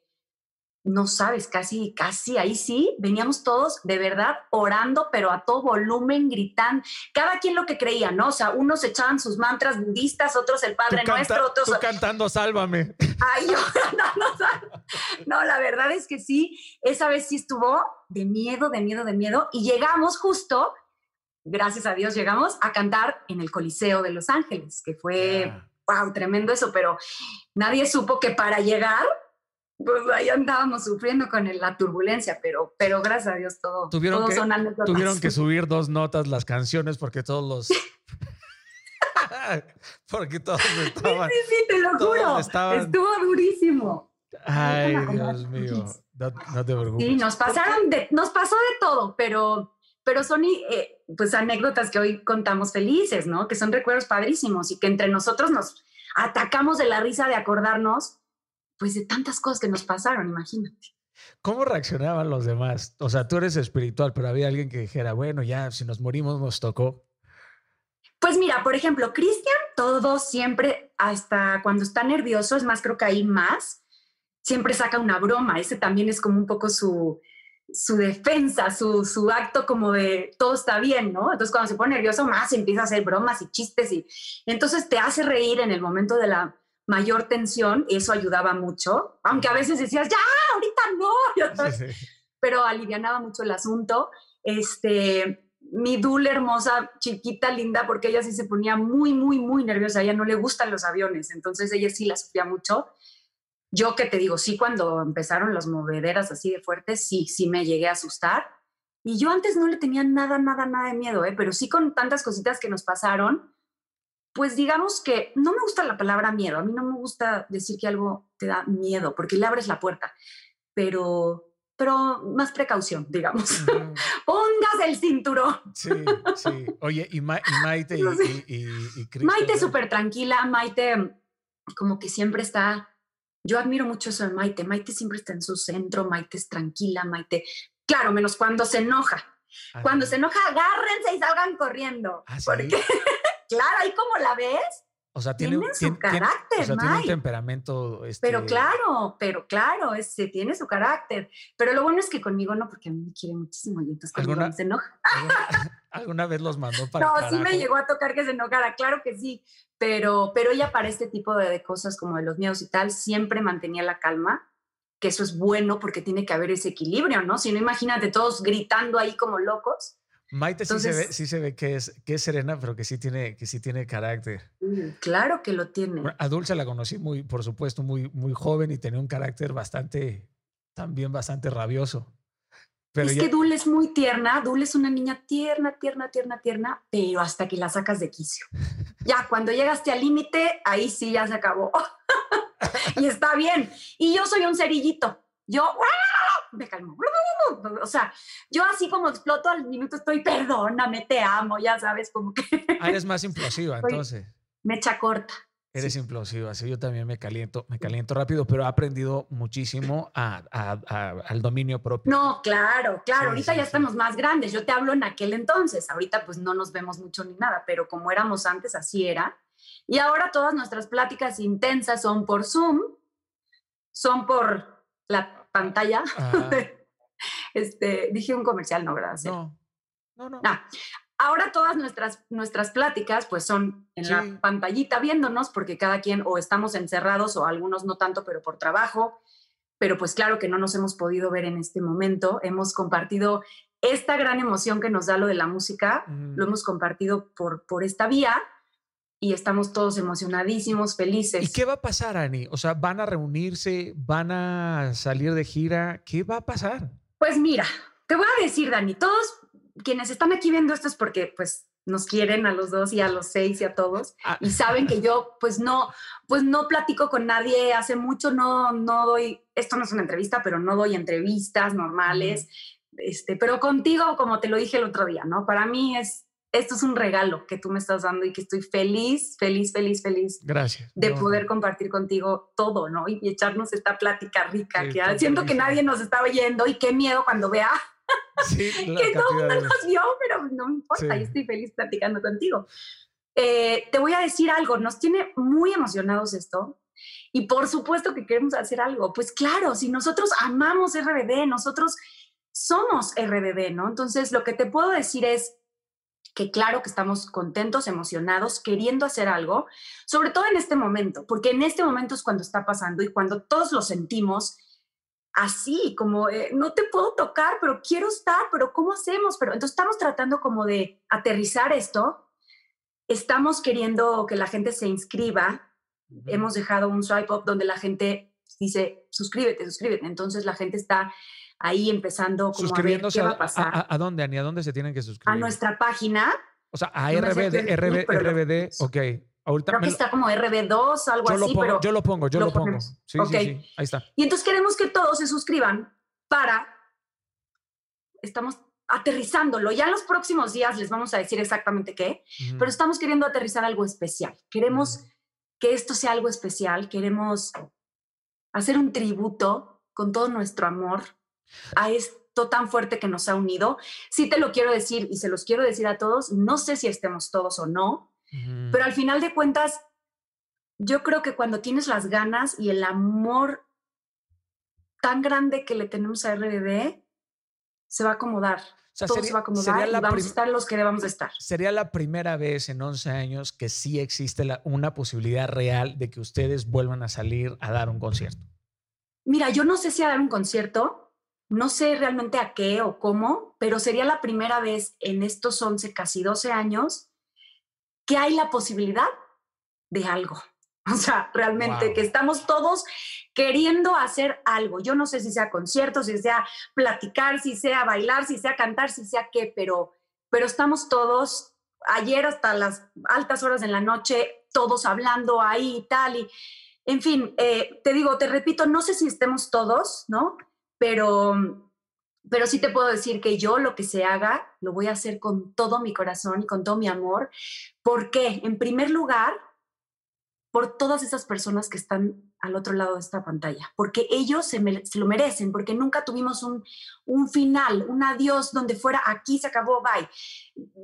no sabes, casi, casi ahí sí, veníamos todos de verdad orando, pero a todo volumen, gritando, cada quien lo que creía, ¿no? O sea, unos echaban sus mantras budistas, otros el Padre Nuestro, otros... Tú cantando Sálvame. Ay, yo cantando No, la verdad es que sí, esa vez sí estuvo de miedo, de miedo, de miedo, y llegamos justo, gracias a Dios, llegamos a cantar en el Coliseo de Los Ángeles, que fue, wow, tremendo eso, pero nadie supo que para llegar pues ahí andábamos sufriendo con la turbulencia, pero, pero gracias a Dios todo, tuvieron que, son Tuvieron que subir dos notas las canciones porque todos los... porque todos estaban... Sí, sí, sí, te lo juro. Estuvo durísimo. Ay, Dios mío. No, te preocupes. Sí, nos pasaron de, nos pasó de todo, pero, pero son eh, pues anécdotas que hoy contamos felices, ¿no? Que son recuerdos padrísimos y que entre nosotros nos atacamos de la risa de acordarnos pues de tantas cosas que nos pasaron, imagínate. ¿Cómo reaccionaban los demás? O sea, tú eres espiritual, pero había alguien que dijera, bueno, ya, si nos morimos, nos tocó. Pues mira, por ejemplo, Cristian, todo siempre, hasta cuando está nervioso, es más, creo que ahí más, siempre saca una broma. Ese también es como un poco su, su defensa, su, su, acto como de todo está bien, ¿no? Entonces cuando se pone nervioso más empieza a hacer bromas y chistes y entonces te hace reír en el momento de la mayor tensión, eso ayudaba mucho, aunque a veces decías, ya, ahorita no, pero alivianaba mucho el asunto. Este, mi dule hermosa, chiquita, linda, porque ella sí se ponía muy, muy, muy nerviosa, a ella no le gustan los aviones, entonces ella sí la sufría mucho yo que te digo, sí, cuando empezaron las movederas así de fuertes, sí, sí me llegué a asustar. Y yo antes no le tenía nada, nada, nada de miedo, ¿eh? pero sí con tantas cositas que nos pasaron, pues digamos que no me gusta la palabra miedo. A mí no me gusta decir que algo te da miedo, porque le abres la puerta, pero, pero más precaución, digamos. Pongas el cinturón. Sí, sí. Oye, y, Maite y, y, Maite súper tranquila, Maite como que siempre está yo admiro mucho eso de Maite. Maite siempre está en su centro, Maite es tranquila, Maite. Claro, menos cuando se enoja. Cuando se enoja, agárrense y salgan corriendo. ¿Ah, porque, claro, ahí como la ves, o sea, tiene, su carácter, o sea, tiene un temperamento. Pero este claro, pero claro, ese tiene su carácter. Pero lo bueno es que conmigo no, porque a mí me quiere muchísimo y entonces conmigo se enoja. ¿alguna, vez los mandó para No, sí me llegó a tocar que se enojara, claro que sí. Pero, pero ella para este tipo de, cosas como de los miedos y tal, siempre mantenía la calma, que eso es bueno porque tiene que haber ese equilibrio, ¿no? Si no, imagínate todos gritando ahí como locos. Maite sí, se ve, sí se ve que es, que es serena, pero que sí tiene, que sí tiene carácter. Claro que lo tiene. A Dulce la conocí muy, por supuesto, muy, muy joven y tenía un carácter bastante, también bastante rabioso. Pero es que Dul es muy tierna, Dul es una niña tierna, tierna, tierna, tierna, pero hasta que la sacas de quicio. ya, cuando llegaste al límite, ahí sí ya se acabó. y está bien. Y yo soy un cerillito. Yo, me calmo. O sea, yo así como exploto al minuto estoy, perdóname, te amo, ya sabes, como que... Ah, eres más implosiva, entonces. Me echa corta. Eres implosiva, sí, yo también me caliento, me caliento rápido, pero he aprendido muchísimo al dominio propio. No, claro, claro, ahorita ya estamos más grandes, yo te hablo en aquel entonces, ahorita pues no nos vemos mucho ni nada, pero como éramos antes, así era. Y ahora todas nuestras pláticas intensas son por Zoom, son por la pantalla. este, dije un comercial, no, gracias. No, no, no. Ah, ahora todas nuestras, nuestras pláticas pues son en la pantallita viéndonos porque cada quien o estamos encerrados o algunos no tanto, pero por trabajo. Pero pues claro que no nos hemos podido ver en este momento. Hemos compartido esta gran emoción que nos da lo de la música, lo hemos compartido por, por esta vía y estamos todos emocionadísimos, felices. ¿Y qué va a pasar, Ani? O sea, ¿van a reunirse? ¿Van a salir de gira? ¿Qué va a pasar? Pues mira, te voy a decir, Dani, todos quienes están aquí viendo esto es porque pues nos quieren a los dos y a los seis y a todos ah. y saben que yo pues no pues no platico con nadie hace mucho no no doy esto no es una entrevista pero no doy entrevistas normales este pero contigo como te lo dije el otro día no para mí es esto es un regalo que tú me estás dando y que estoy feliz, feliz, feliz, feliz. Gracias. De poder compartir contigo todo, ¿no? Y, echarnos esta plática rica que siento que nadie nos está oyendo y qué miedo cuando vea sí, que todo el mundo nos vio, pero no me importa, yo estoy feliz platicando contigo. Eh, te voy a decir algo, nos tiene muy emocionados esto. Y por supuesto que queremos hacer algo. Pues claro, si nosotros amamos RBD, nosotros somos RBD, ¿no? Entonces, lo que te puedo decir es, que claro que estamos contentos, emocionados, queriendo hacer algo, sobre todo en este momento, porque en este momento es cuando está pasando y cuando todos lo sentimos así, como eh, no te puedo tocar, pero quiero estar, pero ¿cómo hacemos? Pero entonces estamos tratando como de aterrizar esto, estamos queriendo que la gente se inscriba, hemos dejado un swipe up donde la gente dice, suscríbete, suscríbete, entonces la gente está ahí empezando como a ver qué va a pasar. A, dónde, Ani? ¿A dónde se tienen que suscribir? A nuestra página. O sea, a RBD, RBD, RBD, ok. Ahorita Creo que está como RB2, algo así. pero yo lo pongo, yo lo, pongo. Sí, sí, sí, ahí está. Y entonces queremos que todos se suscriban para. Estamos aterrizándolo. Ya en los próximos días les vamos a decir exactamente qué, pero estamos queriendo aterrizar algo especial. Queremos que esto sea algo especial. Queremos hacer un tributo con todo nuestro amor a esto tan fuerte que nos ha unido. Sí te lo quiero decir y se los quiero decir a todos, no sé si estemos todos o no, pero al final de cuentas, yo creo que cuando tienes las ganas y el amor tan grande que le tenemos a RBD, se va a acomodar. Todo se va a acomodar y vamos a estar los que debamos estar. Sería la primera vez en 11 años que sí existe una posibilidad real de que ustedes vuelvan a salir a dar un concierto. Mira, yo no sé si a dar un concierto, no sé realmente a qué o cómo, pero sería la primera vez en estos 11, casi 12 años que hay la posibilidad de algo. O sea, realmente que estamos todos queriendo hacer algo. Yo no sé si sea concierto, si sea platicar, si sea bailar, si sea cantar, si sea qué, pero, pero estamos todos ayer hasta las altas horas de la noche, todos hablando ahí y tal. Y, en fin, eh, te digo, te repito, no sé si estemos todos, ¿no? Pero, pero sí te puedo decir que yo lo que se haga, lo voy a hacer con todo mi corazón y con todo mi amor. ¿Por qué? En primer lugar, por todas esas personas que están al otro lado de esta pantalla, porque ellos se, lo merecen, porque nunca tuvimos un, un, final, un adiós donde fuera aquí se acabó, bye.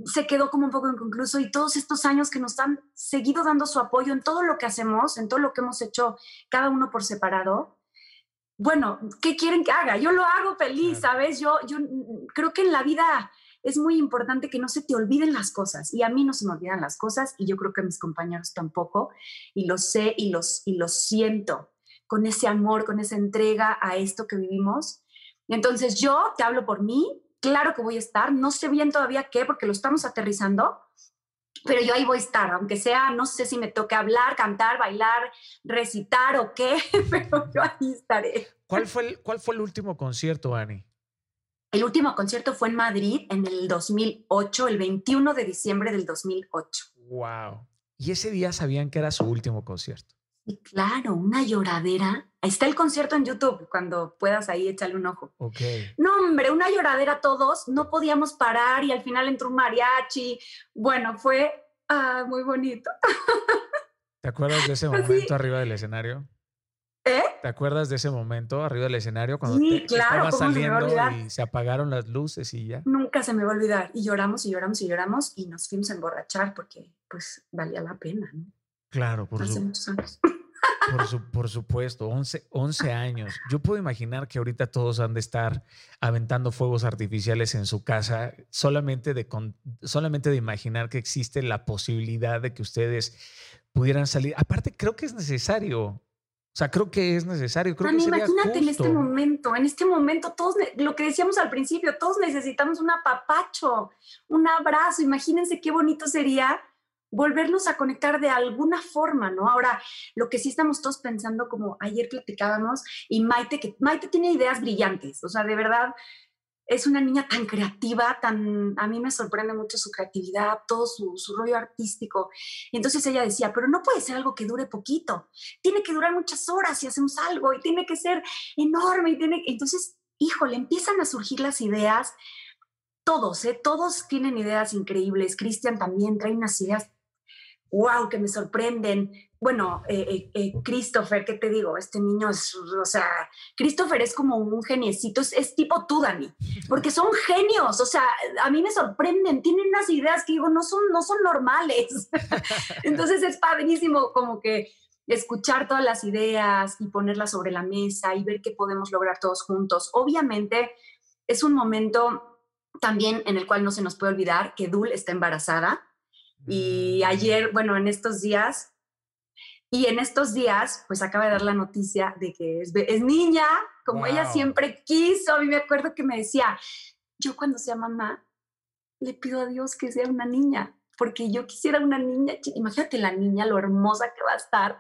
Se quedó como un poco inconcluso y todos estos años que nos han seguido dando su apoyo en todo lo que hacemos, en todo lo que hemos hecho cada uno por separado. Bueno, ¿qué quieren que haga? Yo lo hago feliz, ¿sabes? Yo, yo creo que en la vida es muy importante que no se te olviden las cosas. Y a mí no se me olvidan las cosas y yo creo que a mis compañeros tampoco. Y lo sé y, los, y lo siento con ese amor, con esa entrega a esto que vivimos. Entonces yo te hablo por mí, claro que voy a estar, no sé bien todavía qué, porque lo estamos aterrizando, pero yo ahí voy a estar, aunque sea, no sé si me toque hablar, cantar, bailar, recitar o qué, pero yo ahí estaré. ¿Cuál fue el, cuál fue el último concierto, Ani? El último concierto fue en Madrid en el 2008, el 21 de diciembre del 2008. Wow. Y ese día sabían que era su último concierto. Y claro, una lloradera. Ahí está el concierto en YouTube, cuando puedas ahí echarle un ojo. Ok. No, hombre, una lloradera todos, no podíamos parar y al final entró un mariachi. Bueno, fue ah, muy bonito. ¿Te acuerdas de ese momento arriba del escenario? ¿Eh? ¿Te acuerdas de ese momento arriba del escenario cuando te, estabas saliendo y se apagaron las luces y ya? Nunca se me va a olvidar. Y lloramos y lloramos y lloramos y nos fuimos a emborrachar porque pues valía la pena, ¿no? Claro, por, Hace muchos años. Por, por, supuesto, 11, 11 años. Yo puedo imaginar que ahorita todos han de estar aventando fuegos artificiales en su casa, solamente de, solamente de imaginar que existe la posibilidad de que ustedes pudieran salir. Aparte, creo que es necesario o sea, creo que es necesario. Creo que imagínate en este momento, en este momento, todos, lo que decíamos al principio, todos necesitamos un apapacho, un abrazo. Imagínense qué bonito sería volvernos a conectar de alguna forma, ¿no? Ahora, lo que sí estamos todos pensando, como ayer platicábamos, y Maite, que Maite tiene ideas brillantes, o sea, de verdad, es una niña tan creativa, tan, a mí me sorprende mucho su creatividad, todo su, su, rollo artístico. Y entonces ella decía, pero no puede ser algo que dure poquito, tiene que durar muchas horas si hacemos algo y tiene que ser enorme y tiene, entonces, híjole, empiezan a surgir las ideas. Todos, ¿eh? todos tienen ideas increíbles. Cristian también trae unas ideas wow, que me sorprenden. Bueno, eh, eh, eh, Christopher, ¿qué te digo? Este niño es, o sea, Christopher es como un geniecito, es, tipo tú, Dani, porque son genios, o sea, a mí me sorprenden, tienen unas ideas que digo, no son, no son normales. Entonces es padrísimo como que escuchar todas las ideas y ponerlas sobre la mesa y ver qué podemos lograr todos juntos. Obviamente es un momento también en el cual no se nos puede olvidar que Dul está embarazada y mm. ayer, bueno, en estos días, y en estos días, pues acaba de dar la noticia de que es, es niña, como ella siempre quiso. A mí me acuerdo que me decía, yo cuando sea mamá, le pido a Dios que sea una niña porque yo quisiera una niña, imagínate la niña, lo hermosa que va a estar.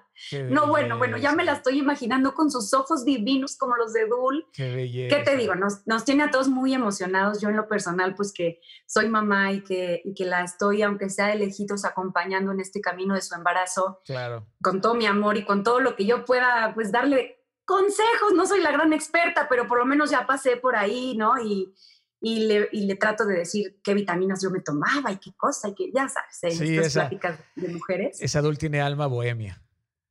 no, bueno, bueno, ya me la estoy imaginando con sus ojos divinos como los de Dul. Qué belleza. ¿Qué te digo? Nos, nos, tiene a todos muy emocionados. Yo en lo personal, pues que soy mamá y que, y que la estoy, aunque sea de lejitos, acompañando en este camino de su embarazo. Claro. Con todo mi amor y con todo lo que yo pueda, pues darle consejos. No soy la gran experta, pero por lo menos ya pasé por ahí, ¿no? Y, y le, y le, trato de decir qué vitaminas yo me tomaba y qué cosa, y que ya sabes, en estas pláticas de mujeres. Esa adulto tiene alma bohemia.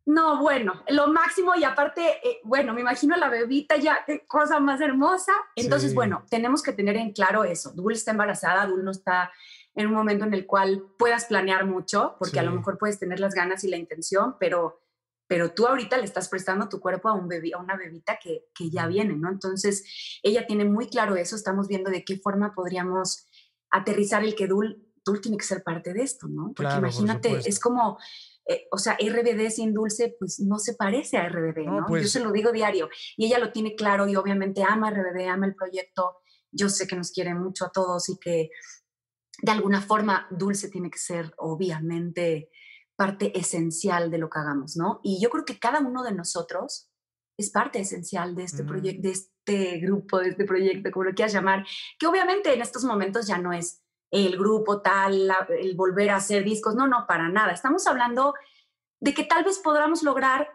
No, bueno, lo máximo y aparte, eh, bueno, me imagino la bebita ya, qué cosa más hermosa. Entonces, bueno, tenemos que tener en claro eso. Dul está embarazada, Dul no está en un momento en el cual puedas planear mucho, porque a lo mejor puedes tener las ganas y la intención, pero, pero tú ahorita le estás prestando tu cuerpo a, un bebé, a una bebita que, que ya viene, ¿no? Entonces, ella tiene muy claro eso, estamos viendo de qué forma podríamos aterrizar el que Dul, Dul tiene que ser parte de esto, ¿no? Porque imagínate, es como eh, o sea, RBD sin dulce, pues no se parece a RBD, ¿no? Yo pues se lo digo diario y ella lo tiene claro y obviamente ama RBD, ama el proyecto. Yo sé que nos quiere mucho a todos y que de alguna forma dulce tiene que ser obviamente parte esencial de lo que hagamos, ¿no? Y yo creo que cada uno de nosotros es parte esencial de este proyecto, de este grupo, de este proyecto, como lo quieras llamar, que obviamente en estos momentos ya no es el grupo tal, el volver a hacer discos, no, no, para nada. Estamos hablando de que tal vez podamos lograr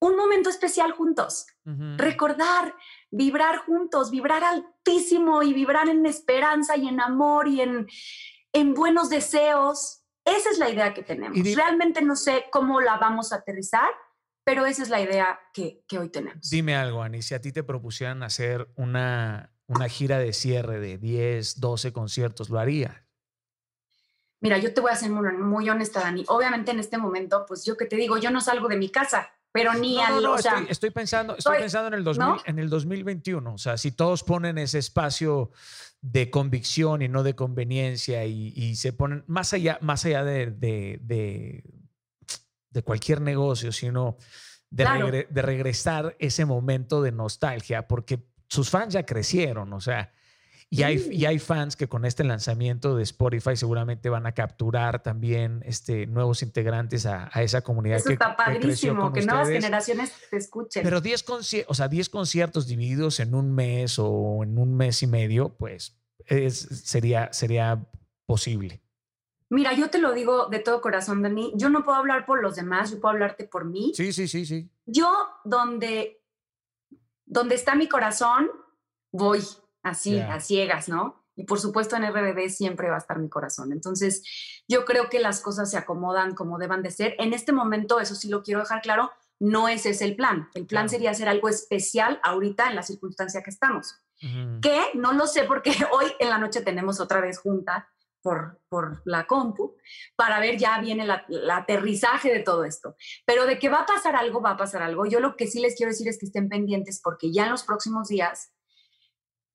un momento especial juntos, recordar, vibrar juntos, vibrar altísimo y vibrar en esperanza y en amor y en, en buenos deseos. Esa es la idea que tenemos. Realmente no sé cómo la vamos a aterrizar, pero esa es la idea que, que hoy tenemos. Dime algo, Ani, si a ti te propusieran hacer una, una gira de cierre de 10, 12 conciertos, ¿lo haría? Mira, yo te voy a ser muy, honesta, Dani. Obviamente en este momento, pues yo que te digo, yo no salgo de mi casa, pero ni no, al... No, estoy, pensando, estoy, pensando en el, 2000, en el 2021. O sea, si todos ponen ese espacio de convicción y no de conveniencia y, se ponen más allá, más allá de, de, de, cualquier negocio, sino de, de regresar ese momento de nostalgia, porque sus fans ya crecieron, o sea, y hay, y hay fans que con este lanzamiento de Spotify seguramente van a capturar también este, nuevos integrantes a, esa comunidad. Eso está padrísimo, que, nuevas generaciones te escuchen. Pero 10 conciertos, o sea, 10 conciertos divididos en un mes o en un mes y medio, pues es, sería, sería posible. Mira, yo te lo digo de todo corazón, Dani. Yo no puedo hablar por los demás, yo puedo hablarte por mí. Sí, sí, sí, sí. Yo, donde donde está mi corazón, voy así, a ciegas, ¿no? Y por supuesto en RBD siempre va a estar mi corazón. Entonces, yo creo que las cosas se acomodan como deban de ser. En este momento, eso sí lo quiero dejar claro, no ese es el plan. El plan sería hacer algo especial ahorita en la circunstancia que estamos. Que no lo sé porque hoy en la noche tenemos otra vez junta por, por la compu para ver ya viene el aterrizaje de todo esto. Pero de que va a pasar algo, va a pasar algo. Yo lo que sí les quiero decir es que estén pendientes porque ya en los próximos días,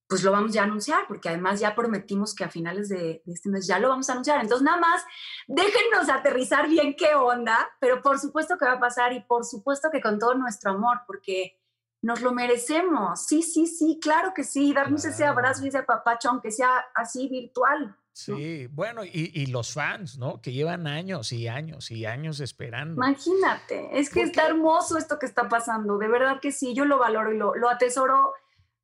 pues lo vamos ya a anunciar, porque además ya prometimos que a finales de, de este mes ya lo vamos a anunciar. Entonces, nada más, déjennos aterrizar bien qué onda, pero por supuesto que va a pasar y por supuesto que con todo nuestro amor, porque nos lo merecemos. Sí, sí, sí, claro que sí. Darnos ese abrazo y ese papacho, aunque sea así virtual. Sí, bueno, y, los fans, ¿no? Que llevan años y años y años esperando. Imagínate, es que está hermoso esto que está pasando, de verdad que sí, yo lo valoro y lo, lo atesoro,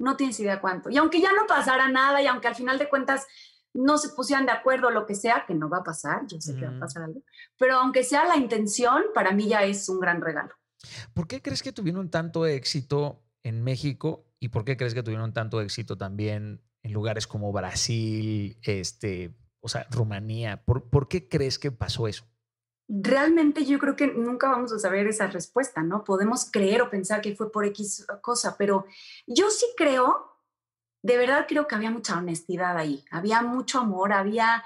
no tienes idea cuánto. Y aunque ya no pasara nada y aunque al final de cuentas no se pusieran de acuerdo lo que sea, que no va a pasar, yo sé que va a pasar algo, pero aunque sea la intención, para mí ya es un gran regalo. ¿Por qué crees que tuvieron tanto éxito en México y por qué crees que tuvieron tanto éxito también en lugares como Brasil, este, o sea, Rumanía? ¿Por, ¿Por qué crees que pasó eso? Realmente yo creo que nunca vamos a saber esa respuesta, ¿no? Podemos creer o pensar que fue por X cosa, pero yo sí creo, de verdad creo que había mucha honestidad ahí, había mucho amor, había,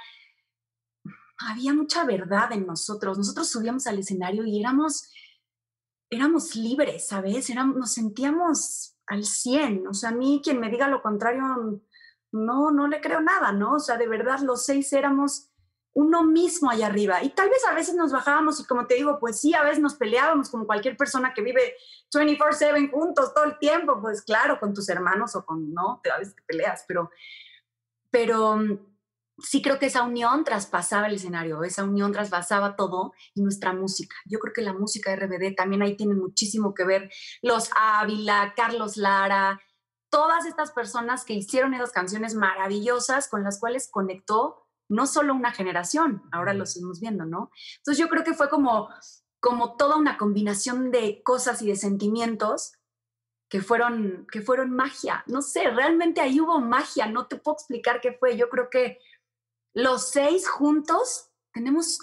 había mucha verdad en nosotros. Nosotros subíamos al escenario y éramos éramos libres, ¿sabes? Éramos, nos sentíamos al 100. O sea, a mí quien me diga lo contrario, no, no le creo nada, ¿no? O sea, de verdad los seis éramos uno mismo allá arriba. Y tal vez a veces nos bajábamos y como te digo, pues sí, a veces nos peleábamos como cualquier persona que vive 24/7 juntos todo el tiempo, pues claro, con tus hermanos o con, no, a veces te peleas, pero, pero sí creo que esa unión traspasaba el escenario, esa unión traspasaba todo y nuestra música. Yo creo que la música de RBD también ahí tiene muchísimo que ver. Los Ávila, Carlos Lara, todas estas personas que hicieron esas canciones maravillosas con las cuales conectó no solo una generación, ahora lo seguimos viendo, ¿no? Entonces yo creo que fue como, como toda una combinación de cosas y de sentimientos que fueron, que fueron magia. No sé, realmente ahí hubo magia, no te puedo explicar qué fue. Yo creo que los seis juntos tenemos,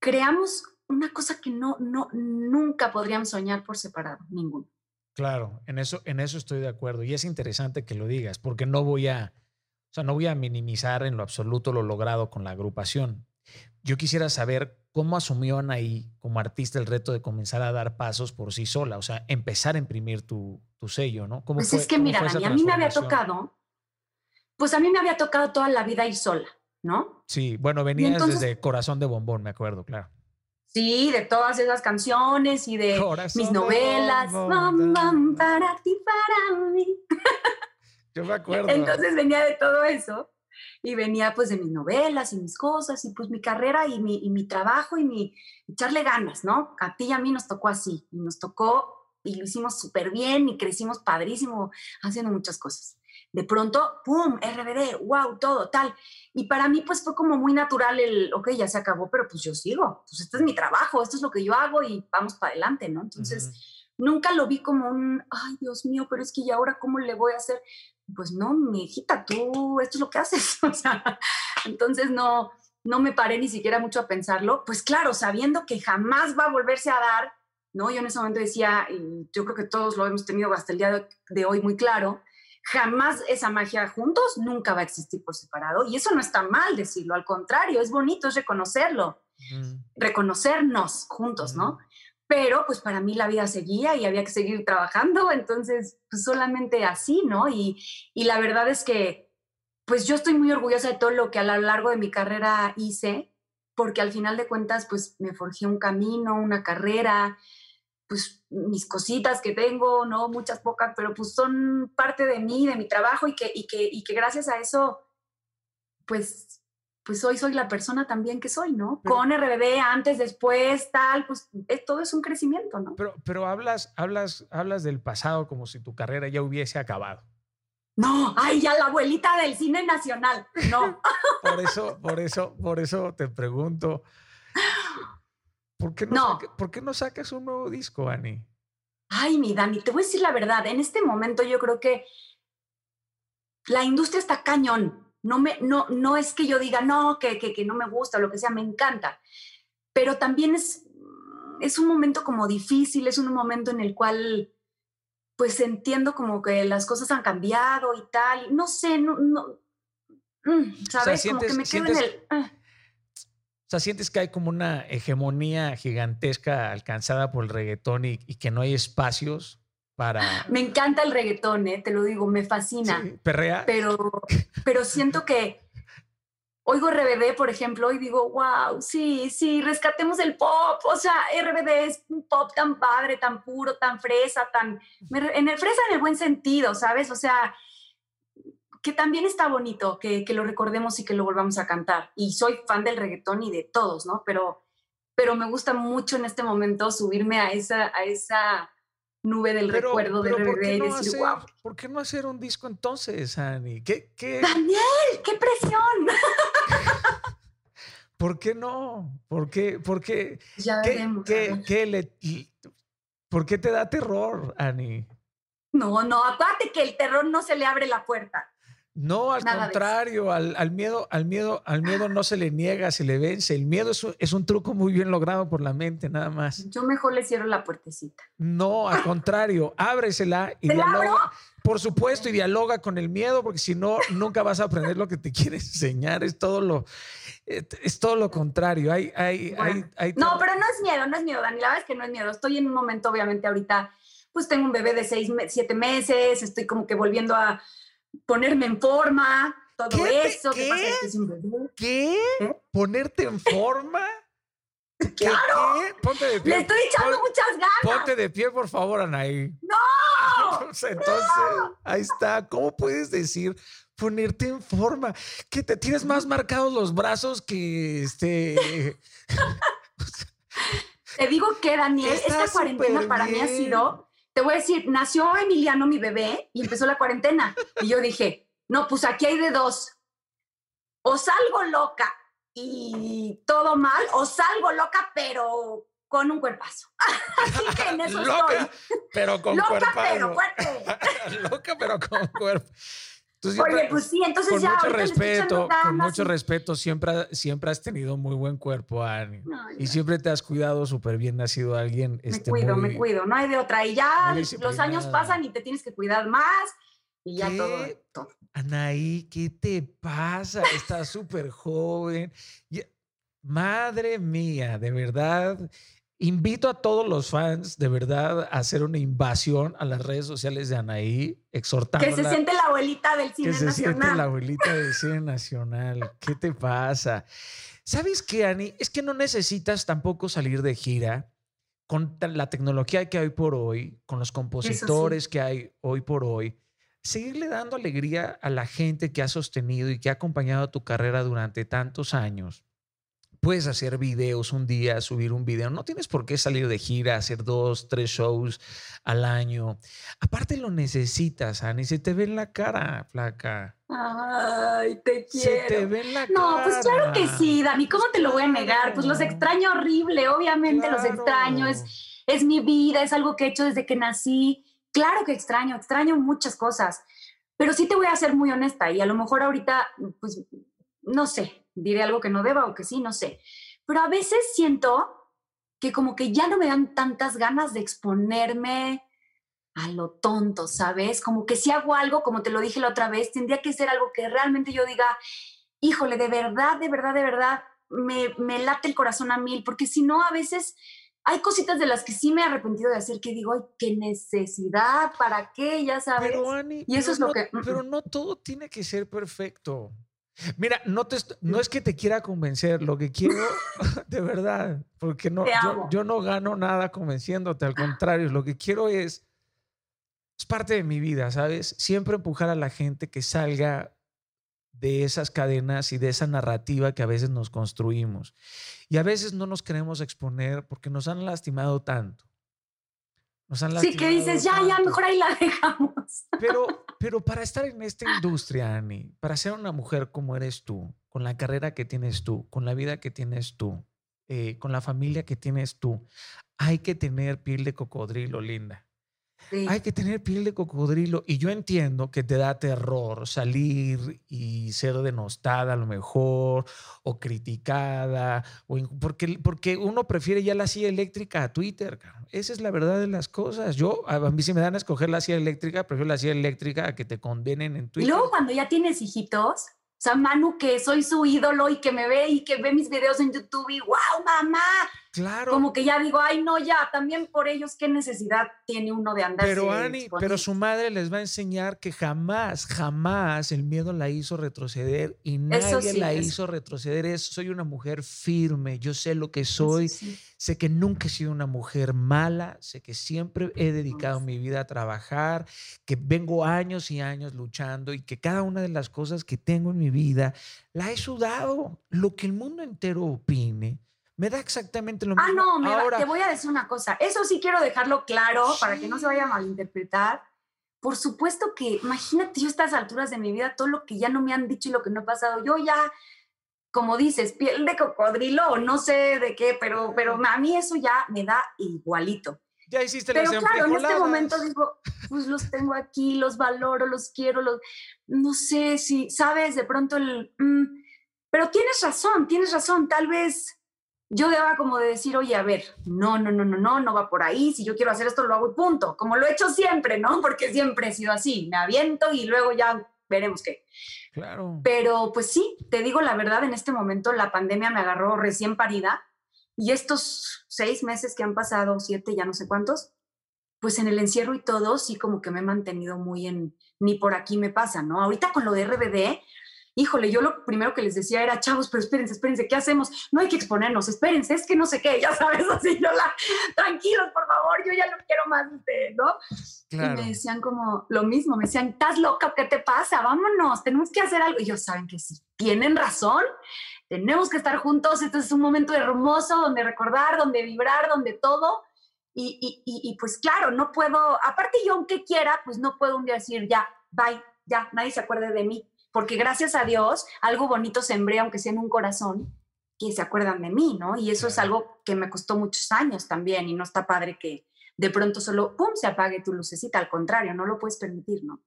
creamos una cosa que no, no, nunca podríamos soñar por separado, ninguno. Claro, en eso, en eso estoy de acuerdo. Y es interesante que lo digas, porque no voy a, o sea, no voy a minimizar en lo absoluto lo logrado con la agrupación. Yo quisiera saber cómo asumió Anaí como artista el reto de comenzar a dar pasos por sí sola, o sea, empezar a imprimir tu, tu sello, ¿no? ¿Cómo pues es que mira, Dani, a mí me había tocado, pues a mí me había tocado toda la vida ir sola, ¿no? Sí, bueno, venías desde Corazón de Bombón, me acuerdo, claro. Sí, de todas esas canciones y de mis novelas. para ti, para mí. Yo me acuerdo. Entonces venía de todo eso y venía pues de mis novelas y mis cosas y pues mi carrera y mi, y mi trabajo y mi echarle ganas, ¿no? A ti y a mí nos tocó así y nos tocó y lo hicimos súper bien y crecimos padrísimo haciendo muchas cosas. De pronto, ¡pum! RBD, wow, todo, tal. Y para mí pues fue como muy natural el, ok, ya se acabó, pero pues yo sigo, pues este es mi trabajo, esto es lo que yo hago y vamos para adelante, ¿no? Entonces... Nunca lo vi como un, ay Dios mío, pero es que ¿y ahora cómo le voy a hacer? Pues no, mi hijita, tú, esto es lo que haces. o sea, entonces no, no me paré ni siquiera mucho a pensarlo. Pues claro, sabiendo que jamás va a volverse a dar, ¿no? Yo en ese momento decía, y yo creo que todos lo hemos tenido hasta el día de hoy muy claro, jamás esa magia juntos nunca va a existir por separado. Y eso no está mal decirlo, al contrario, es bonito, es reconocerlo, reconocernos juntos, ¿no? Pero pues para mí la vida seguía y había que seguir trabajando, entonces pues solamente así, ¿no? Y, y la verdad es que pues yo estoy muy orgullosa de todo lo que a lo largo de mi carrera hice, porque al final de cuentas pues me forjé un camino, una carrera, pues mis cositas que tengo, ¿no? Muchas pocas, pero pues son parte de mí, de mi trabajo y que, y que, y que gracias a eso pues pues hoy soy la persona también que soy, ¿no? Con RBD, antes, después, tal, pues todo es un crecimiento, ¿no? Pero, pero hablas, hablas, hablas del pasado como si tu carrera ya hubiese acabado. No, ay, ya la abuelita del cine nacional, no. por eso, por eso, por eso te pregunto, ¿por qué no, ¿por qué no sacas un nuevo disco, Ani? Ay, mi Dani, te voy a decir la verdad, en este momento yo creo que la industria está cañón. No, me, no, no es que yo diga, no, que, que, no me gusta, lo que sea, me encanta. Pero también es, es un momento como difícil, es un momento en el cual pues entiendo como que las cosas han cambiado y tal. No sé, no, no mm, ¿sabes? como que me quedo en el... Ah. O sea, sientes que hay como una hegemonía gigantesca alcanzada por el reggaetón y, y que no hay espacios me encanta el reggaetón, ¿eh? te lo digo, me fascina. perrea. Pero, pero siento que oigo RBD, por ejemplo, y digo, wow, sí, sí, rescatemos el pop. O sea, RBD es un pop tan padre, tan puro, tan fresa, tan... En el fresa en el buen sentido, ¿sabes? O sea, que también está bonito que, que, lo recordemos y que lo volvamos a cantar. Y soy fan del reggaetón y de todos, ¿no? Pero, pero me gusta mucho en este momento subirme a esa, a esa nube del recuerdo de RBD y decir, wow. ¿Por qué no hacer un disco entonces, Ani? ¿Qué, qué? Daniel, qué presión. ¿Por qué no? ¿Por qué? ¿Por qué? Ya ¿Qué, qué, qué le, ¿Por qué te da terror, Ani? No, no, acuérdate que el terror no se le abre la puerta. No, al contrario, al, miedo, al miedo, al miedo no se le niega, se le vence. El miedo es un, truco muy bien logrado por la mente, nada más. Yo mejor le cierro la puertecita. No, al contrario, ábresela y dialoga. Por supuesto, y dialoga con el miedo, porque si no, nunca vas a aprender lo que te quiere enseñar. Es todo lo, es todo lo contrario. Hay, hay, hay, no, pero no es miedo, no es miedo, Dani. La verdad es que no es miedo. Estoy en un momento, obviamente, ahorita, pues tengo un bebé de seis, siete meses, estoy como que volviendo a ponerme en forma, todo eso. ¿Qué? ¿Qué? ¿Ponerte en forma? ¡Claro! ¿Qué? Ponte de pie. Le estoy echando muchas ganas. Ponte de pie, por favor, Anaí. ¡No! Entonces, ahí está. ¿Cómo puedes decir ponerte en forma? Que te tienes más marcados los brazos que este. te digo que, Daniel, esta cuarentena para mí ha sido te voy a decir, nació Emiliano, mi bebé, y empezó la cuarentena. Y yo dije, no, pues aquí hay de dos. O salgo loca y todo mal, o salgo loca, pero con un cuerpazo. Así que en eso loca, pero con loca, cuerpazo. pero fuerte. loca, pero con cuerpo. Oye, pues sí, entonces con ya. Mucho respeto, con mucho respeto, siempre, siempre has tenido muy buen cuerpo, Ani. y siempre te has cuidado súper bien, has sido alguien. Me este, cuido, me cuido, no hay de otra. Y ya los años pasan y te tienes que cuidar más y ya todo, todo. Anaí, ¿qué te pasa? Estás súper joven. Madre mía, de verdad. Invito a todos los fans, de verdad, a hacer una invasión a las redes sociales de Anaí, exhortando. Que se siente la abuelita del cine nacional. Que se siente la abuelita del cine nacional. ¿Qué te pasa? ¿Sabes qué, Ani? Es que no necesitas tampoco salir de gira con la tecnología que hay por hoy, con los compositores que hay hoy por hoy. Seguirle dando alegría a la gente que ha sostenido y que ha acompañado tu carrera durante tantos años puedes hacer videos un día, subir un video. No tienes por qué salir de gira, hacer dos, tres shows al año. Aparte lo necesitas, Ani. Se te ve en la cara, flaca. Ay, te quiero. Se te ve en la cara. No, pues claro que sí, Dani. ¿Cómo te lo voy a negar? Pues los extraño horrible. Obviamente los extraño. Es, es mi vida, es algo que he hecho desde que nací. Claro que extraño, extraño muchas cosas. Pero sí te voy a ser muy honesta y a lo mejor ahorita, pues, no sé, diré algo que no deba o que sí, no sé. Pero a veces siento que como que ya no me dan tantas ganas de exponerme a lo tonto, ¿sabes? Como que si hago algo, como te lo dije la otra vez, tendría que ser algo que realmente yo diga, híjole, de verdad, de verdad, de verdad, me, me late el corazón a mil, porque si no, a veces hay cositas de las que sí me he arrepentido de hacer que digo, ay, qué necesidad, ¿para qué? Ya sabes. y eso es lo que... Pero no todo tiene que ser perfecto. Mira, no, te, no es que te quiera convencer, lo que quiero, de verdad, porque no, yo, no gano nada convenciéndote, al contrario, lo que quiero es, es parte de mi vida, ¿sabes? Siempre empujar a la gente que salga de esas cadenas y de esa narrativa que a veces nos construimos. Y a veces no nos queremos exponer porque nos han lastimado tanto. sí, que dices, ya, ya, mejor ahí la dejamos. Pero, pero para estar en esta industria, Ani, para ser una mujer como eres tú, con la carrera que tienes tú, con la vida que tienes tú, eh, con la familia que tienes tú, hay que tener piel de cocodrilo, linda. Hay que tener piel de cocodrilo. Y yo entiendo que te da terror salir y ser denostada a lo mejor, o criticada, o porque, porque uno prefiere ya la silla eléctrica a Twitter. Esa es la verdad de las cosas. Yo, a mí si me dan a escoger la silla eléctrica, prefiero la silla eléctrica a que te condenen en Twitter. Y luego cuando ya tienes hijitos, o sea, Manu, que soy su ídolo y que me ve y que ve mis videos en YouTube y wow, mamá. Claro. Como que ya digo, ay, no, ya, también por ellos, ¿qué necesidad tiene uno de andar? Pero Ani, pero su madre les va a enseñar que jamás, jamás el miedo la hizo retroceder y nadie la hizo retroceder. Eso, soy una mujer firme, yo sé lo que soy, sé que nunca he sido una mujer mala, sé que siempre he dedicado mi vida a trabajar, que vengo años y años luchando y que cada una de las cosas que tengo en mi vida la he sudado. Lo que el mundo entero opine me da exactamente lo ah, mismo. Ah, no, Ahora, te voy a decir una cosa. Eso sí quiero dejarlo claro para que no se vaya a malinterpretar. Por supuesto que, imagínate yo a estas alturas de mi vida, todo lo que ya no me han dicho y lo que no ha pasado. Yo ya, como dices, piel de cocodrilo o no sé de qué, pero, pero a mí eso ya me da igualito. Ya hiciste Pero claro, en este momento digo, pues los tengo aquí, los valoro, los quiero, los, no sé si, sabes, de pronto el... Mm, pero tienes razón, tienes razón, tal vez yo deba como de decir, oye, a ver, no, no, no, no, no, no va por ahí, si yo quiero hacer esto lo hago y punto, como lo he hecho siempre, ¿no? Porque siempre he sido así, me aviento y luego ya veremos qué. Claro. Pero pues sí, te digo la verdad, en este momento la pandemia me agarró recién parida y estos seis meses que han pasado, siete, ya no sé cuántos, pues en el encierro y todo, sí como que me he mantenido muy en, ni por aquí me pasa, ¿no? Ahorita con lo de RBD, híjole, yo lo primero que les decía era, chavos, pero espérense, espérense, ¿qué hacemos? No hay que exponernos, espérense, es que no sé qué, ya sabes, así, la, tranquilos, por favor, yo ya no quiero más de ¿no? Y me decían como lo mismo, me decían, ¿estás loca? ¿Qué te pasa? Vámonos, tenemos que hacer algo. Y yo, ¿saben que sí? Tienen razón, tenemos que estar juntos, este es un momento hermoso donde recordar, donde vibrar, donde todo. Y, y, y, y pues claro, no puedo, aparte yo aunque quiera, pues no puedo un día decir, ya, bye, ya, nadie se acuerde de mí porque gracias a Dios algo bonito sembré, aunque sea en un corazón, que se acuerdan de mí, ¿no? Y eso es algo que me costó muchos años también y no está padre que de pronto solo, ¡pum!, se apague tu lucecita, al contrario, no lo puedes permitir, ¿no?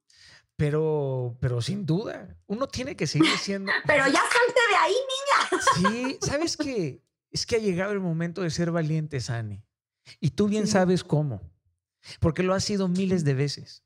Pero, pero sin duda, uno tiene que seguir siendo. pero ya salte de ahí, niña. Sí, ¿sabes qué? Es que ha llegado el momento de ser valiente, Sani. Y tú bien sabes cómo. Porque lo has sido miles de veces.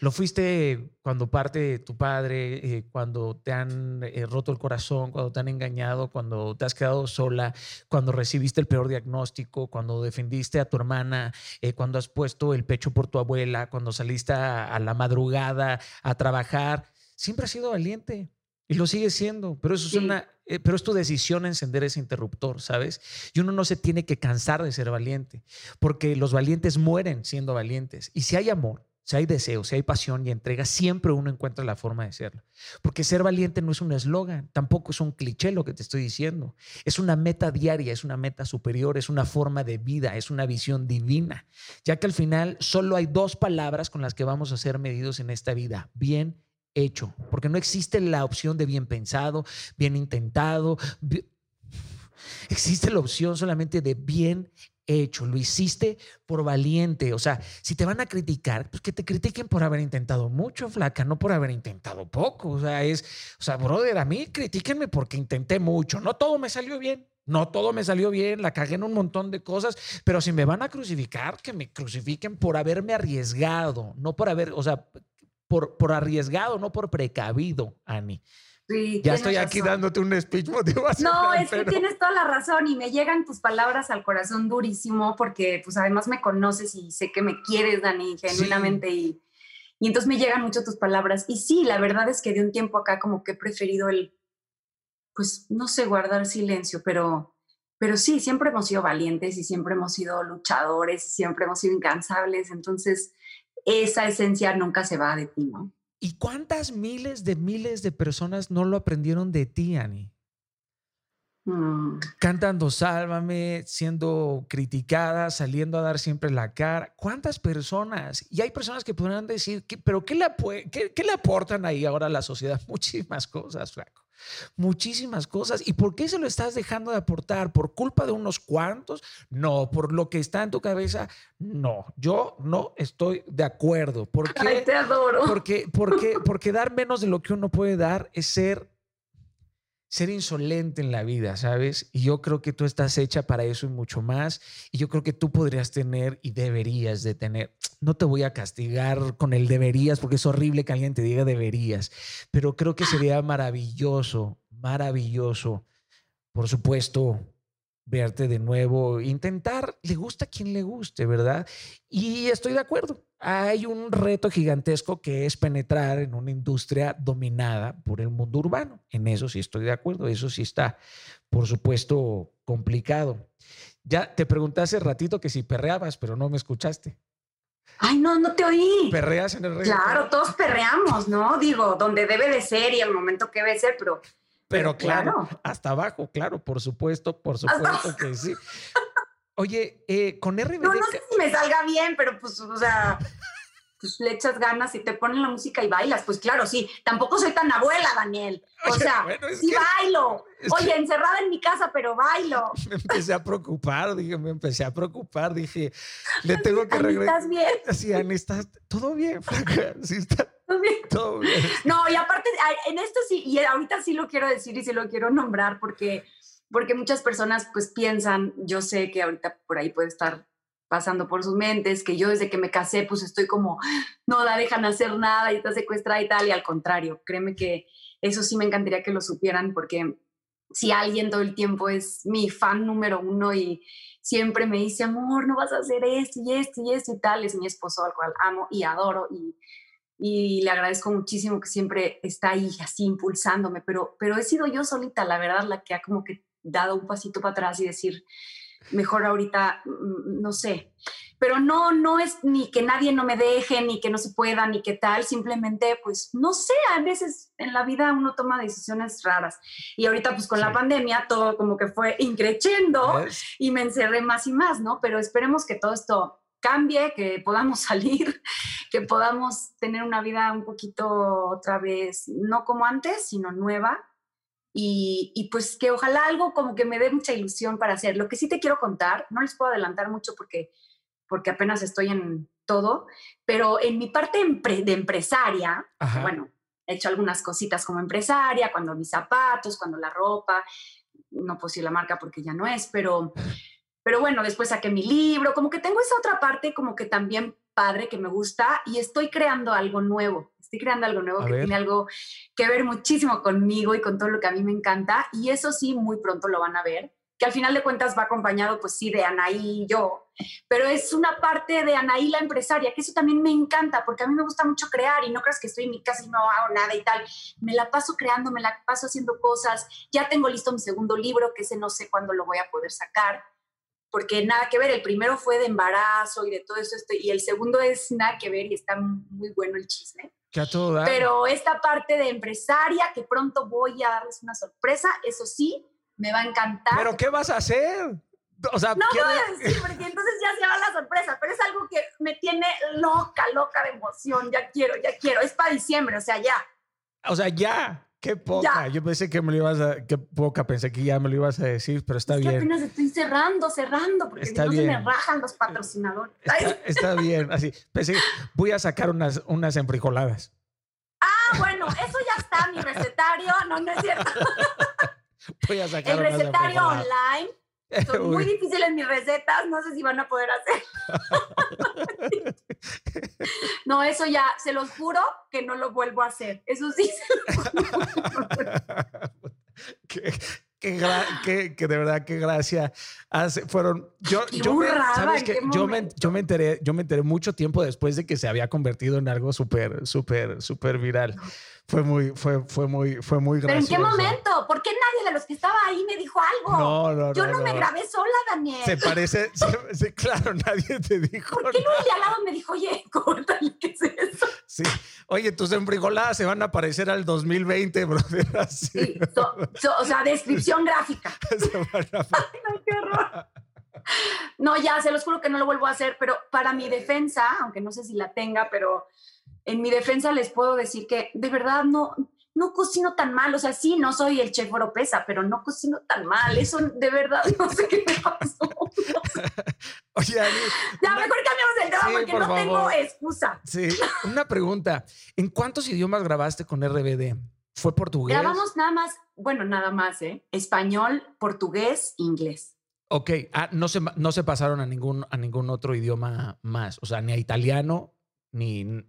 Lo fuiste cuando parte tu padre, eh, cuando te han eh, roto el corazón, cuando te han engañado, cuando te has quedado sola, cuando recibiste el peor diagnóstico, cuando defendiste a tu hermana, eh, cuando has puesto el pecho por tu abuela, cuando saliste a, la madrugada a trabajar. Siempre has sido valiente y lo sigues siendo, pero eso es una, pero es tu decisión encender ese interruptor, ¿sabes? Y uno no se tiene que cansar de ser valiente, porque los valientes mueren siendo valientes. Y si hay amor, si hay deseo, si hay pasión y entrega, siempre uno encuentra la forma de serlo. Porque ser valiente no es un eslogan, tampoco es un cliché lo que te estoy diciendo. Es una meta diaria, es una meta superior, es una forma de vida, es una visión divina. Ya que al final solo hay dos palabras con las que vamos a ser medidos en esta vida. Bien hecho. Porque no existe la opción de bien pensado, bien intentado. Existe la opción solamente de bien hecho, lo hiciste por valiente. O sea, si te van a criticar, pues que te critiquen por haber intentado mucho, flaca, no por haber intentado poco. O sea, es, o sea, brother, a mí critíquenme porque intenté mucho. No todo me salió bien. No todo me salió bien, la cagué en un montón de cosas, pero si me van a crucificar, que me crucifiquen por haberme arriesgado, no por haber, o sea, por, por arriesgado, no por precavido, Ani ya estoy aquí dándote un speech motivacional. No, es que tienes toda la razón y me llegan tus palabras al corazón durísimo porque pues además me conoces y sé que me quieres, Dani, genuinamente y, y entonces me llegan mucho tus palabras. Y sí, la verdad es que de un tiempo acá como que he preferido el, pues no sé, guardar silencio, pero, pero sí, siempre hemos sido valientes y siempre hemos sido luchadores y siempre hemos sido incansables. Entonces, esa esencia nunca se va de ti, ¿no? ¿Y cuántas miles de miles de personas no lo aprendieron de ti, Ani? Mm. Cantando Sálvame, siendo criticada, saliendo a dar siempre la cara. ¿Cuántas personas? Y hay personas que podrán decir, pero qué le, qué le aportan ahí ahora a la sociedad? Muchísimas cosas, flaco muchísimas cosas. ¿Y por qué se lo estás dejando de aportar? ¿Por culpa de unos cuantos? No, por lo que está en tu cabeza, no. Yo no estoy de acuerdo. ¿Por qué? te adoro. Porque, porque, porque dar menos de lo que uno puede dar es ser ser insolente en la vida, ¿sabes? Y yo creo que tú estás hecha para eso y mucho más. Y yo creo que tú podrías tener y deberías de tener. No te voy a castigar con el deberías porque es horrible que alguien te diga deberías, pero creo que sería maravilloso, maravilloso, por supuesto, verte de nuevo, intentar, le gusta a quien le guste, ¿verdad? Y estoy de acuerdo. Hay un reto gigantesco que es penetrar en una industria dominada por el mundo urbano. En eso sí estoy de acuerdo, eso sí está, por supuesto, complicado. Ya te pregunté hace ratito que si perreabas, pero no me escuchaste. Ay, no, no te oí. ¿Perreas en el reggaetón? Claro, todos perreamos, ¿no? Digo, donde debe de ser y el momento que debe ser, pero pero claro, hasta abajo, claro, por supuesto, por supuesto que sí. Oye, eh, con RBD... No, no sé si me salga bien, pero pues, o sea, pues le echas ganas y te ponen la música y bailas. Pues claro, sí. Tampoco soy tan abuela, Daniel. O sea, sí bailo. Oye, encerrada en mi casa, pero bailo. Me empecé a preocupar, dije, me empecé a preocupar, dije, le tengo que regresar. ¿Estás bien? Sí, Ani, ¿estás todo bien, flaca? Sí, está todo bien. No, y aparte, en esto sí, y ahorita sí lo quiero decir y sí lo quiero nombrar porque, porque muchas personas pues piensan, yo sé que ahorita por ahí puede estar pasando por sus mentes, que yo desde que me casé pues estoy como, no la dejan hacer nada y está secuestrada y tal, y al contrario, créeme que eso sí me encantaría que lo supieran porque si alguien todo el tiempo es mi fan número uno y siempre me dice, amor, no vas a hacer esto y esto y esto y tal, es mi esposo al cual amo y adoro y y le agradezco muchísimo que siempre está ahí así impulsándome, pero, pero he sido yo solita, la verdad, la que ha como que dado un pasito para atrás y decir, mejor ahorita, mm, no sé. Pero no, no es ni que nadie no me deje, ni que no se pueda, ni que tal, simplemente, pues, no sé, a veces en la vida uno toma decisiones raras. Y ahorita, pues, con la pandemia, todo como que fue increciendo y me encerré más y más, ¿no? Pero esperemos que todo esto cambie, que podamos salir, que podamos tener una vida un poquito otra vez, no como antes, sino nueva. Y, pues que ojalá algo como que me dé mucha ilusión para hacer. Lo que sí te quiero contar, no les puedo adelantar mucho porque, porque apenas estoy en, todo, pero en mi parte de empresaria, bueno, he hecho algunas cositas como empresaria, cuando mis zapatos, cuando la ropa, no puedo decir la marca porque ya no es, pero, pero bueno, después saqué mi libro, como que tengo esa otra parte como que también padre que me gusta y estoy creando algo nuevo, estoy creando algo nuevo que tiene algo que ver muchísimo conmigo y con todo lo que a mí me encanta y eso sí, muy pronto lo van a ver que al final de cuentas va acompañado, pues sí, de Anaí y yo, pero es una parte de Anaí la empresaria, que eso también me encanta, porque a mí me gusta mucho crear y no creas que estoy en mi casa y no hago nada y tal. Me la paso creando, me la paso haciendo cosas. Ya tengo listo mi segundo libro, que ese no sé cuándo lo voy a poder sacar, porque nada que ver, el primero fue de embarazo y de todo eso, y el segundo es nada que ver y está muy bueno el chisme. Pero esta parte de empresaria, que pronto voy a darles una sorpresa, eso sí, me va a encantar. ¿Pero qué vas a hacer? O sea, no voy a decir, porque entonces ya se va la sorpresa, pero es algo que me tiene loca, loca de emoción. Ya quiero, ya quiero. Es para diciembre, o sea, ya. O sea, ya. Qué poca. Yo pensé que me lo ibas a. Qué poca, pensé que ya me lo ibas a decir, pero está es bien. Que apenas estoy cerrando, cerrando, porque no se me rajan los patrocinadores. Está, bien, así. Pensé, voy a sacar unas, unas enfrijoladas. Ah, bueno, eso ya está, mi recetario. No, no es cierto. Voy a sacar el recetario online. Son muy difíciles mis recetas, no sé si van a poder hacer. no, eso ya, se los juro que no lo vuelvo a hacer. Eso sí. que, que, de verdad qué gracia hace, fueron yo yo me, sabes que yo me, yo me enteré yo me enteré mucho tiempo después de que se había convertido en algo súper súper súper viral fue muy fue fue muy fue muy gracioso. ¿Pero en qué momento? ¿Por qué nadie de los que estaba ahí me dijo algo? No, no, yo no, me grabé sola, Daniel. Se parece, claro, nadie te dijo. ¿Por qué no el de al lado me dijo, oye, córtale, ¿qué es eso? Sí. Oye, tus embrigoladas se van a parecer al 2020, brother. Sí, o sea, descripción gráfica. Ay, no, qué horror. No, ya, se los juro que no lo vuelvo a hacer, pero para mi defensa, aunque no sé si la tenga, pero en mi defensa les puedo decir que de verdad no, no cocino tan mal. O sea, sí, no soy el chef Oropesa, pero no cocino tan mal. Eso de verdad no sé qué me pasó. Oye, ya, mejor cambiamos el tema porque no tengo excusa. Sí, una pregunta. ¿En cuántos idiomas grabaste con RBD? ¿Fue portugués? Grabamos nada más, bueno, nada más, ¿eh? Español, portugués, inglés. Ok, ah, no, se, no se pasaron a ningún, a ningún otro idioma más, o sea, ni a italiano, ni,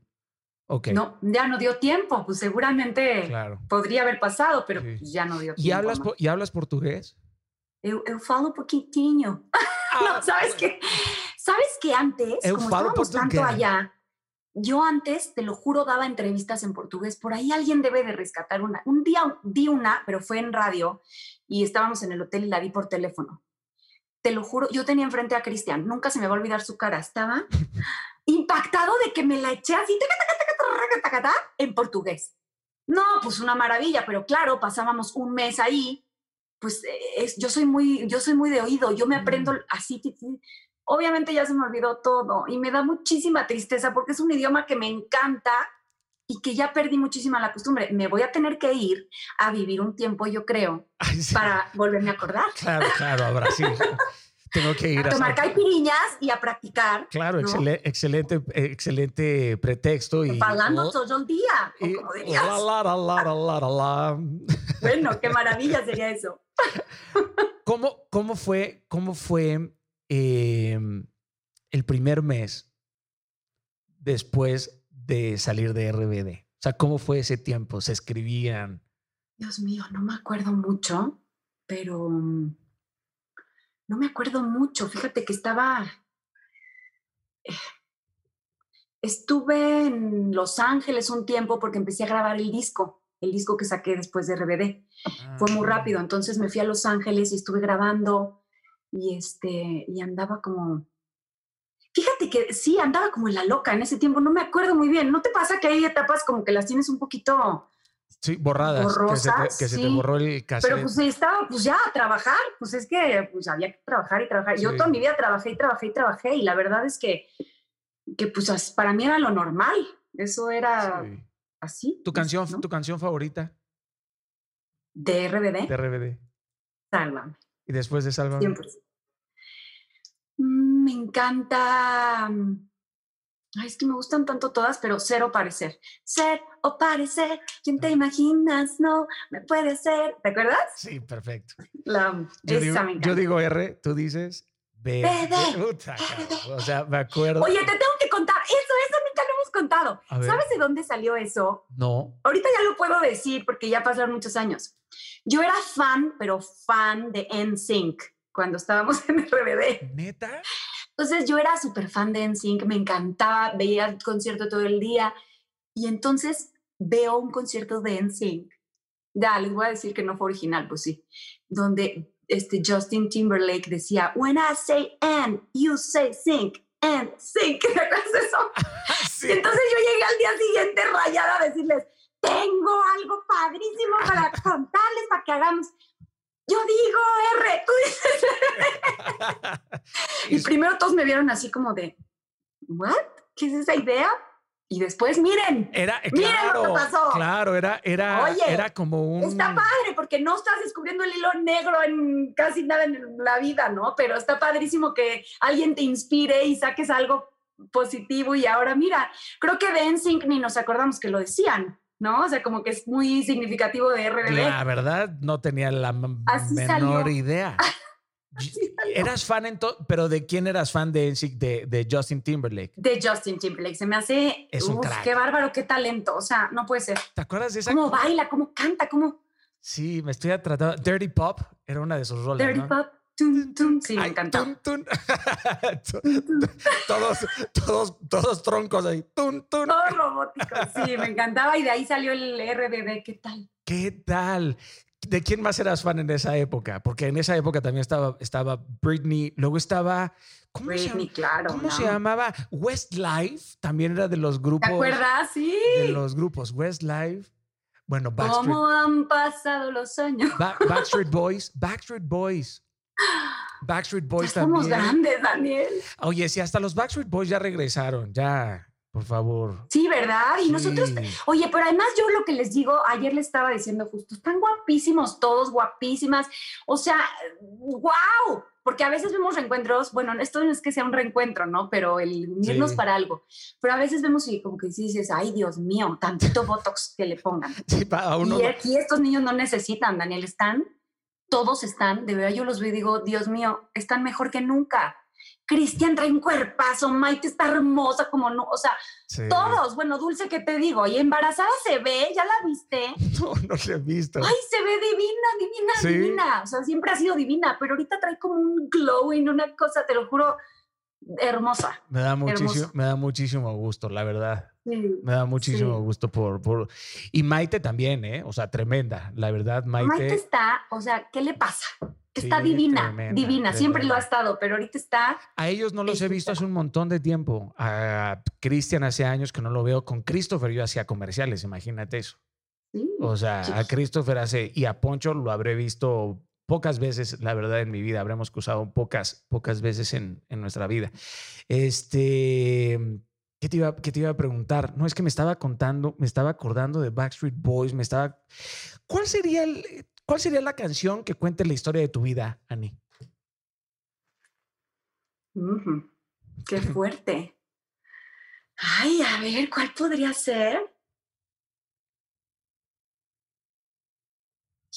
no, ya no dio tiempo, pues seguramente podría haber pasado, pero pues ya no dio tiempo. ¿Y hablas, ¿y hablas portugués? Eu, falo un poquitinho. Ah, ¿sabes qué? ¿Sabes que antes, como estábamos tanto allá, yo antes, te lo juro, daba entrevistas en portugués. Por ahí alguien debe de rescatar una. Un día di una, pero fue en radio y estábamos en el hotel y la vi por teléfono. Te lo juro, yo tenía enfrente a Cristian, nunca se me va a olvidar su cara. Estaba impactado de que me la eché así en portugués. No, pues una maravilla, pero claro, pasábamos un mes ahí, pues eh, es, yo, soy muy, yo soy muy de oído, yo me aprendo así, obviamente ya se me olvidó todo y me da muchísima tristeza porque es un idioma que me encanta y que ya perdí muchísima la costumbre. Me voy a tener que ir a vivir un tiempo, yo creo, para volverme a acordar. Claro, claro, a Brasil. Tengo que ir a, tomar caipiriñas y a practicar. Claro, excelente, excelente pretexto. Y, Pagando todo el día. bueno, qué maravilla sería eso. ¿Cómo, cómo fue, cómo fue em, el primer mes después de salir de RBD? O sea, ¿cómo fue ese tiempo? ¿Se escribían? Dios mío, no me acuerdo mucho, pero mm, no me acuerdo mucho, fíjate que estaba, eh, estuve en Los Ángeles un tiempo porque empecé a grabar el disco, el disco que saqué después de RBD. Fue muy ah. rápido, entonces me fui a Los Ángeles y estuve grabando y, este, y andaba como... Fíjate que sí, andaba como en la loca en ese tiempo, no me acuerdo muy bien. ¿No te pasa que hay etapas como que las tienes un poquito Sí, borradas. que se te, borró el cassette. Pero pues estaba, pues ya, a trabajar. Pues es que pues había que trabajar y trabajar. Yo toda mi vida trabajé y trabajé y trabajé. Y la verdad es que, que pues para mí era lo normal. Eso era así. ¿Tu canción, ¿Tu canción favorita? De RBD. De RBD. Sálvame. ¿Y después de Sálvame? Mm, me encanta. Mm, Ay, es que me gustan tanto todas, pero ser o parecer. Ser o parecer, ¿quién te imaginas? No, me puede ser. ¿Te acuerdas? Sí, perfecto. La, Yo, esa digo, yo digo R, tú dices B. O sea, me acuerdo. Oye, te tengo que contar. Eso, eso nunca lo hemos contado. ¿Sabes de dónde salió eso? No. Ahorita ya lo puedo decir porque ya pasaron muchos años. Yo era fan, pero fan de NSYNC cuando estábamos en RBD. ¿Neta? Entonces yo era súper fan de NSYNC, me encantaba, veía el concierto todo el día y entonces veo un concierto de NSYNC. Ya, les voy a decir que no fue original, pues sí, donde este Justin Timberlake decía, When I say and, you say sync, and sync. ¿Te acuerdas de eso? sí. Y entonces yo llegué al día siguiente rayada a decirles, tengo algo padrísimo para contarles, para que hagamos. Yo digo R, tú dices Y primero todos me vieron así como de, ¿what? ¿Qué es esa idea? Y después, miren, Era, Miren lo que claro, pasó. claro, era, era, Oye, era como un... está padre porque no estás descubriendo el hilo negro en casi nada en la vida, ¿no? Pero está padrísimo que alguien te inspire y saques algo positivo y ahora mira, creo que de NSYNC ni nos acordamos que lo decían, ¿no? O sea, como que es muy significativo de RBD. La verdad, no tenía la Así menor salió. idea. ¿Eras fan entonces? ¿Pero de quién eras fan de? De, de Justin Timberlake. De Justin Timberlake, se me hace, Es un uf, crack. qué bárbaro, qué talento, o sea, no puede ser. ¿Te acuerdas de esa? ¿Cómo baila? ¿Cómo canta? ¿Cómo Sí, me estoy tratando. Dirty Pop era una de sus roles. dirty ¿no? pop? Tum, tum. Sí, me encantó. tun, tun. todos, todos, todos troncos ahí. Tun, tun. Todo robótico, sí, me encantaba y de ahí salió el RBD, ¿qué tal? ¿Qué tal? ¿De quién más eras fan en esa época? Porque en esa época también estaba, estaba Britney, luego estaba. ¿Cómo, se, Britney, llama- claro. ¿cómo ¿no? se llamaba? Westlife también era de los grupos. ¿Te acuerdas? Sí. De los grupos Westlife. Bueno, Backstreet, ¿Cómo han pasado los años? Ba- Backstreet Boys. Backstreet Boys. Backstreet Ya Boys somos también. grandes, Daniel. Oye, si hasta los Backstreet Boys ya regresaron, ya, por favor. Sí, ¿verdad? Y nosotros, Sí. oye, pero además yo lo que les digo, ayer les estaba diciendo justo, están guapísimos todos, guapísimas. O sea, wow, porque a veces vemos reencuentros, bueno, esto no es que sea un reencuentro, ¿no? Pero el unirnos Sí. para algo. Pero a veces vemos y como que dices, ay, Dios mío, tantito Botox que le pongan. Sí, pa- a uno, Y aquí estos niños no necesitan, Daniel, están, todos están, de verdad yo los veo y digo, Dios mío, están mejor que nunca. Cristian trae un cuerpazo, Maite está hermosa como no, o sea, Sí. todos, bueno, Dulce, ¿qué te digo? Y embarazada se ve, ¿ya la viste? No, no lo he visto. Ay, se ve divina, divina, Sí. divina. O sea, siempre ha sido divina, pero ahorita trae como un glowing, una cosa, te lo juro, hermosa. Me da muchísimo, me da muchísimo gusto, la verdad. Sí. Me da muchísimo Sí. gusto por, por. Y Maite también, ¿eh? O sea, tremenda. La verdad, Maite. Maite está, o sea, ¿qué le pasa? Está Sí, divina, tremenda, divina, siempre lo ha estado, pero ahorita está A ellos no los he visto hace un montón de tiempo. A Cristian hace años que no lo veo. Con Christopher yo hacía comerciales, imagínate eso. sí, O sea, a. Christopher hace. Y a Poncho lo habré visto pocas veces, la verdad, en mi vida. Habremos cruzado pocas, pocas veces en, en nuestra vida. Este. ¿Qué te, iba, qué te iba a preguntar? No, es que me estaba contando, me estaba acordando de Backstreet Boys, me estaba... ¿Cuál sería, el, ¿Cuál sería la canción que cuente la historia de tu vida, Ani? Qué fuerte. Ay, a ver, ¿cuál podría ser?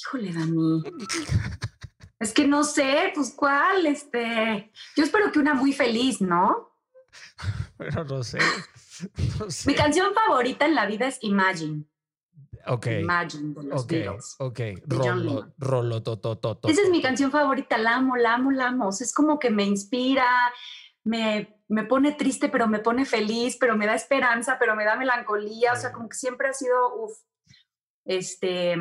Híjole, Dani. Es que no sé, pues cuál, este. Yo espero que una muy feliz, ¿no? Pero no sé. No sé. Mi canción favorita en la vida es Imagine. Ok. Imagine de los Ok, Beatles. ok. John Rolo, rolo, to, to, to, Esa es mi canción favorita, la amo, la amo, la amo. O sea, es como que me inspira, me, me pone triste, pero me pone feliz, pero me da esperanza, pero me da melancolía. O sea, como que siempre ha sido, uff, este,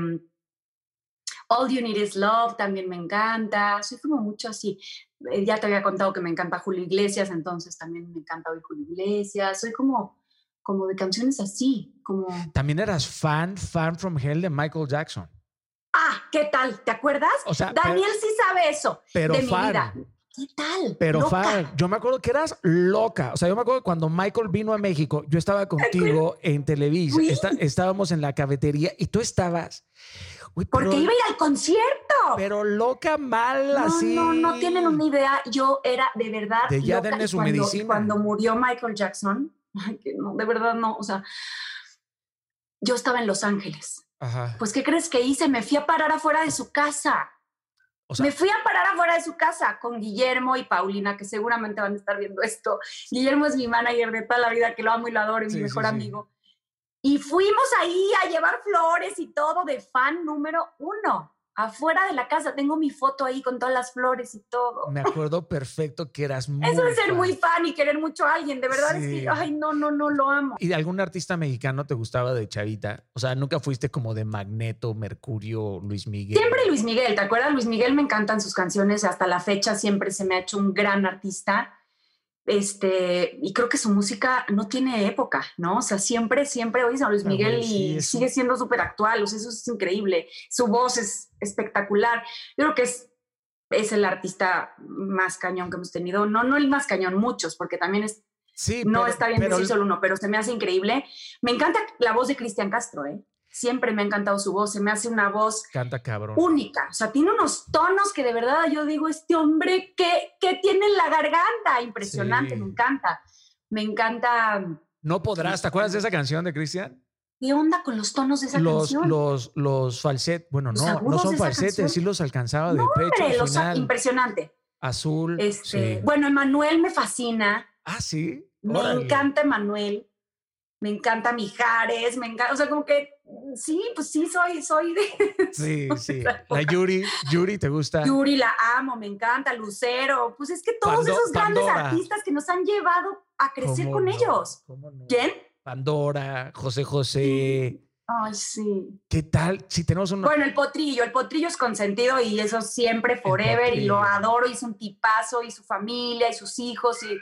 All You Need Is Love también me encanta. Soy como mucho así. Eh, Ya te había contado que me encanta Julio Iglesias, entonces también me encanta oír Julio Iglesias. Soy como, como de canciones así, como... También eras fan, fan from hell de Michael Jackson. Ah, ¿qué tal? ¿Te acuerdas? O sea, Daniel sí sabe eso pero de mi fan. vida. ¿Qué tal? Pero Loca. fan, yo me acuerdo que eras loca. O sea, yo me acuerdo que cuando Michael vino a México, yo estaba contigo en Televisa, está- estábamos en la cafetería y tú estabas. Uy, Porque iba a ir al concierto. pero loca mal no, así. no, no tienen una idea. Yo era de verdad. De ya loca. su cuando, medicina. Cuando murió Michael Jackson, Ay, que no, de verdad no, o sea, yo estaba en Los Ángeles. Ajá. Pues, ¿qué crees que hice? Me fui a parar afuera de su casa. me fui a parar afuera de su casa con Guillermo y Paulina, que seguramente van a estar viendo esto. Guillermo es mi manager de toda la vida, que lo amo y lo adoro, y mi mejor amigo. Y fuimos ahí a llevar flores y todo de fan número uno afuera de la casa. Tengo mi foto ahí con todas las flores y todo. Me acuerdo perfecto que eras muy. Eso es ser muy fan y querer mucho a alguien. De verdad es que, ay, no, no, no, lo amo. ¿Y de algún artista mexicano te gustaba de chavita? O sea, nunca fuiste como de Magneto, Mercurio, Luis Miguel. Siempre Luis Miguel, ¿te acuerdas? Luis Miguel me encantan sus canciones. Hasta la fecha siempre se me ha hecho un gran artista. Este, y creo que su música no tiene época, ¿no? O sea, siempre, siempre oís a Luis Miguel y sigue siendo súper actual, o sea, eso es increíble. Su voz es espectacular. Yo creo que es, es el artista más cañón que hemos tenido. No, no el más cañón, muchos, porque también es, sí, no está bien decir solo uno, pero se me hace increíble. Me encanta la voz de Cristian Castro, ¿eh? Siempre me ha encantado su voz, se me hace una voz Canta cabrón. única, o sea, tiene unos tonos que de verdad yo digo, este hombre, ¿qué, qué tiene en la garganta? Impresionante, me encanta, me encanta. No podrás, ¿te acuerdas de esa canción de Cristian? ¿Qué onda con los tonos de esa los, canción? Los, los falsetes, bueno, no, no son falsetes, sí los alcanzaba de pecho. Los, impresionante. Azul. Este, Bueno, Emanuel me fascina. Ah, sí. Me encanta Emanuel me encanta Mijares, me encanta, o sea, como que sí, pues sí, soy, soy de... Sí, sí. La Yuri, Yuri, ¿te gusta? Yuri la amo, me encanta, Lucero, pues es que todos esos grandes artistas que nos han llevado a crecer con ellos. ¿Quién? Pandora, José José. Ay, sí. ¿Qué tal? Si tenemos un... Bueno, el potrillo, el potrillo es consentido y eso siempre, forever, y lo adoro, y es un tipazo, y su familia, y sus hijos, y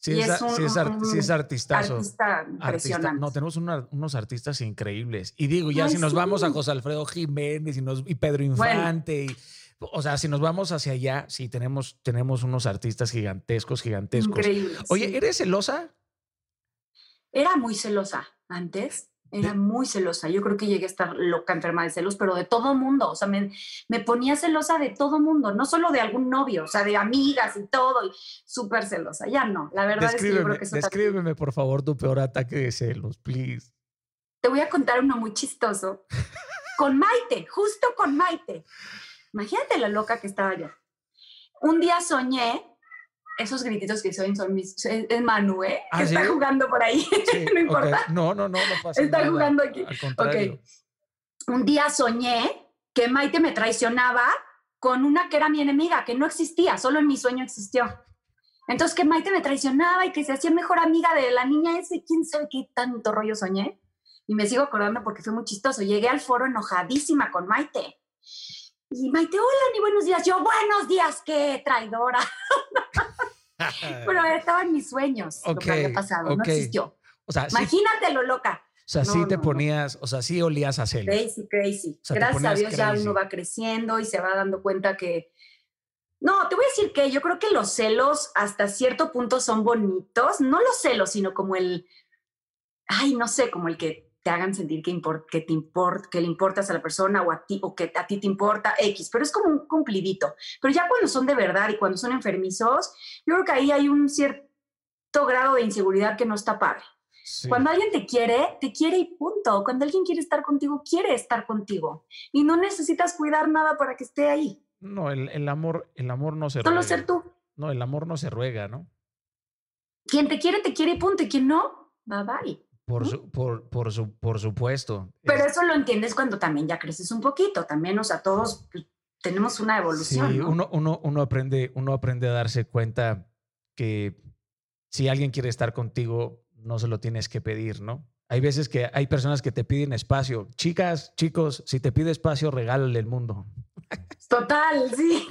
Sí, es, sí, es, sí artistazo. Artista impresionante. No, tenemos unos artistas increíbles. Y digo, ya si nos vamos a José Alfredo Jiménez y, nos, y Pedro Infante, y, o sea, si nos vamos hacia allá, sí tenemos, tenemos unos artistas gigantescos, gigantescos. Increíbles. Oye, ¿eres celosa? Era muy celosa antes. Era muy celosa. Yo creo que llegué a estar loca, enferma de celos, pero de todo mundo. O sea, me, me ponía celosa de todo mundo, no solo de algún novio, o sea, de amigas y todo, y súper celosa. Ya no, la verdad es que yo creo que eso Descríbeme, por favor, tu peor ataque de celos, please. Te voy a contar uno muy chistoso. con Maite, justo con Maite. Imagínate la loca que estaba yo. Un día soñé esos grititos que son son mis. Es Manu, ¿eh? ¿Ah, está jugando por ahí. no importa. No, no, no, no pasa Está jugando aquí. Al contrario. Un día soñé que Maite me traicionaba con una que era mi enemiga, que no existía, solo en mi sueño existió. Entonces, que Maite me traicionaba y que se hacía mejor amiga de la niña ese, quién sabe qué tanto rollo soñé. Y me sigo acordando porque fue muy chistoso. Llegué al foro enojadísima con Maite. Y Maite, hola, ni buenos días. Yo, buenos días, qué traidora. Pero estaba en mis sueños lo que había pasado, no existió. O sea, Imagínatelo, loca. O sea, sí te ponías, o sea, sí olías a celos. Crazy, crazy. Gracias a Dios ya uno va creciendo y se va dando cuenta que... No, te voy a decir que yo creo que los celos hasta cierto punto son bonitos. No los celos, sino como el... Ay, no sé, como el que te hagan sentir que, que, te import que le importas a la persona o a ti, o que a ti te importa X, pero es como un cumplidito. Pero ya cuando son de verdad y cuando son enfermizos, yo creo que ahí hay un cierto grado de inseguridad que no está padre. Cuando alguien te quiere, te quiere y punto. Cuando alguien quiere estar contigo, quiere estar contigo. Y no necesitas cuidar nada para que esté ahí. No, el, el amor, el amor no se Solo ruega. ser tú. No, el amor no se ruega, ¿no? Quien te quiere, te quiere y punto. Y quien no, bye bye. Por, por, por, su, por supuesto. Pero eso lo entiendes cuando también ya creces un poquito, también, o sea, todos pues, tenemos una evolución. Sí, uno, uno, uno, aprende, uno aprende a darse cuenta que si alguien quiere estar contigo, no se lo tienes que pedir, ¿no? Hay veces que hay personas que te piden espacio. Chicas, chicos, si te pide espacio, regálale el mundo. Total, sí.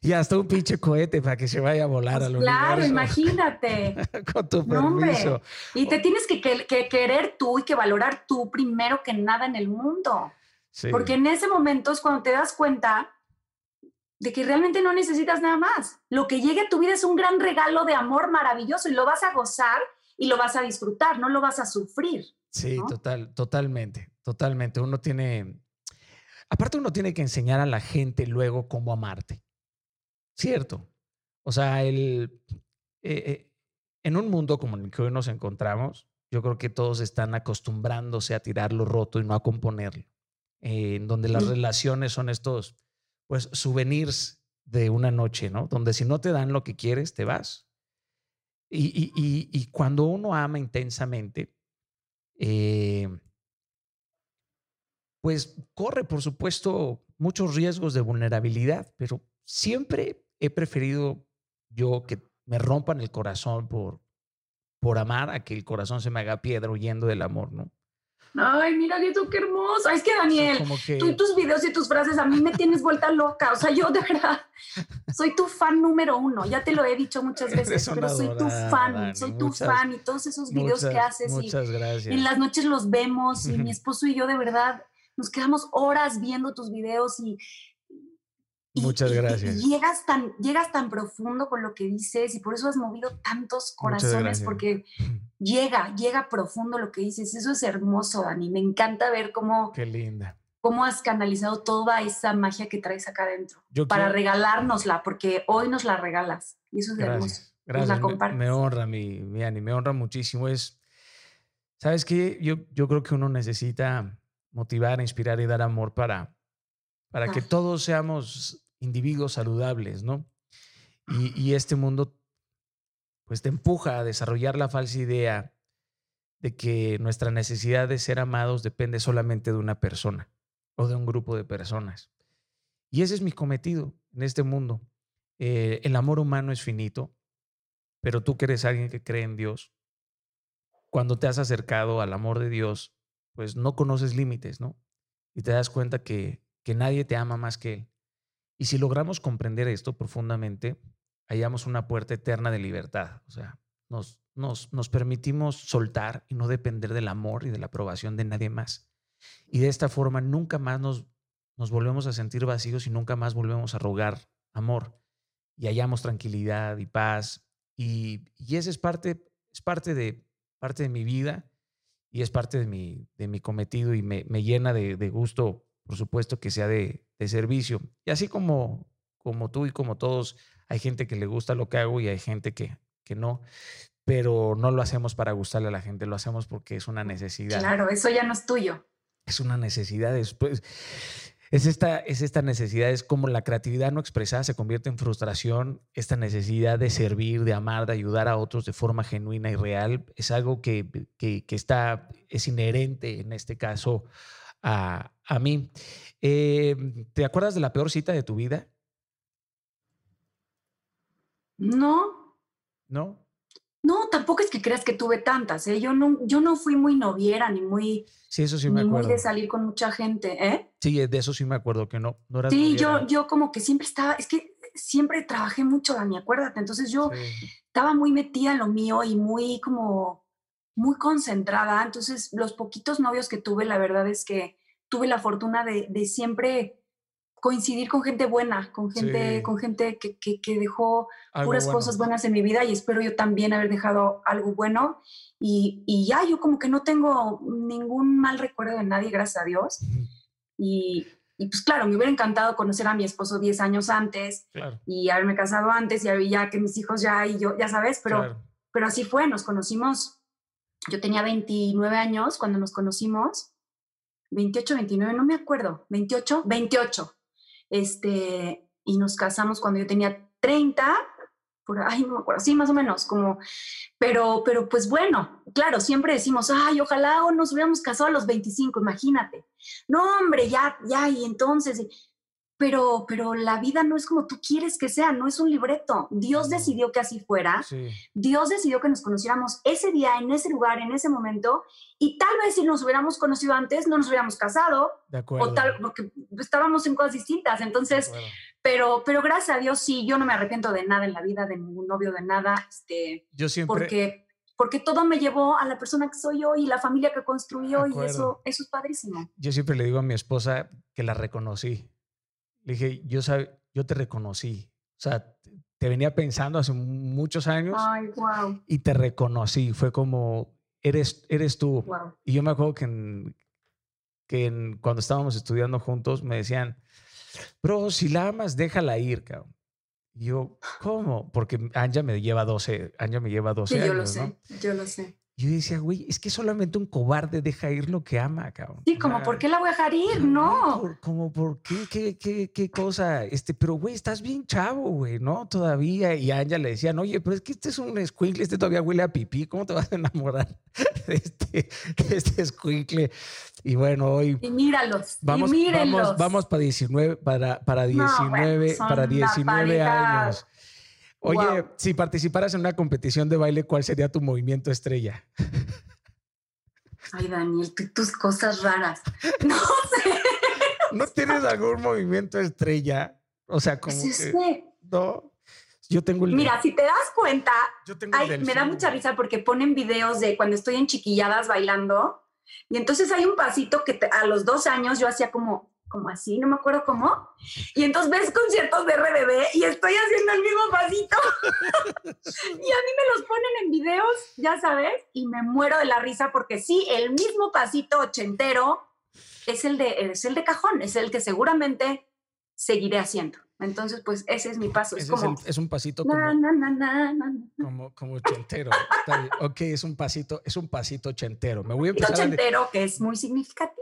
Y hasta un pinche cohete para que se vaya a volar pues a lo Claro, imagínate. Con tu permiso. Y te tienes que, querer tú y que valorar tú primero que nada en el mundo. Porque en ese momento es cuando te das cuenta de que realmente no necesitas nada más. Lo que llegue a tu vida es un gran regalo de amor maravilloso y lo vas a gozar y lo vas a disfrutar, no lo vas a sufrir. Sí, total, totalmente, totalmente. Uno tiene, aparte uno tiene que enseñar a la gente luego cómo amarte. Cierto. O sea, el, eh, eh, en un mundo como el que hoy nos encontramos, yo creo que todos están acostumbrándose a tirar lo roto y no a componerlo, eh, en donde las relaciones son estos, pues, souvenirs de una noche, ¿no? Donde si no te dan lo que quieres, te vas. Y, y, cuando uno ama intensamente, eh, pues corre, por supuesto, muchos riesgos de vulnerabilidad, pero siempre he preferido yo que me rompan el corazón por, por amar a que el corazón se me haga piedra huyendo del amor, ¿no? Ay, mira eso, qué hermoso. Es que Daniel, tú y tus videos y tus frases a mí me tienes vuelta loca. O sea, yo de verdad soy tu fan número uno. Ya te lo he dicho muchas veces, pero soy tu fan, soy tu fan y todos esos videos que haces. Muchas gracias. En las noches los vemos y mi esposo y yo de verdad nos quedamos horas viendo tus videos y Muchas gracias. llegas, tan, llegas tan profundo con lo que dices y por eso has movido tantos corazones, porque llega, llega profundo lo que dices. Eso es hermoso, Dani. Me encanta ver cómo... Qué linda. Cómo has canalizado toda esa magia que traes acá adentro para regalárnosla, porque hoy nos la regalas. Y eso es hermoso. Gracias. Me, honra, mi, mi Ani, me honra muchísimo. Es, ¿sabes qué? Yo, yo creo que uno necesita motivar, inspirar y dar amor para, para que todos seamos individuos saludables, ¿no? Y, este mundo, pues te empuja a desarrollar la falsa idea de que nuestra necesidad de ser amados depende solamente de una persona o de un grupo de personas. Y ese es mi cometido en este mundo. Eh, el amor humano es finito, pero tú que eres alguien que cree en Dios, cuando te has acercado al amor de Dios, pues no conoces límites, ¿no? Y te das cuenta que que nadie te ama más que Él. Y si logramos comprender esto profundamente, hallamos una puerta eterna de libertad. O sea, nos, nos, nos permitimos soltar y no depender del amor y de la aprobación de nadie más. Y de esta forma nunca más nos, nos volvemos a sentir vacíos y nunca más volvemos a rogar amor. Y hallamos tranquilidad y paz. Y, y esa es parte, es parte de, parte de mi vida y es parte de mi, de mi cometido y me, me llena de, de gusto por supuesto que sea de, servicio. Y así como, como tú y como todos, hay gente que le gusta lo que hago y hay gente que, que no, pero no lo hacemos para gustarle a la gente, lo hacemos porque es una necesidad. Claro, eso ya no es tuyo. Es una necesidad. Después, es esta, es esta necesidad, es como la creatividad no expresada se convierte en frustración, esta necesidad de servir, de amar, de ayudar a otros de forma genuina y real, es algo que, que, que está, es inherente en este caso a, a mí. Em, ¿Te acuerdas de la peor cita de tu vida? No. ¿No? No, tampoco es que creas que tuve tantas, ¿eh? Yo no, yo no fui muy noviera ni muy... Sí, eso sí me acuerdo. Muy de salir con mucha gente, ¿eh? Sí, de eso sí me acuerdo que no. no sí, yo, yo como que siempre estaba, es que siempre trabajé mucho, Dani, acuérdate. Entonces yo estaba muy metida en lo mío y muy como, muy concentrada. Entonces los poquitos novios que tuve, la verdad es que tuve la fortuna de, siempre coincidir con gente buena, con gente, con gente que, que, dejó puras cosas buenas en mi vida y espero yo también haber dejado algo bueno. Y, y, ya yo como que no tengo ningún mal recuerdo de nadie, gracias a Dios. y, y, pues claro, me hubiera encantado conocer a mi esposo 10 años antes y haberme casado antes y ya que mis hijos ya y yo, ya sabes, pero, pero así fue, nos conocimos, yo tenía 29 años cuando nos conocimos. 28, 29, no me acuerdo, 28, 28. Este, y nos casamos cuando yo tenía 30, por ahí no me acuerdo, sí, más o menos, como, pero, pero pues bueno, claro, siempre decimos, ay, ojalá nos hubiéramos casado a los 25, imagínate. No, hombre, ya, ya, y entonces, pero, pero la vida no es como tú quieres que sea, no es un libreto. Dios decidió que así fuera. Dios decidió que nos conociéramos ese día, en ese lugar, en ese momento, y tal vez si nos hubiéramos conocido antes, no nos hubiéramos casado. De acuerdo. O tal, porque estábamos en cosas distintas. Entonces, pero, pero gracias a Dios, sí, yo no me arrepiento de nada en la vida, de ningún novio, de nada. Este, yo siempre. Porque porque todo me llevó a la persona que soy yo y la familia que construyó y eso, eso es padrísimo. Yo siempre le digo a mi esposa que la reconocí. Le dije, yo, yo te reconocí. O sea, te venía pensando hace muchos años Ay, wow. y te reconocí. Fue como, eres, eres tú. Y yo me acuerdo que, que cuando estábamos estudiando juntos me decían, bro, si la amas, déjala ir, cabrón. Y yo, ¿cómo? Porque Anja me lleva 12, Anja me lleva 12 sí, yo lo sé, yo lo sé. Yo decía, güey, es que solamente un cobarde deja ir lo que ama, cabrón. Sí, como, ¿por qué la voy a dejar ir? No. como, ¿por qué? ¿Qué, qué, qué cosa? Este, pero, güey, estás bien chavo, güey, ¿no? Todavía. Y a Anja le decían, oye, pero es que este es un escuincle, este todavía huele a pipí. ¿Cómo te vas a enamorar de este, de este escuincle? Y bueno, hoy. Y míralos. Vamos, y vamos, vamos para 19, para, para 19, para 19 años. Oye, si participaras en una competición de baile, ¿cuál sería tu movimiento estrella? Ay, Daniel, tus cosas raras. No sé. ¿No tienes algún movimiento estrella? O sea, como que, no. Yo tengo el Mira, si te das cuenta, me da mucha risa porque ponen videos de cuando estoy en chiquilladas bailando y entonces hay un pasito que a los dos años yo hacía como como así, no me acuerdo cómo. Y entonces ves conciertos de RBD y estoy haciendo el mismo pasito. y a mí me los ponen en videos, ya sabes, y me muero de la risa porque sí, el mismo pasito ochentero es el de, es el de cajón, es el que seguramente seguiré haciendo. Entonces, pues ese es mi paso. Es, como, es, un pasito como, como, como ochentero. ok, es un pasito, es un pasito ochentero. Me voy a empezar ochentero que es muy significativo.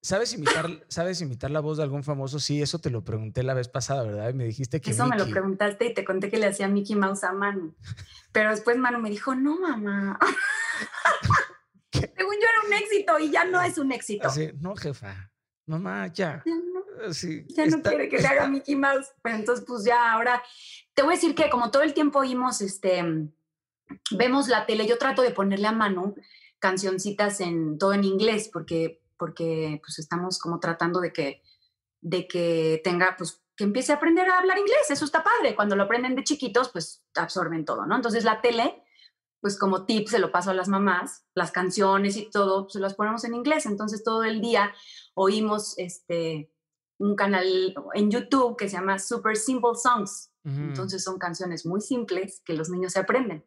¿Sabes imitar, ¿Sabes imitar la voz de algún famoso? Sí, eso te lo pregunté la vez pasada, ¿verdad? Y me dijiste que. Eso me lo preguntaste y te conté que le hacía Mickey Mouse a Manu. Pero después Manu me dijo, no, mamá. Según yo era un éxito y ya no es un éxito. Así, no, jefa. Mamá, ya. Ya no, ya no quiere que le haga Mickey Mouse. Pero entonces, pues ya ahora. Te voy a decir que como todo el tiempo oímos, este, vemos la tele, yo trato de ponerle a Manu cancioncitas en todo en inglés, porque porque pues estamos como tratando de que, de que tenga, pues que empiece a aprender a hablar inglés, eso está padre, cuando lo aprenden de chiquitos, pues absorben todo, ¿no? Entonces la tele, pues como tip se lo paso a las mamás, las canciones y todo, pues las ponemos en inglés, entonces todo el día oímos este, un canal en YouTube que se llama Super Simple Songs, entonces son canciones muy simples que los niños se aprenden.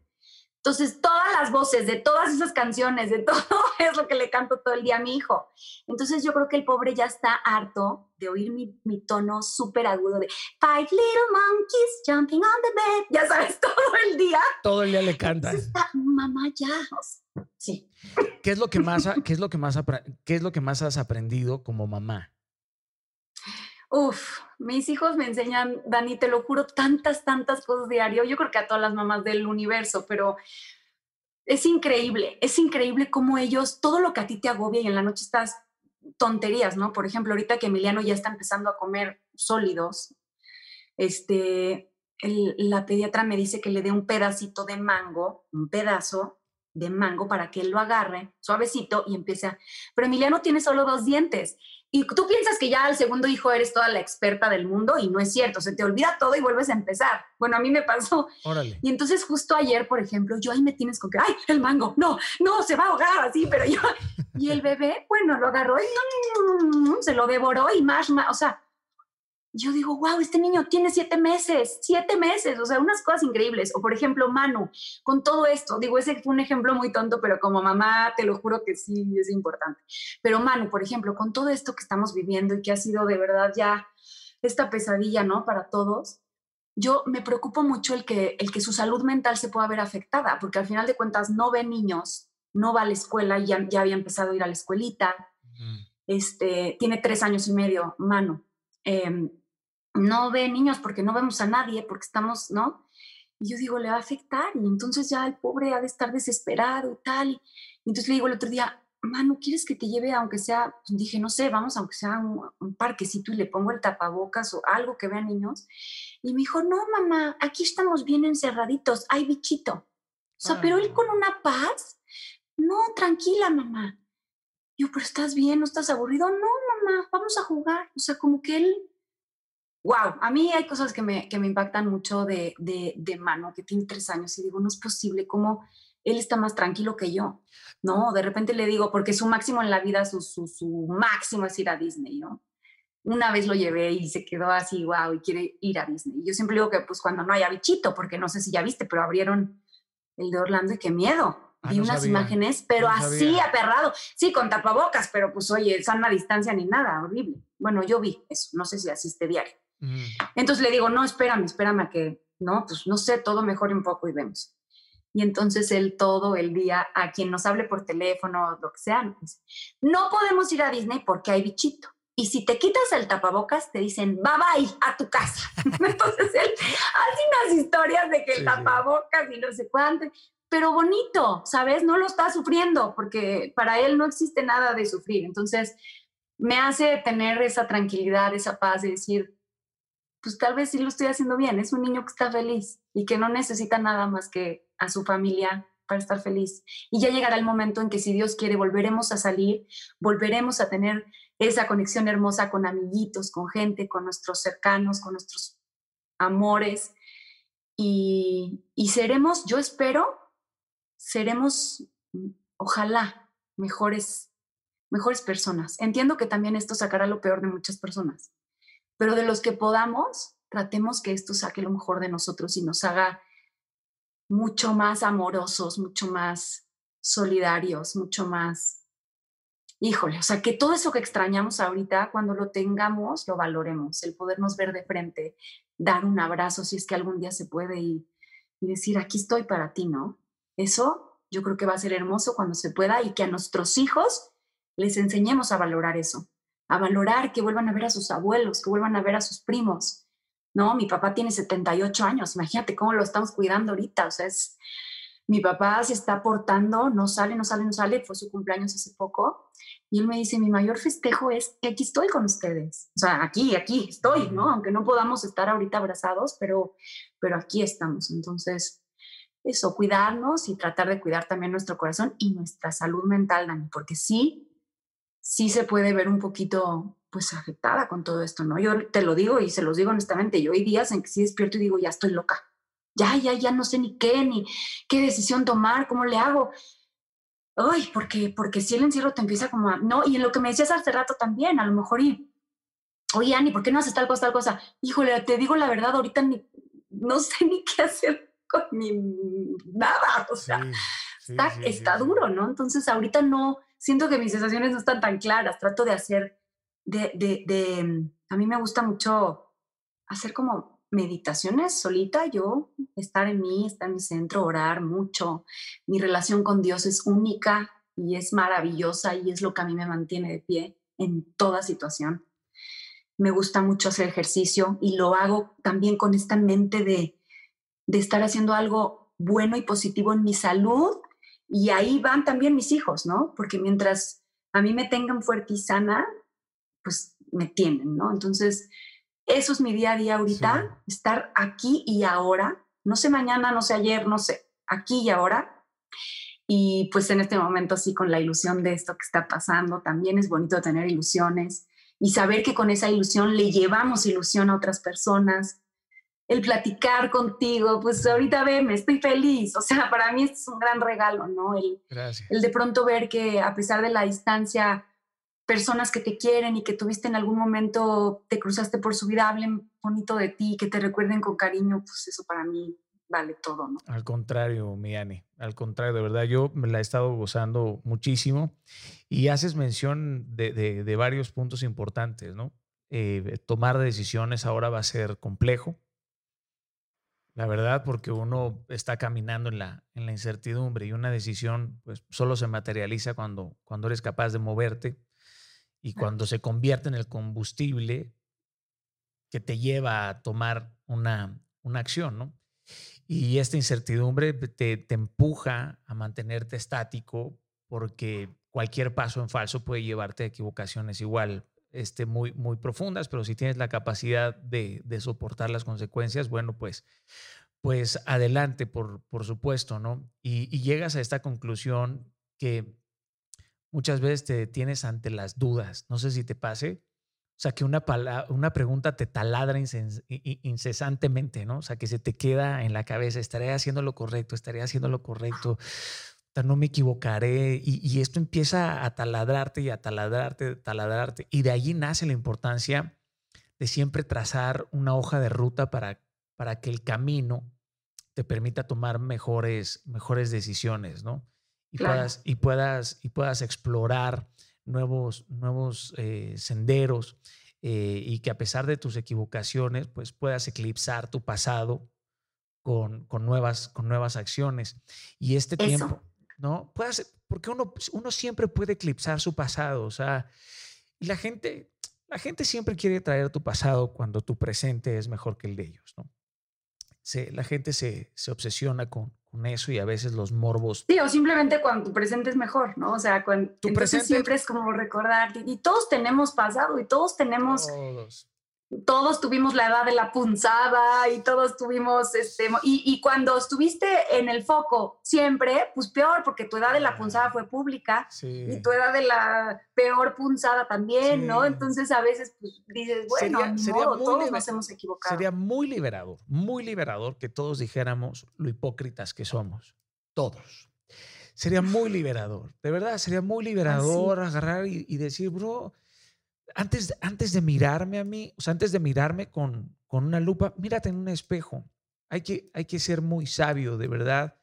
Entonces, todas las voces de todas esas canciones, de todo, es lo que le canto todo el día a mi hijo. Entonces, yo creo que el pobre ya está harto de oír mi, mi tono súper agudo de Five little monkeys jumping on the bed. Ya sabes, todo el día. Todo el día le canta. mamá, ya. Sí. ¿Qué es lo que más, qué es lo que más, qué es lo que más has aprendido como mamá? Uf, mis hijos me enseñan, Dani, te lo juro, tantas, tantas cosas diario. Yo creo que a todas las mamás del universo, pero es increíble, es increíble cómo ellos, todo lo que a ti te agobia y en la noche estás tonterías, ¿no? Por ejemplo, ahorita que Emiliano ya está empezando a comer sólidos, este, la pediatra me dice que le dé un pedacito de mango, un pedazo de mango para que él lo agarre suavecito y empiece a... Pero Emiliano tiene solo dos dientes y tú piensas que ya al segundo hijo eres toda la experta del mundo y no es cierto, se te olvida todo y vuelves a empezar. Bueno, a mí me pasó. Órale. Y entonces justo ayer, por ejemplo, yo ahí me tienes con que, ay, el mango, no, no, se va a ahogar así, pero yo... Y el bebé, bueno, lo agarró y se lo devoró y más, más, o sea, yo digo, wow, este niño tiene siete meses, siete meses, o sea, unas cosas increíbles. O por ejemplo, Manu, con todo esto, digo, ese fue un ejemplo muy tonto, pero como mamá te lo juro que sí es importante. Pero Manu, por ejemplo, con todo esto que estamos viviendo y que ha sido de verdad ya esta pesadilla, ¿no? Para todos, yo me preocupo mucho el que, el que su salud mental se pueda ver afectada, porque al final de cuentas no ve niños, no va a la escuela, ya, ya había empezado a ir a la escuelita, este, tiene tres años y medio, Manu. Em, no ve niños porque no vemos a nadie, porque estamos, ¿no? Y yo digo, le va a afectar y entonces ya el pobre ha de estar desesperado y tal. Y, entonces le digo el otro día, Manu, ¿quieres que te lleve aunque sea, pues dije, no sé, vamos aunque sea un, un, parquecito y le pongo el tapabocas o algo que vean niños? Y me dijo, no, mamá, aquí estamos bien encerraditos, hay bichito. O sea, pero él ah. con una paz, no, tranquila, mamá. Yo, pero estás bien, no estás aburrido. No, mamá, vamos a jugar. O sea, como que él wow, a mí hay cosas que me, que me impactan mucho de, de, de, Mano, que tiene tres años, y digo, no es posible, como él está más tranquilo que yo, ¿no? De repente le digo, porque su máximo en la vida, su, su, su máximo es ir a Disney, ¿no? Una vez lo llevé y se quedó así, wow, y quiere ir a Disney. Yo siempre digo que pues cuando no haya bichito, porque no sé si ya viste, pero abrieron el de Orlando y qué miedo. Ah, Vi unas imágenes, pero así aperrado. Sí, con tapabocas, pero pues oye, sana distancia ni nada, horrible. Bueno, yo vi eso, no sé si asiste diario. Entonces le digo, no, espérame, espérame a que, no, pues no sé, todo mejore un poco y vemos. Y entonces él todo el día, a quien nos hable por teléfono, lo que sea, no podemos ir a Disney porque hay bichito. Y si te quitas el tapabocas, te dicen, bye bye, a tu casa. entonces él hace unas historias de que el tapabocas y no sé cuánto, pero bonito, ¿sabes? No lo está sufriendo porque para él no existe nada de sufrir. Entonces me hace tener esa tranquilidad, esa paz de decir, pues tal vez sí lo estoy haciendo bien. Es un niño que está feliz y que no necesita nada más que a su familia para estar feliz. Y ya llegará el momento en que si Dios quiere volveremos a salir, volveremos a tener esa conexión hermosa con amiguitos, con gente, con nuestros cercanos, con nuestros amores. Y, y seremos, yo espero, seremos, ojalá, mejores, mejores personas. Entiendo que también esto sacará lo peor de muchas personas, pero de los que podamos, tratemos que esto saque lo mejor de nosotros y nos haga mucho más amorosos, mucho más solidarios, mucho más, híjole, o sea, que todo eso que extrañamos ahorita, cuando lo tengamos, lo valoremos, el podernos ver de frente, dar un abrazo si es que algún día se puede y, y decir, aquí estoy para ti, ¿no? Eso yo creo que va a ser hermoso cuando se pueda y que a nuestros hijos les enseñemos a valorar eso, a valorar que vuelvan a ver a sus abuelos, que vuelvan a ver a sus primos. No, mi papá tiene 78 años, imagínate cómo lo estamos cuidando ahorita, o sea, es, mi papá se está portando, no sale, no sale, no sale, fue su cumpleaños hace poco, y él me dice, mi mayor festejo es que aquí estoy con ustedes, o sea, aquí, aquí estoy, ¿no? Aunque no podamos estar ahorita abrazados, pero, pero aquí estamos, entonces, eso, cuidarnos y tratar de cuidar también nuestro corazón y nuestra salud mental, Dani, porque sí, sí se puede ver un poquito pues afectada con todo esto, ¿no? Yo te lo digo y se los digo honestamente, yo hay días en que sí despierto y digo, ya estoy loca, ya, ya, ya no sé ni qué, ni qué decisión tomar, cómo le hago. Ay, porque, porque si el encierro te empieza como a, no, y en lo que me decías hace rato también, a lo mejor y, oye, Ani, ¿por qué no haces tal cosa, tal cosa? Híjole, te digo la verdad, ahorita ni, no sé ni qué hacer con mi nada, o sea, está, está duro, ¿no? Entonces ahorita no, siento que mis sensaciones no están tan claras, trato de hacer, de, de, de, a mí me gusta mucho hacer como meditaciones solita, yo, estar en mí, estar en mi centro, orar mucho. Mi relación con Dios es única y es maravillosa y es lo que a mí me mantiene de pie en toda situación. Me gusta mucho hacer ejercicio y lo hago también con esta mente de, de estar haciendo algo bueno y positivo en mi salud y ahí van también mis hijos, ¿no? Porque mientras a mí me tengan fuerte y sana, pues me tienen, ¿no? Entonces, eso es mi día a día ahorita, estar aquí y ahora, no sé mañana, no sé ayer, no sé, aquí y ahora. Y pues en este momento sí, con la ilusión de esto que está pasando, también es bonito tener ilusiones y saber que con esa ilusión le llevamos ilusión a otras personas, el platicar contigo, pues ahorita me estoy feliz. O sea, para mí es un gran regalo, ¿no? El, el de pronto ver que a pesar de la distancia, personas que te quieren y que tuviste en algún momento, te cruzaste por su vida, hablen bonito de ti, que te recuerden con cariño, pues eso para mí vale todo, ¿no? Al contrario, Miani, al contrario, de verdad, yo me la he estado gozando muchísimo y haces mención de, de, varios puntos importantes, ¿no? Eh, tomar decisiones ahora va a ser complejo, la verdad, porque uno está caminando en la, en la incertidumbre y una decisión pues solo se materializa cuando, cuando eres capaz de moverte y cuando se convierte en el combustible que te lleva a tomar una, una acción, ¿no? Y esta incertidumbre te, te empuja a mantenerte estático porque cualquier paso en falso puede llevarte a equivocaciones igual este, muy, muy profundas, pero si tienes la capacidad de, de soportar las consecuencias, bueno, pues, pues adelante, por, por supuesto, ¿no? Y, llegas a esta conclusión que muchas veces te detienes ante las dudas. No sé si te pase. O sea, que una, una pregunta te taladra incesantemente, ¿no? O sea, que se te queda en la cabeza, estaré haciendo lo correcto, estaré haciendo lo correcto no me equivocaré. Y, esto empieza a taladrarte y a taladrarte, taladrarte. Y de allí nace la importancia de siempre trazar una hoja de ruta para, para que el camino te permita tomar mejores, mejores decisiones, ¿no? Y, puedas, y, puedas, y puedas explorar nuevos, nuevos eh, senderos. eh, y que a pesar de tus equivocaciones, pues puedas eclipsar tu pasado con, con nuevas, con nuevas acciones. Y este tiempo, ¿no? Puedes, porque uno, uno siempre puede eclipsar su pasado, o sea, y la gente, la gente siempre quiere traer tu pasado cuando tu presente es mejor que el de ellos, ¿no? Se, la gente se, se obsesiona con, con eso y a veces los morbos. Sí, o simplemente cuando tu presente es mejor, ¿no? O sea, cuando tu presente siempre es como recordar y todos tenemos pasado y todos tenemos todos todos tuvimos la edad de la punzada y todos tuvimos, este, y, cuando estuviste en el foco siempre, pues peor, porque tu edad de la punzada fue pública y tu edad de la peor punzada también, ¿no? Entonces a veces pues, dices, bueno, sería, todos nos hemos equivocado. Sería muy liberador, muy liberador que todos dijéramos lo hipócritas que somos, todos. Sería muy liberador, de verdad, sería muy liberador agarrar y decir, bro, antes, antes de mirarme a mí, o sea, antes de mirarme con, con una lupa, mírate en un espejo. Hay que, hay que ser muy sabio, de verdad,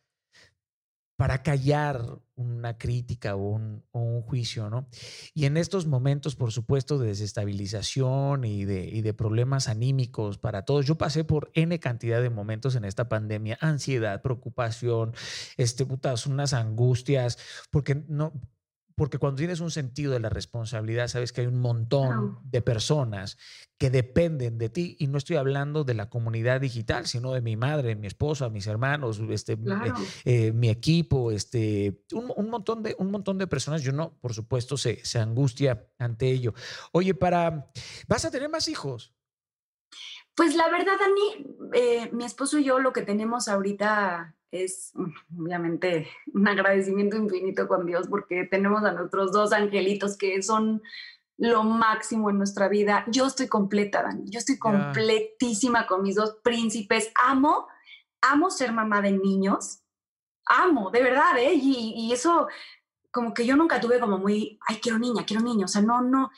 para callar una crítica o un, un, juicio, ¿no? Y en estos momentos, por supuesto, de desestabilización y de, y de problemas anímicos para todos, yo pasé por N cantidad de momentos en esta pandemia, ansiedad, preocupación, este, putas, unas angustias, porque no, porque cuando tienes un sentido de la responsabilidad, sabes que hay un montón de personas que dependen de ti. Y no estoy hablando de la comunidad digital, sino de mi madre, mi esposa, mis hermanos, este, eh, eh, mi equipo, este, un, montón de, un montón de personas. Yo no, por supuesto, se, se angustia ante ello. Oye, para, ¿vas a tener más hijos? Pues la verdad, Dani, eh, mi esposo y yo lo que tenemos ahorita es obviamente un agradecimiento infinito con Dios porque tenemos a nuestros dos angelitos que son lo máximo en nuestra vida. Yo estoy completa, Dani. Yo estoy completísima con mis dos príncipes. Amo, amo ser mamá de niños. Amo, de verdad, ¿eh? Y, y eso, como que yo nunca tuve como muy, ay, quiero niña, quiero niño. O sea, no, no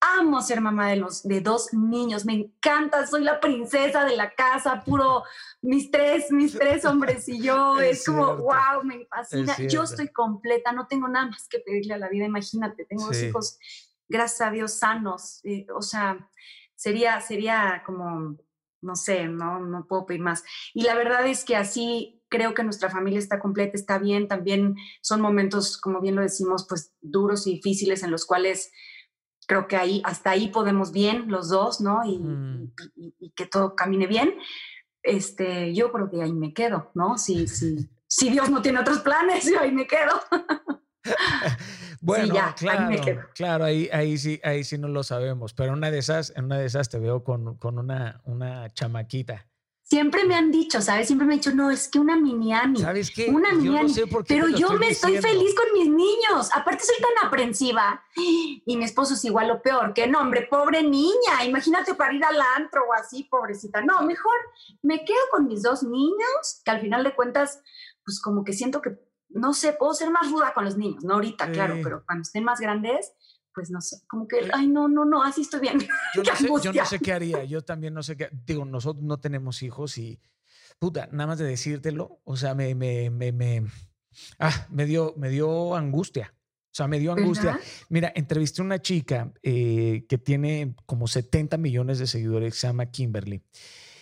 amo ser mamá de, los, de dos niños, me encanta, soy la princesa de la casa, puro mis tres, mis tres hombres y yo, es, como, wow, me fascina, yo estoy completa, no tengo nada más que pedirle a la vida, imagínate, tengo dos hijos, gracias a Dios, sanos, eh, o sea, sería, sería como, no sé, no, no puedo pedir más. Y la verdad es que así creo que nuestra familia está completa, está bien, también son momentos, como bien lo decimos, pues duros y difíciles en los cuales creo que ahí, hasta ahí podemos bien los dos, ¿no? Y, y, que todo camine bien. Este, yo creo que ahí me quedo, ¿no? Si, si, si Dios no tiene otros planes, yo ahí me quedo. bueno, claro, ahí claro, ahí, ahí, sí, ahí sí no lo sabemos, pero una de esas, en una de esas te veo con, con una, una chamaquita Siempre me han dicho, ¿sabes? Siempre me han dicho, no, es que una mini Ani. ¿Sabes qué? Una mini Ani. pero yo me estoy feliz con mis niños. Aparte, soy tan aprensiva. Y mi esposo es igual o peor. Que no, hombre, pobre niña. Imagínate para ir al antro o así, pobrecita. No, mejor me quedo con mis dos niños, que al final de cuentas, pues como que siento que, no sé, puedo ser más ruda con los niños. No ahorita, claro, pero cuando estén más grandes, pues no sé, como que, ay, no, no, no, así estoy bien. Yo no, sé, yo no sé qué haría, yo también no sé qué, digo, nosotros no tenemos hijos y, puta, nada más de decírtelo, o sea, me, me, me, me, ah, me, dio, me dio angustia. O sea, me dio angustia. Mira, entrevisté a una chica eh, que tiene como 70 millones de seguidores, se llama Kimberly.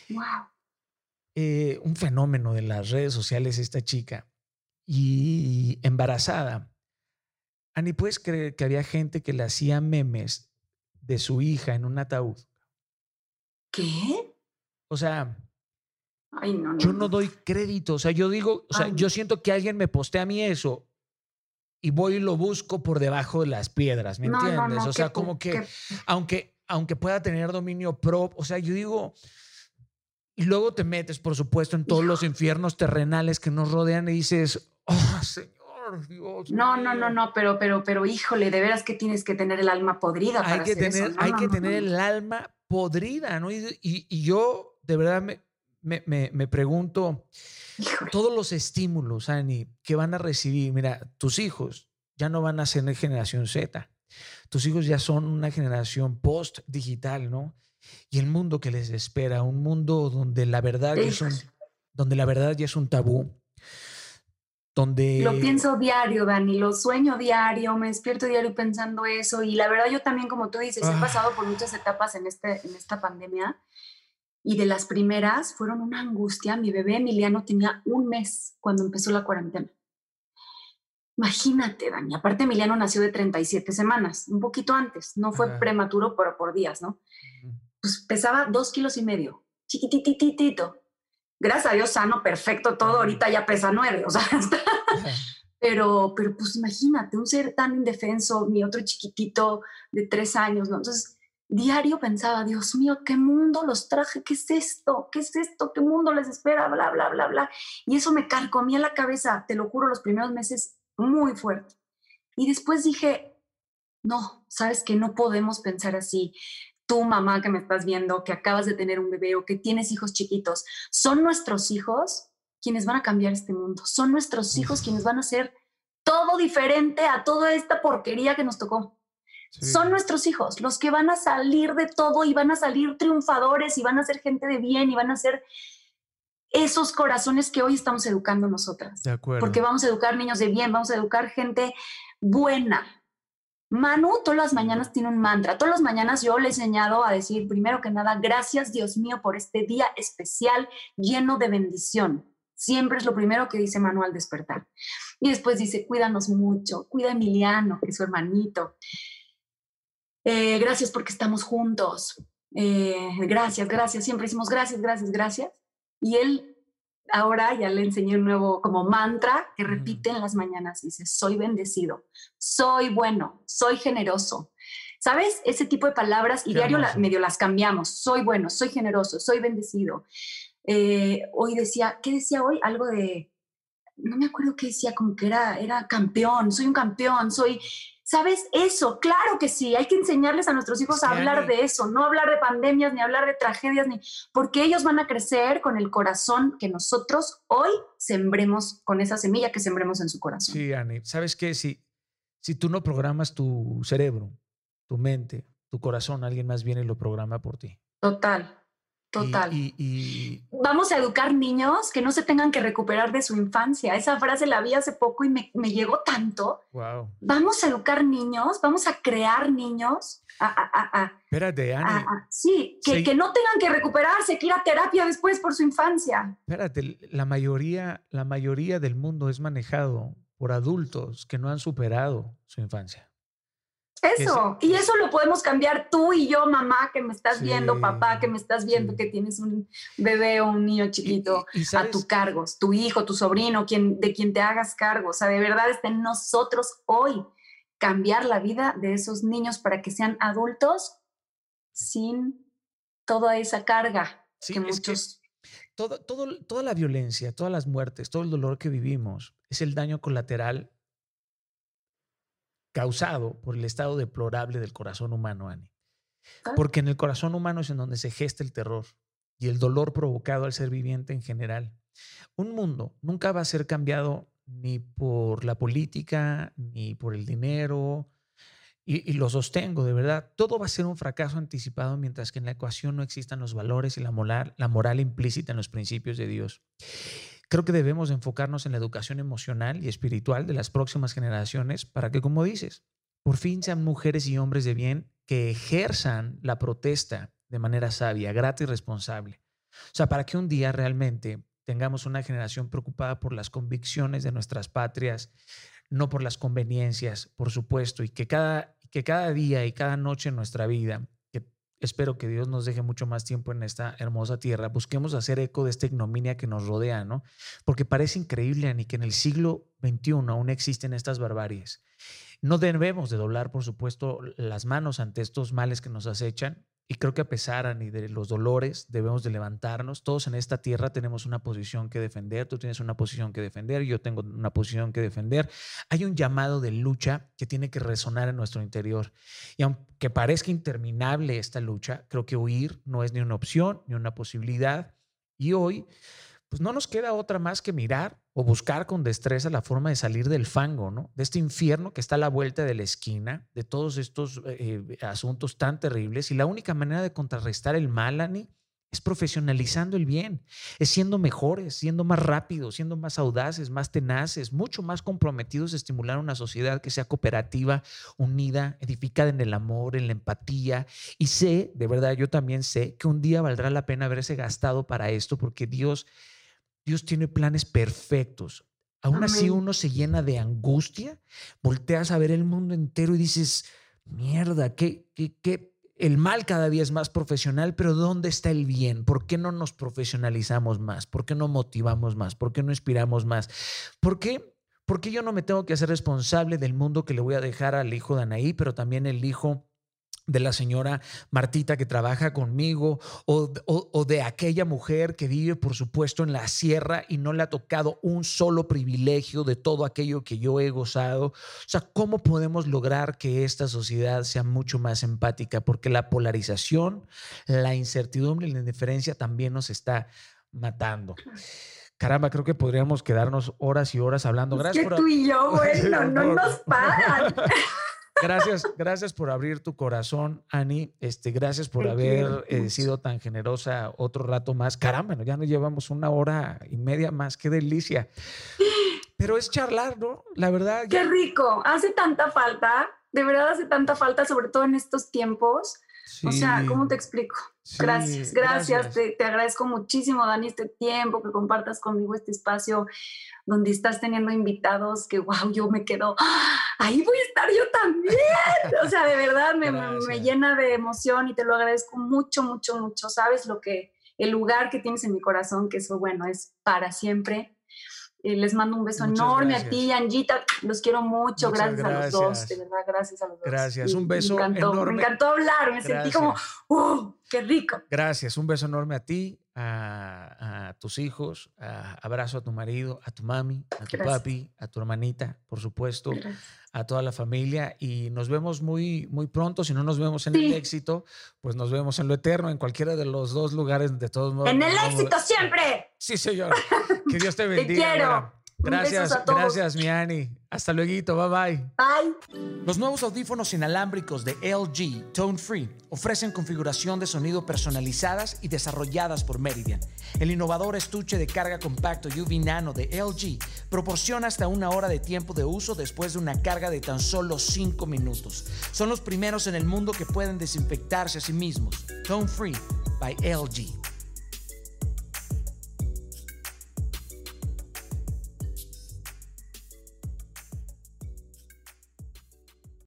Wow. Eh, un fenómeno de las redes sociales esta chica. Y embarazada, Ani, ¿puedes creer que había gente que le hacía memes de su hija en un ataúd? ¿Qué? O sea, yo no doy crédito. O sea, yo digo, o sea, yo siento que alguien me postea a mí eso y voy y lo busco por debajo de las piedras, ¿me entiendes? o sea, como que, aunque, aunque pueda tener dominio propio, o sea, yo digo, y luego te metes, por supuesto, en todos los infiernos terrenales que nos rodean y dices, oh, Señor no, no, no, no, pero, pero, pero, híjole, de veras que tienes que tener el alma podrida. Hay que tener, hay que tener el alma podrida, ¿no? Y, yo, de verdad, me, me, pregunto, todos los estímulos, Ani, que van a recibir, mira, tus hijos ya no van a ser generación Z, tus hijos ya son una generación post-digital, ¿no? Y el mundo que les espera, un mundo donde la verdad, es un, donde la verdad ya es un tabú, donde... Lo pienso diario, Dani, lo sueño diario, me despierto diario pensando eso y la verdad yo también, como tú dices, he ah. pasado por muchas etapas en, este, en esta pandemia y de las primeras fueron una angustia. Mi bebé Emiliano tenía un mes cuando empezó la cuarentena. Imagínate, Dani. Aparte, Emiliano nació de 37 semanas, un poquito antes. No fue prematuro, pero por días, ¿no? Pues pesaba dos kilos y medio, chiquitititito. Gracias a Dios, sano, perfecto, todo. Ahorita ya pesa nueve, o sea, Pero, pero pues imagínate, un ser tan indefenso, mi otro chiquitito de tres años, ¿no? Entonces, diario pensaba, Dios mío, ¿qué mundo los traje? ¿Qué es esto? ¿Qué es esto? ¿Qué mundo les espera? Bla, bla, bla, bla. Y eso me carcomía la cabeza, te lo juro, los primeros meses muy fuerte. Y después dije, no, sabes que no podemos pensar así. Tú, mamá, que me estás viendo, que acabas de tener un bebé o que tienes hijos chiquitos, son nuestros hijos quienes van a cambiar este mundo. Son nuestros hijos quienes van a hacer todo diferente a toda esta porquería que nos tocó. Son nuestros hijos los que van a salir de todo y van a salir triunfadores y van a ser gente de bien y van a ser esos corazones que hoy estamos educando nosotras. De acuerdo. Porque vamos a educar niños de bien, vamos a educar gente buena. Manu todas las mañanas tiene un mantra. Todas las mañanas yo le he enseñado a decir, primero que nada, gracias Dios mío por este día especial lleno de bendición. Siempre es lo primero que dice Manu al despertar. Y después dice, cuídanos mucho, cuida a Emiliano, que es su hermanito. Eh, gracias porque estamos juntos. Eh, gracias, gracias. Siempre decimos gracias, gracias, gracias. Y él ahora ya le enseñé un nuevo como mantra que repite en las mañanas. Dice, soy bendecido, soy bueno, soy generoso. ¿Sabes? Ese tipo de palabras y diario medio las cambiamos. Soy bueno, soy generoso, soy bendecido. Eh, hoy decía, ¿qué decía hoy? Algo de, no me acuerdo qué decía, como que era, era campeón, soy un campeón, soy ¿Sabes eso? Claro que sí, hay que enseñarles a nuestros hijos a hablar de eso, no hablar de pandemias, ni hablar de tragedias, ni porque ellos van a crecer con el corazón que nosotros hoy sembremos, con esa semilla que sembremos en su corazón. Sí, Ani, ¿sabes qué? Si, si tú no programas tu cerebro, tu mente, tu corazón, alguien más viene y lo programa por ti. Total. Total. Y, Vamos a educar niños que no se tengan que recuperar de su infancia. Esa frase la vi hace poco y me, llegó tanto. Wow. Vamos a educar niños, vamos a crear niños. Espérate, Ani. sí, que, que, no tengan que recuperarse, que ir a terapia después por su infancia. Espérate, la mayoría, la mayoría del mundo es manejado por adultos que no han superado su infancia. Eso, y eso lo podemos cambiar tú y yo, mamá, que me estás viendo, papá, que me estás viendo, que tienes un bebé o un niño chiquito a tu cargo, tu hijo, tu sobrino, quien, de quien te hagas cargo. O sea, de verdad está en nosotros hoy cambiar la vida de esos niños para que sean adultos sin toda esa carga que muchos... todo, todo, toda la violencia, todas las muertes, todo el dolor que vivimos es el daño colateral causado por el estado deplorable del corazón humano, Ani. Porque en el corazón humano es en donde se gesta el terror y el dolor provocado al ser viviente en general. Un mundo nunca va a ser cambiado ni por la política, ni por el dinero, y, y, lo sostengo, de verdad, todo va a ser un fracaso anticipado mientras que en la ecuación no existan los valores y la moral, la moral implícita en los principios de Dios. Creo que debemos enfocarnos en la educación emocional y espiritual de las próximas generaciones para que, como dices, por fin sean mujeres y hombres de bien que ejerzan la protesta de manera sabia, grata y responsable. O sea, para que un día realmente tengamos una generación preocupada por las convicciones de nuestras patrias, no por las conveniencias, por supuesto, y que cada, que cada día y cada noche en nuestra vida espero que Dios nos deje mucho más tiempo en esta hermosa tierra, busquemos hacer eco de esta ignominia que nos rodea, ¿no? Porque parece increíble, Ani, que en el siglo XXI aún existen estas barbaries. No debemos de doblar, por supuesto, las manos ante estos males que nos acechan, y creo que a pesar ni de los dolores debemos de levantarnos. Todos en esta tierra tenemos una posición que defender. Tú tienes una posición que defender, yo tengo una posición que defender. Hay un llamado de lucha que tiene que resonar en nuestro interior. Y aunque parezca interminable esta lucha, creo que huir no es ni una opción ni una posibilidad. Y hoy pues no nos queda otra más que mirar o buscar con destreza la forma de salir del fango, ¿no? De este infierno que está a la vuelta de la esquina, de todos estos eh, asuntos tan terribles. Y la única manera de contrarrestar el mal, Ani, es profesionalizando el bien, es siendo mejores, siendo más rápidos, siendo más audaces, más tenaces, mucho más comprometidos a estimular una sociedad que sea cooperativa, unida, edificada en el amor, en la empatía. Y sé, de verdad, yo también sé que un día valdrá la pena haberse gastado para esto porque Dios, Dios tiene planes perfectos. Aún así uno se llena de angustia, volteas a ver el mundo entero y dices, mierda, qué, qué, qué el mal cada día es más profesional, pero ¿dónde está el bien? ¿Por qué no nos profesionalizamos más? ¿Por qué no motivamos más? ¿Por qué no inspiramos más? ¿Por qué? ¿Por qué yo no me tengo que hacer responsable del mundo que le voy a dejar al hijo de Anaí, pero también el hijo de la señora Martita que trabaja conmigo o, de aquella mujer que vive, por supuesto, en la sierra y no le ha tocado un solo privilegio de todo aquello que yo he gozado. O sea, ¿cómo podemos lograr que esta sociedad sea mucho más empática? Porque la polarización, la incertidumbre y la indiferencia también nos está matando. Caramba, creo que podríamos quedarnos horas y horas hablando. Gracias que tú y yo, bueno, no nos paran. Gracias, gracias por abrir tu corazón, Ani. Este, gracias por haber eh, sido tan generosa otro rato más. Caramba, ya nos llevamos una hora y media más. Qué delicia. Pero es charlar, ¿no? La verdad. Qué rico. Hace tanta falta. De verdad hace tanta falta, sobre todo en estos tiempos. O sea, ¿cómo te explico? gracias, gracias. Te, te, agradezco muchísimo, Dani, este tiempo que compartas conmigo este espacio donde estás teniendo invitados que, wow, yo me quedo, ¡ah! ahí voy a estar yo también. o sea, de verdad me, me, llena de emoción y te lo agradezco mucho, mucho, mucho. Sabes lo que, el lugar que tienes en mi corazón, que eso, bueno, es para siempre. Les mando un beso enorme a ti, Angita. Los quiero mucho. Gracias, a los dos. De verdad, gracias a los dos. Gracias. un beso me encantó, enorme. Me encantó hablar. Me sentí como, ¡uh! ¡Qué rico! Gracias. Un beso enorme a ti, a, tus hijos. abrazo a tu marido, a tu mami, a tu papi, a tu hermanita, por supuesto, a toda la familia. Y nos vemos muy, muy pronto. Si no nos vemos en el éxito, pues nos vemos en lo eterno, en cualquiera de los dos lugares, de todos modos. ¡En el éxito siempre! Sí, señor. Que Dios te bendiga. te quiero. Gracias, gracias, mi Ani. Hasta luego, bye bye. Bye. Los nuevos audífonos inalámbricos de LG Tone Free ofrecen configuración de sonido personalizadas y desarrolladas por Meridian. El innovador estuche de carga compacto UV Nano de LG proporciona hasta una hora de tiempo de uso después de una carga de tan solo 5 minutos. Son los primeros en el mundo que pueden desinfectarse a sí mismos. Tone Free by LG.